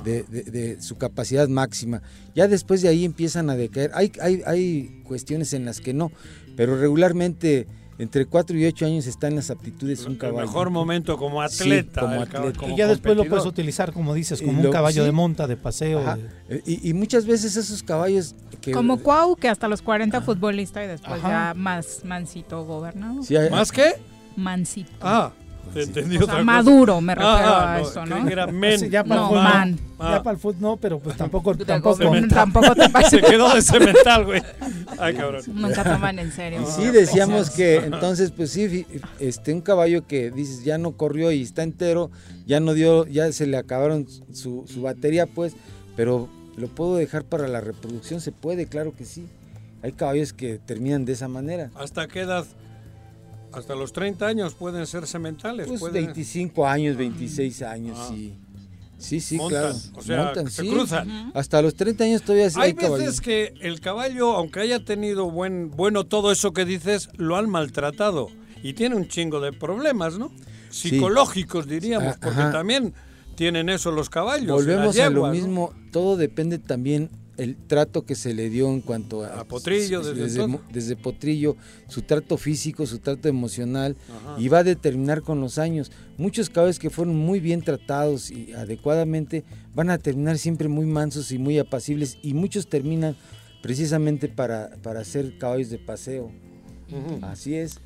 de, de- de su capacidad máxima. Ya después de ahí empiezan a decaer. Hay, hay, hay cuestiones en las que no, pero regularmente entre 4 y 8 años está en las aptitudes un El caballo. mejor momento como Sí, atleta. como el caballo, atleta. como y ya después lo puedes utilizar, como dices, como un lo- caballo sí. de monta, de paseo. De- Y, y muchas veces esos caballos que Como Cuau, que hasta los 40 futbolista y después Ajá. ya más mansito gobernado. Sí, hay- ¿Más qué? Mansito. Ah, entendí O sea, otra cosa. maduro, me refiero Ah, a no, eso, ¿no? era men. Sí, ya para No, el fútbol, man. Ah. Ya para el fútbol no, pero pues tampoco. Tampoco tampoco te. Se quedó de cemental, güey. Ay, cabrón. Nunca toman en serio. Y sí decíamos que entonces pues sí este un caballo que dices ya no corrió y está entero ya no dio ya se le acabaron su, su batería pues pero lo puedo dejar para la reproducción se puede claro que sí hay caballos que terminan de esa manera ¿Hasta qué edad? Hasta los 30 años pueden ser sementales. pues pueden... 25 años 26 años Ah. sí sí sí Montan, claro o sea, Montan, se sí. cruzan. hasta los 30 años todavía Hay hay, veces que el caballo, aunque haya tenido buen, bueno todo eso que dices, lo han maltratado y tiene un chingo de problemas, ¿no? Psicológicos diríamos, Ah, porque ajá. también tienen eso los caballos. Volvemos a lo mismo, todo depende también el trato que se le dio en cuanto a, A Potrillo, desde desde, desde Potrillo, su trato físico, su trato emocional Ajá. y va a determinar con los años. Muchos caballos que fueron muy bien tratados y adecuadamente van a terminar siempre muy mansos y muy apacibles y muchos terminan precisamente para, para ser caballos de paseo. Así es.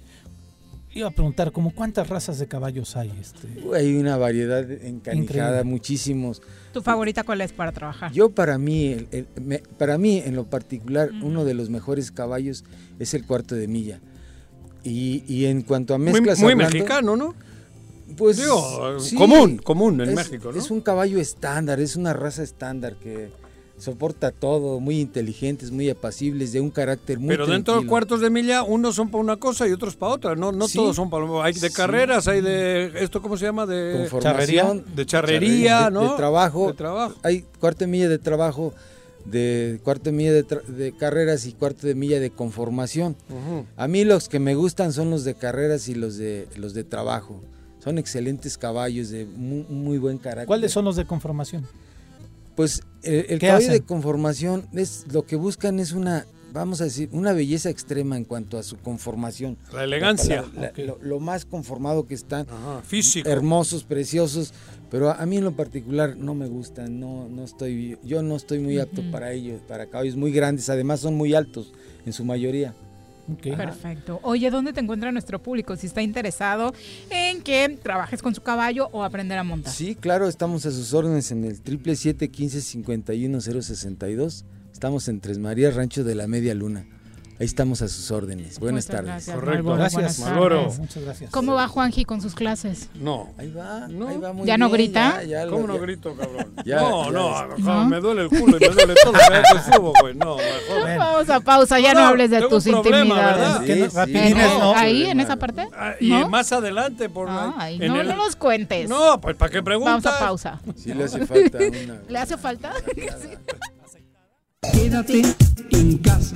Iba a preguntar, ¿como cuántas razas de caballos hay? Este? Hay una variedad encanijada, Increíble. muchísimos. ¿Tu favorita cuál es para trabajar? Yo para mí, el- el- me- para mí en lo particular, uno de los mejores caballos es el cuarto de milla. Y, y en cuanto a Muy, mezclas muy hablando, mexicano, ¿no? pues Digo, sí, común, común en es- México, ¿no? Es un caballo estándar, es una raza estándar que soporta todo, muy inteligentes, muy apacibles, de un carácter muy Pero dentro de tranquilo. cuartos de milla, unos son para una cosa y otros para otra. No, no Sí. todos son para Hay de Sí. carreras, hay de. ¿Esto cómo se llama? De. Conformación, De charrería, de- ¿no? De trabajo. De trabajo. Hay cuarto de milla de trabajo, de cuarto de milla de, de carreras y cuarto de milla de conformación. A mí los que me gustan son los de carreras y los de los de trabajo. Son excelentes caballos de muy, muy buen carácter. ¿Cuáles son los de conformación? Pues el, el ¿Qué caballo de conformación es lo que buscan es una, vamos a decir, una belleza extrema en cuanto a su conformación. La elegancia. palabra, la- lo, lo más conformado que están. físico. Hermosos, preciosos. Pero a, a mí en lo particular no me gustan. No, no estoy, yo no estoy muy apto para ellos, para caballos muy grandes. Además son muy altos en su mayoría. Perfecto. Oye, ¿dónde te encuentra nuestro público si está interesado en que trabajes con su caballo o aprender a montar? Sí, claro, estamos a sus órdenes en el 777-1551-062. Estamos en Tres Marías, Rancho de la Media Luna. Ahí estamos a sus órdenes. Buenas Muchas tardes. gracias, Correcto. Malboro. Gracias, Malboro. Muchas gracias. ¿Cómo va Juanji con sus clases? No. Ahí va, No. ahí va muy ¿Ya no bien, grita? ya- ya lo- ¿Cómo no ya- grito, cabrón? Ya, no, ya no, me duele el culo y me duele todo. Te subo, güey. No, mejor. Vamos a pausa, ya No, no, hables de tengo tus intimidades. Sí, sí. rapidines, ¿En- no. ¿Ahí, en esa parte? Ah, Y ¿No? más adelante, por Ay, no, el- no nos cuentes. No, pues ¿para qué preguntas? Vamos a pausa. Sí le hace falta una... ¿Le hace falta? Quédate en casa.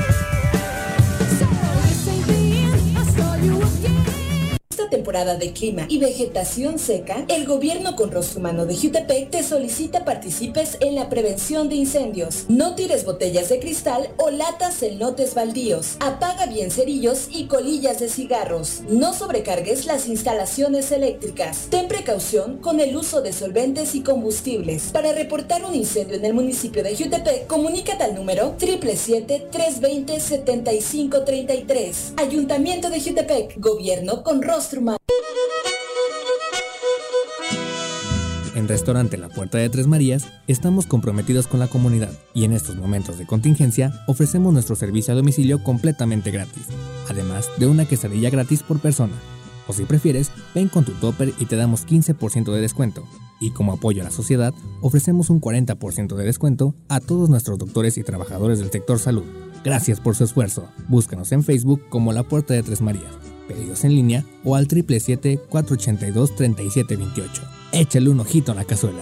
Temporada de clima y vegetación seca, el gobierno con rostro humano de Jutepec te solicita participes en la prevención de incendios. No tires botellas de cristal o latas en lotes baldíos. Apaga bien cerillos y colillas de cigarros. No sobrecargues las instalaciones eléctricas. Ten precaución con el uso de solventes y combustibles. Para reportar un incendio en el municipio de Jutepec, comunícate al número 777-320-7533. Ayuntamiento de Jutepec. Gobierno con rostro En Restaurante La Puerta de Tres Marías estamos comprometidos con la comunidad y en estos momentos de contingencia ofrecemos nuestro servicio a domicilio completamente gratis, además de una quesadilla gratis por persona. O si prefieres, ven con tu topper y te damos 15% de descuento. Y como apoyo a la sociedad, ofrecemos un 40% de descuento a todos nuestros doctores y trabajadores del sector salud. Gracias por su esfuerzo. Búscanos en Facebook como La Puerta de Tres Marías. Pedidos en línea o al 777-482-3728. Échale un ojito a la cazuela.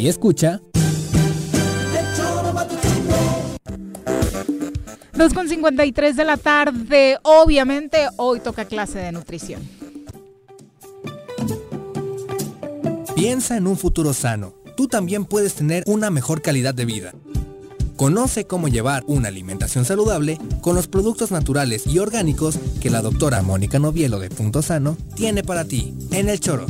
Y escucha. 2 con 53 de la tarde. Obviamente, hoy toca clase de nutrición. Piensa en un futuro sano. Tú también puedes tener una mejor calidad de vida. Conoce cómo llevar una alimentación saludable con los productos naturales y orgánicos que la doctora Mónica Novielo de Punto Sano tiene para ti en el choro.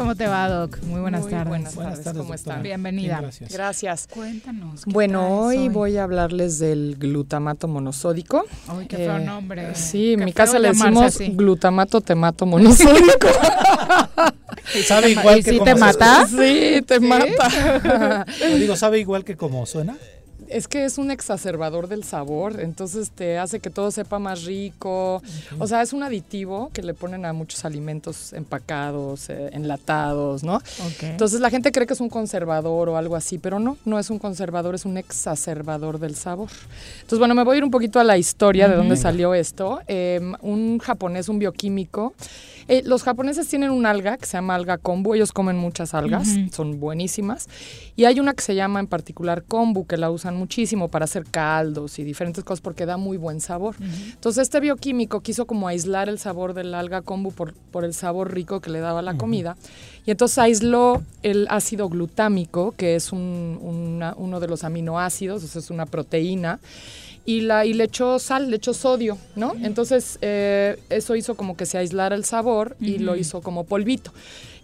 ¿Cómo te va, Doc? Muy buenas Muy tardes. buenas tardes, ¿cómo están? Bienvenida. Gracias. Gracias. Cuéntanos. ¿qué Bueno, hoy hoy? voy a hablarles del glutamato monosódico. Ay, qué feo nombre. Sí, en mi casa le decimos así. glutamato temato monosódico. ¿Sabe igual ¿Y que si como te mata? Sí, te mata. Digo, ¿sabe igual que como suena? Es que es un exacerbador del sabor, entonces te hace que todo sepa más rico. O sea, es un aditivo que le ponen a muchos alimentos empacados, eh, enlatados, ¿no? Entonces la gente cree que es un conservador o algo así, pero no, no es un conservador, es un exacerbador del sabor. Entonces, bueno, me voy a ir un poquito a la historia de dónde salió esto. Eh, un japonés, un bioquímico. eh, los japoneses tienen un alga que se llama alga kombu, ellos comen muchas algas, Ujú. son buenísimas. Y hay una que se llama en particular kombu, que la usan muchísimo para hacer caldos y diferentes cosas porque da muy buen sabor. Entonces este bioquímico quiso como aislar el sabor del alga kombu por, por el sabor rico que le daba la comida. Y entonces aisló el ácido glutámico, que es un- una- uno de los aminoácidos, o sea, es una proteína. Y, la, y le echó sal, le echó sodio, ¿no? Entonces eh, eso hizo como que se aislara el sabor y lo hizo como polvito.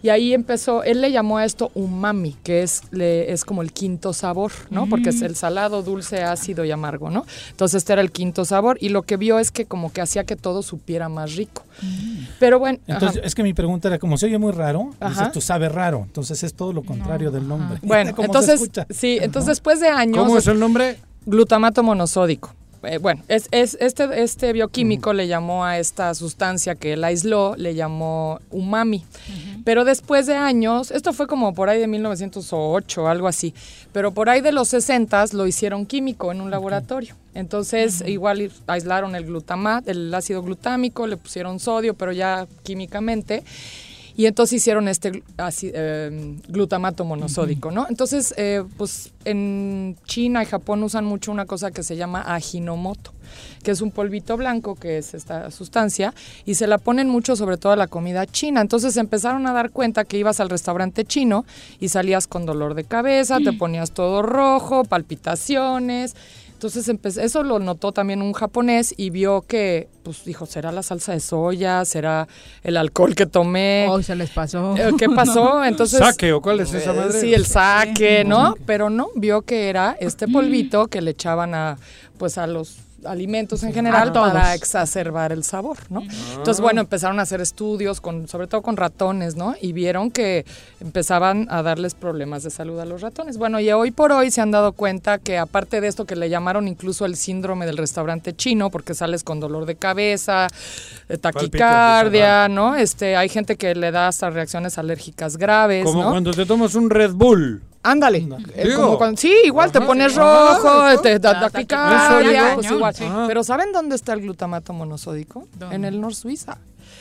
Y ahí empezó, él le llamó a esto umami, que es, le, es como el quinto sabor, ¿no? Porque es Mm. el salado, dulce, ácido y amargo, ¿no? Entonces este era el quinto sabor y lo que vio es que como que hacía que todo supiera más rico. Pero bueno, Entonces, ajá. es que mi pregunta era, como se oye muy raro, dices, tú sabes raro. Entonces es todo lo contrario del nombre. Bueno, ¿Cómo se entonces, sí, entonces después de años... ¿Cómo es el nombre? Glutamato monosódico. Eh, bueno, es, es- este, este bioquímico le llamó a esta sustancia que él aisló, le llamó umami. Pero después de años, esto fue como por ahí de 1908 o algo así, pero por ahí de los 60 lo hicieron químico en un laboratorio. Entonces, igual aislaron el glutamato, el ácido glutámico, le pusieron sodio, pero ya químicamente. Y entonces hicieron este así, eh, glutamato monosódico, ¿no? Entonces, eh, pues en China y Japón usan mucho una cosa que se llama ajinomoto, que es un polvito blanco, que es esta sustancia, y se la ponen mucho sobre todo a la comida china. Entonces empezaron a dar cuenta que ibas al restaurante chino y salías con dolor de cabeza, te ponías todo rojo, palpitaciones. Entonces empecé- eso lo notó también un japonés y vio que, pues dijo, ¿será la salsa de soya? ¿Será el alcohol que tomé? Hoy se les pasó. Eh, ¿Qué pasó? Entonces, ¿Saque o cuál es esa madre? Sí, el saque, ¿no? Pero no, vio que era este polvito que le echaban a, pues a los alimentos en general A todos. para exacerbar el sabor, ¿no? Entonces, bueno, empezaron a hacer estudios, con, sobre todo con ratones, ¿no? Y vieron que empezaban a darles problemas de salud a los ratones. Bueno, y hoy por hoy se han dado cuenta que aparte de esto que le llamaron incluso el síndrome del restaurante chino, porque sales con dolor de cabeza, eh, taquicardia, ¿no? Este, hay gente que le da hasta reacciones alérgicas graves, Como ¿no? cuando te tomas un Red Bull. Ándale. Eh, Digo. como cuando- sí, igual te pones rojo, te da taquicardia, pues igual. sí. Pero ¿saben dónde está el glutamato monosódico? En el Nor Suiza.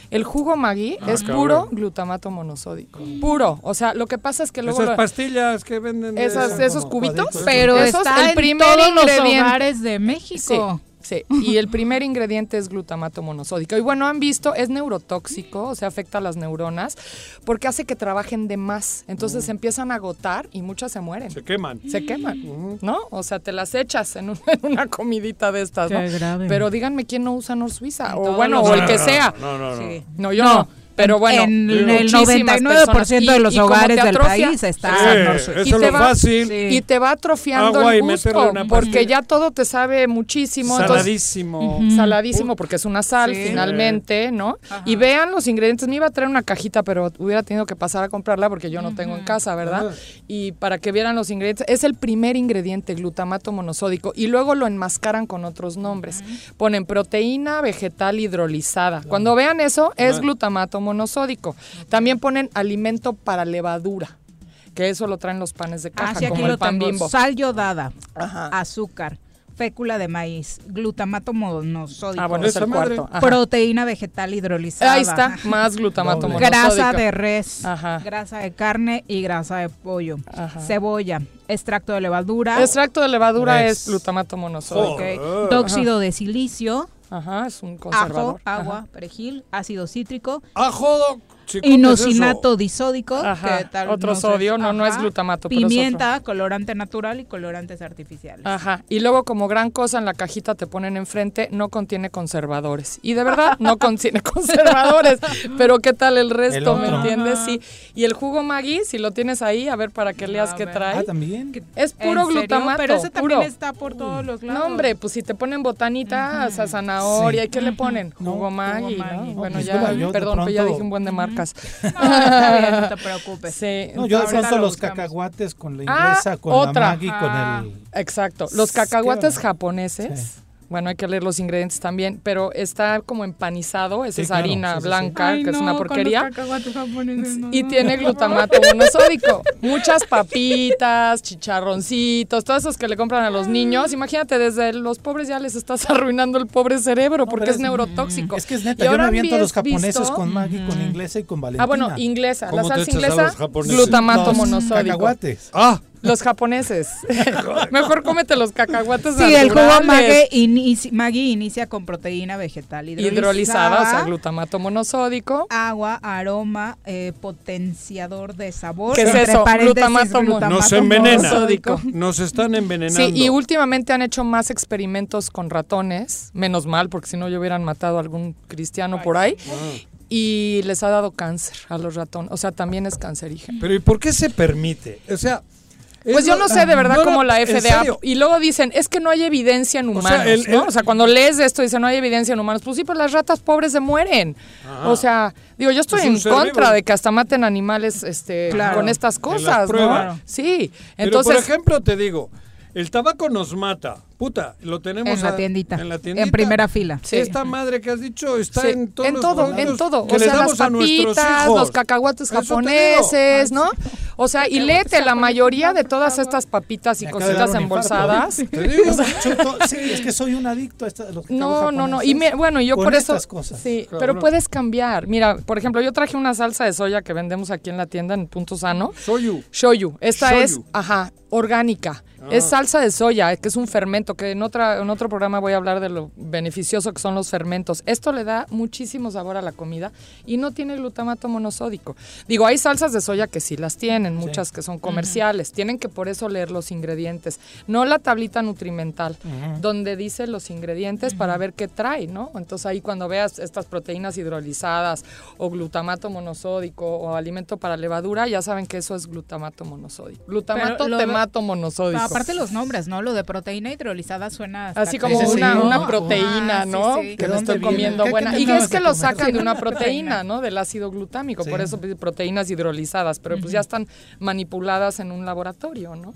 El jugo Maggi Ah, es cabrón. puro glutamato monosódico. Puro. O sea, lo que pasa es que luego... Esas pastillas que venden. esas- esos cubitos, cuadritos. Pero Esos, está el en primer todos los hogares de México. Sí, y el primer ingrediente es glutamato monosódico. Y bueno, han visto, es neurotóxico, o sea, afecta a las neuronas, porque hace que trabajen de más. Entonces se empiezan a agotar y muchas se mueren. Mm. Se queman. Se queman, ¿no? O sea, te las echas en, un- en una comidita de estas, ¿no? Qué grave. Pero díganme quién no usa Nor Suiza, En o bueno, o el que sea. No, no, no. Sí. No, yo No, no. Pero en- bueno, en el muchísimas 99% de los. Y- hogares te del país está Sí, y es te lo va, fácil. Sí. y te va atrofiando Agua el gusto, porque ya todo te sabe muchísimo. entonces- Saladísimo. Saladísimo porque es una sal Sí. finalmente, ¿no? Y vean los ingredientes. Me iba a traer una cajita, pero hubiera tenido que pasar a comprarla porque yo no tengo en casa, ¿verdad? Y para que vieran los ingredientes. Es el primer ingrediente, glutamato monosódico. Y luego lo enmascaran con otros nombres. Ponen proteína vegetal hidrolizada. Cuando vean eso, es glutamato monosódico. También ponen alimento para levadura. Que eso lo traen los panes de caja, Ah, sí, aquí como lo el pan tengo. bimbo. Sal yodada, Ajá. azúcar, fécula de maíz, glutamato monosódico, Ah, bueno, es el madre. cuarto. Ajá. proteína vegetal hidrolizada. Ahí está, más glutamato monosódico. Grasa de res, Ajá. grasa de carne y grasa de pollo, Ajá. cebolla, extracto de levadura, Extracto de levadura Res. es glutamato monosódico. ok, Joder. tóxido de silicio, Ajá, es un ajo, conservador. agua, perejil, ácido cítrico, Ajo. Inosinato disódico, Ajá, que tal- otro sé, sodio, no, no es glutamato, pero es Pimienta, colorante natural y colorantes artificiales. Ajá, y luego como gran cosa en la cajita te ponen enfrente, no contiene conservadores. Y de verdad, no contiene conservadores. Pero ¿qué tal el resto? El ¿Me entiendes? Sí. Y el jugo Maggi, si lo tienes ahí, a ver para que leas qué trae. Ah, también. Es ¿En puro glutamato. Pero ese también puro. está por todos los lados. No, hombre, pues si te ponen botanita, o sea, zanahoria, ¿y qué le ponen? No, jugo Maggi. ¿no? No, Bueno, pues, ya, perdón, pero ya pronto- dije un buen de No, está bien, no te preocupes. Sí. No, yo de Ahorita pronto lo los buscamos. cacahuates con la Ah, inglesa, con otra. la Maggi, Ah. con el... Exacto. Los cacahuates japoneses. Sí. Bueno, hay que leer los ingredientes también, pero está como empanizado, esa Sí, es claro, harina sí, sí, sí. blanca, Ay, que es una porquería. cacahuates japoneses, no, Y no. tiene glutamato monosódico. Muchas papitas, chicharroncitos, todos esos que le compran a los niños. Imagínate, desde los pobres ya les estás arruinando el pobre cerebro porque es es- neurotóxico. Es que es neta, Y yo me aviento a los japoneses visto- con Maggi, con inglesa y con Valentina. Ah, bueno, inglesa. La ¿Cómo te salsa inglesa, glutamato monosódico. cacahuates. Ah, Los japoneses. Mejor cómete los cacahuates Sí, el jugo naturales. Maggi inicia, Maggi inicia con proteína vegetal hidrolizada, hidrolizada, o sea, glutamato monosódico. agua, aroma, eh, potenciador de sabor. ¿Qué es eso? Glutamato mo- nos envenena. monosódico. Nos están envenenando. Sí, y últimamente han hecho más experimentos con ratones, menos mal, porque si no ya hubieran matado a algún cristiano por ahí, y les ha dado cáncer a los ratones, o sea, también es cancerígeno. Pero ¿y por qué se permite? O sea... Pues es yo no sé de verdad no, cómo la FDA. Y luego dicen, es que no hay evidencia en sea, humanos, el- ¿no? el- O sea, cuando lees esto, dicen, no hay evidencia en humanos. Pues sí, pues las ratas pobres se mueren. Ajá. O sea, digo, yo estoy Es en contra de que hasta maten animales este, Claro. con estas En las cosas, ¿no? Sí. Pero Entonces, por ejemplo te digo, el tabaco nos mata, Puta, lo tenemos En la a- tiendita. En la tiendita. En primera fila. Sí. Esta madre que has dicho está Sí, en todos en los todo, en todo. que O sea, las damos a nuestros papitas, los cacahuates japoneses, ¿no? O sea, y léete, la mayoría de todas estas papitas y cositas embolsadas. infarto. Te digo, chuto, sí, es que soy un adicto a, esta, a los No, no, no. Y me- bueno, yo con por eso. cosas. Sí, pero puedes cambiar. Mira, por ejemplo, yo traje una salsa de soya que vendemos aquí en la tienda en Punto Sano. Shoyu. Shoyu. Esta Shoyu. es, ajá, orgánica. Ah. Es salsa de soya, que es un fermento, que en, otra, en otro programa voy a hablar de lo beneficioso que son los fermentos. Esto le da muchísimo sabor a la comida y no tiene glutamato monosódico. Digo, hay salsas de soya que sí las tienen, muchas que son comerciales. Tienen que por eso leer los ingredientes, no la tablita nutrimental, donde dice los ingredientes para ver qué trae, ¿no? Entonces ahí cuando veas estas proteínas hidrolizadas o glutamato monosódico o alimento para levadura, ya saben que eso es glutamato monosódico. Glutamato, temato monosódico. Aparte los nombres, ¿no? Lo de proteína hidrolizada suena hasta Así como una, sí. una Ah, proteína, sí, ¿no? sí. Que ¿De me dónde estoy viene? comiendo ¿Qué- buena. qué Y es que que lo sacan de una proteína, ¿no? Del ácido glutámico. Por eso proteínas hidrolizadas, pero pues ya están manipuladas en un laboratorio, ¿no?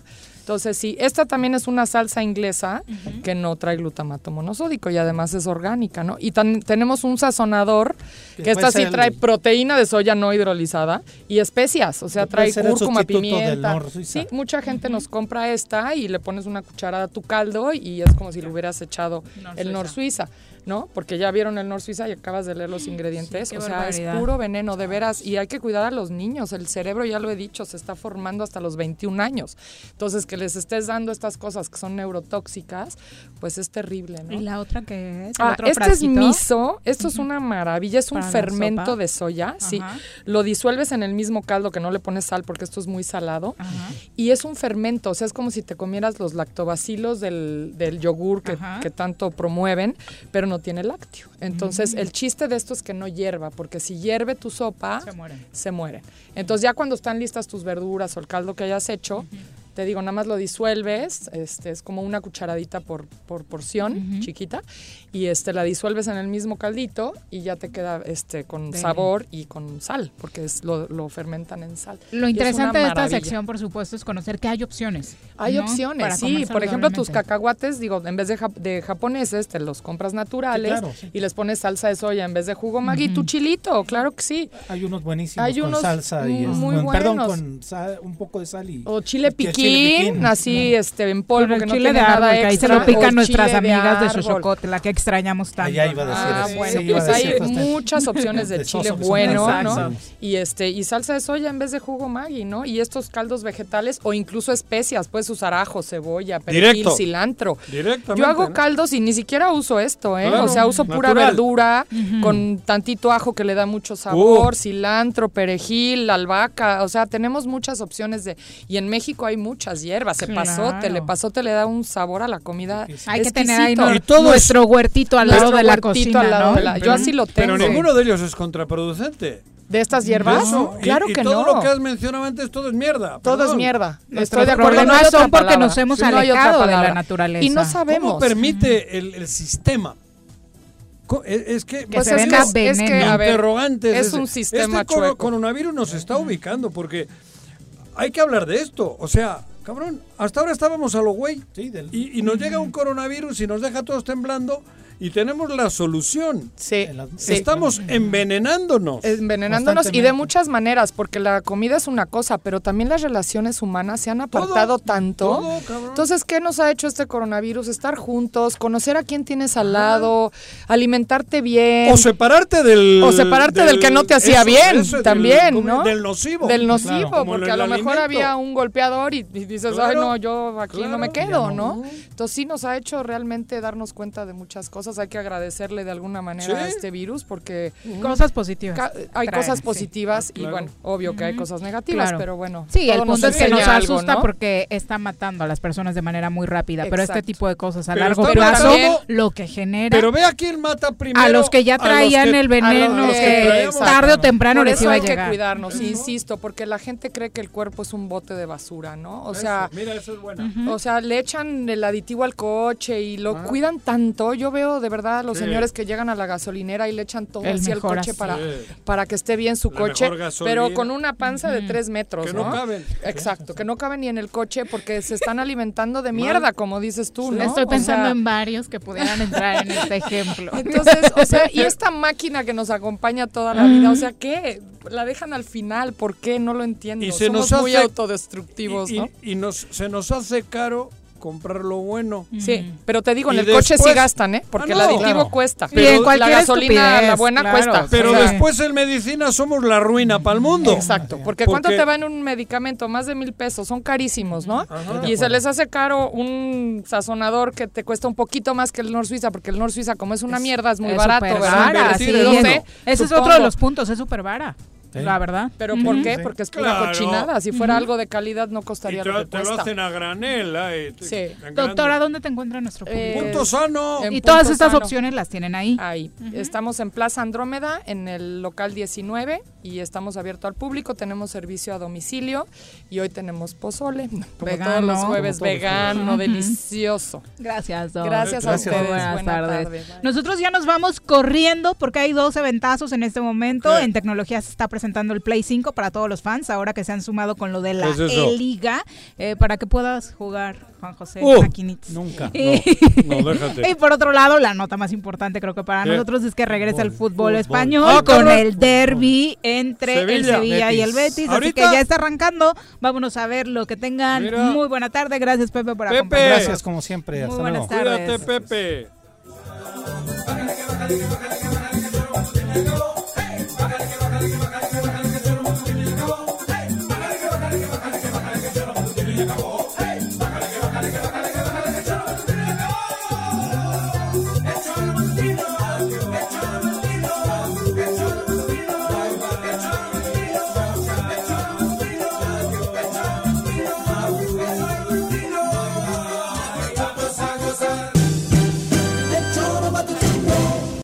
Entonces, sí, esta también es una salsa inglesa que no trae glutamato monosódico y además es orgánica, ¿no? Y tan- tenemos un sazonador Que que esta sí el- trae proteína de soya no hidrolizada y especias, o sea, trae cúrcuma, pimienta. Sí, mucha gente nos compra esta y le pones una cucharada a tu caldo y es como si le hubieras echado Nor el Nor Suiza, ¿no? Porque ya vieron el Nor Suiza y acabas de leer los ingredientes, o sea, es puro veneno, de veras, y hay que cuidar a los niños, el cerebro, ya lo he dicho, se está formando hasta los 21 años. Entonces, que les estés dando estas cosas que son neurotóxicas, pues es terrible, ¿no? ¿Y la otra que es? ¿El Ah, este frasquito? es miso, esto es una maravilla, es un Para fermento de soya, sí. Lo disuelves en el mismo caldo que no le pones sal porque esto es muy salado. Ajá. Y es un fermento, o sea, es como si te comieras los lactobacilos del, del yogur que, que tanto promueven, pero no tiene lácteo. Entonces, el chiste de esto es que no hierva, porque si hierve tu sopa, Se mueren. se mueren. Entonces, ya cuando están listas tus verduras o el caldo que hayas hecho, te digo, nada más lo disuelves, este, es como una cucharadita por, por porción chiquita, y este, la disuelves en el mismo caldito y ya te queda este, con sabor y con sal, porque es, lo, lo fermentan en sal. Lo Y interesante de esta sección, por supuesto, es conocer que hay opciones. Hay ¿no? opciones, Para sí. Por ejemplo, tus cacahuates, digo, en vez de, jap- de japoneses, te los compras naturales Sí, claro, sí. y les pones salsa de soya en vez de jugo Maggi. Tu chilito, claro que sí. Hay unos buenísimos Hay con unos salsa y es- muy con- perdón, buenos. con sal- un poco de sal y O chile que piquín, así este en polvo que no chile tiene de árbol, nada que ahí se lo pican nuestras amigas de árbol. Xochocote, la que extrañamos tanto. Allá iba a decir Ah, eso. bueno, Sí, pues hay muchas opciones de De chile bueno, ¿no? Y este y salsa de soya en vez de jugo Maggi, ¿no? Y estos caldos vegetales o incluso especias, puedes usar ajo, cebolla, perejil, Directo. cilantro. Directamente. Yo hago ¿no? caldos y ni siquiera uso esto, ¿eh? Claro, o sea, uso pura natural. verdura con tantito ajo que le da mucho sabor, cilantro, perejil, albahaca, o sea, tenemos muchas opciones de y en México hay muchas hierbas, Claro. el pasote le da un sabor a la comida. Hay que tener ahí exquisito. no- Y todo es- nuestro huertito al lado de la cocina, al lado ¿no? de la- yo así lo tengo. Pero ninguno de ellos es contraproducente. ¿De estas hierbas? Eso, y- claro y que todo no. lo que has mencionado antes, todo es mierda. Todo es mierda. Nuestros Estoy de acuerdo. no son porque palabra. nos hemos Sí, no hay otra alejado de la naturaleza. Y no ¿Cómo sabemos. permite el, el sistema? Co- Es, que, Que Pues se es que, es que, a ver, es un sistema este chueco. coronavirus nos está ubicando porque hay que hablar de esto. O sea, cabrón, hasta ahora estábamos a lo güey. Sí, del- Y, y nos llega un coronavirus y nos deja todos temblando y tenemos la solución. Sí. Estamos envenenándonos. envenenándonos y de muchas maneras, porque la comida es una cosa, pero también las relaciones humanas se han apartado tanto. todo, cabrón. Entonces, ¿qué nos ha hecho este coronavirus? Estar juntos, conocer a quién tienes al lado, alimentarte bien. O separarte del. O separarte del, que no te hacía eso, bien, eso, del- también, como- ¿no? Del nocivo. Del nocivo, porque a lo mejor había un golpeador y, y dices, ay, no, yo aquí no me quedo, no. Entonces sí nos ha hecho realmente darnos cuenta de muchas cosas. Hay que agradecerle de alguna manera a Sí. este virus porque Cosas positivas. hay Trae, cosas sí. positivas y Claro. bueno, obvio que hay cosas negativas, Claro. pero bueno. Sí, el punto es que nos algo, asusta ¿no? porque está matando a las personas de manera muy rápida, pero este Exacto. tipo de cosas a Pero largo plazo, lo que genera Pero ve a quién mata primero. a los que ya a traían que- el veneno, a los que traíamos. tarde o temprano Por les eso iba a hay que llegar. cuidarnos, insisto, porque la gente cree que el cuerpo es un bote de basura, ¿no? O sea, mira, eso es buena. O sea, le echan el aditivo al coche y lo Ah. cuidan tanto. Yo veo de verdad a los Sí. señores que llegan a la gasolinera y le echan todo El al mejor coche así. para, para que esté bien su La coche, pero con una panza de tres metros, Que no ¿no? caben. Exacto, que no caben ni en el coche porque se están alimentando de mierda, como dices tú, ¿no? Estoy O pensando sea, en varios que pudieran entrar en este ejemplo. entonces, o sea, y esta máquina que nos acompaña toda la vida, o sea, ¿qué? La dejan al final, ¿por qué? No lo entiendo. Y se Somos nos muy hace- autodestructivos, y, ¿no? y nos, se nos hace caro comprar lo bueno. Sí, pero te digo, en el coche sí gastan, ¿eh? Porque Ah, el aditivo Claro. cuesta. Y en la cualquier gasolina, la buena claro. cuesta. Pero O sea, después en medicina somos la ruina para el mundo. Exacto, porque, ¿cuánto te va en un medicamento? Más de mil pesos, son carísimos, ¿no? Ajá. Y se les hace caro un sazonador que te cuesta un poquito más que el Nor Suiza, porque el Nor Suiza, como es una mierda, es muy Es barato, súper ¿verdad? Sí, sí. sé, Ese es otro de los puntos, es súper vara. La verdad. ¿Pero por qué? Porque es pura Claro. cochinada. Si fuera algo de calidad no Y costaría te, lo que te lo cuesta. hacen a granel. ay, te- Sí. en grande. Doctora, ¿dónde te encuentra nuestro público? Eh, Punto sano. en y todas estas Sano. opciones las tienen ahí. Ahí. Estamos en Plaza Andrómeda, en el local 19, y estamos abiertos al público. Tenemos servicio a domicilio y hoy tenemos pozole, como Vegano. todos los jueves, todos vegano, delicioso. Gracias, Doc. Gracias a Gracias. ustedes. Buenas Buena tardes. tarde. Nosotros ya nos vamos corriendo porque hay dos eventazos en este momento. ¿Qué? En tecnología se está presentando el Play 5 para todos los fans, ahora que se han sumado con lo de la. E-Liga, eh, para que puedas jugar, Juan José, Uh. Nunca. Y, No, no, déjate. y por otro lado, la nota más importante creo que para ¿Qué? nosotros es que regresa el fútbol, Fútbol. español Ah, con el derby entre el Sevilla. Y el Betis. Así que ya está arrancando. Vámonos a ver lo que tengan. Mira. Muy buena tarde. Gracias, Pepe, por Pepe. acompañarnos. Gracias como siempre. Muy Hasta buenas luego. tardes. Cuídate, Pepe. Hey,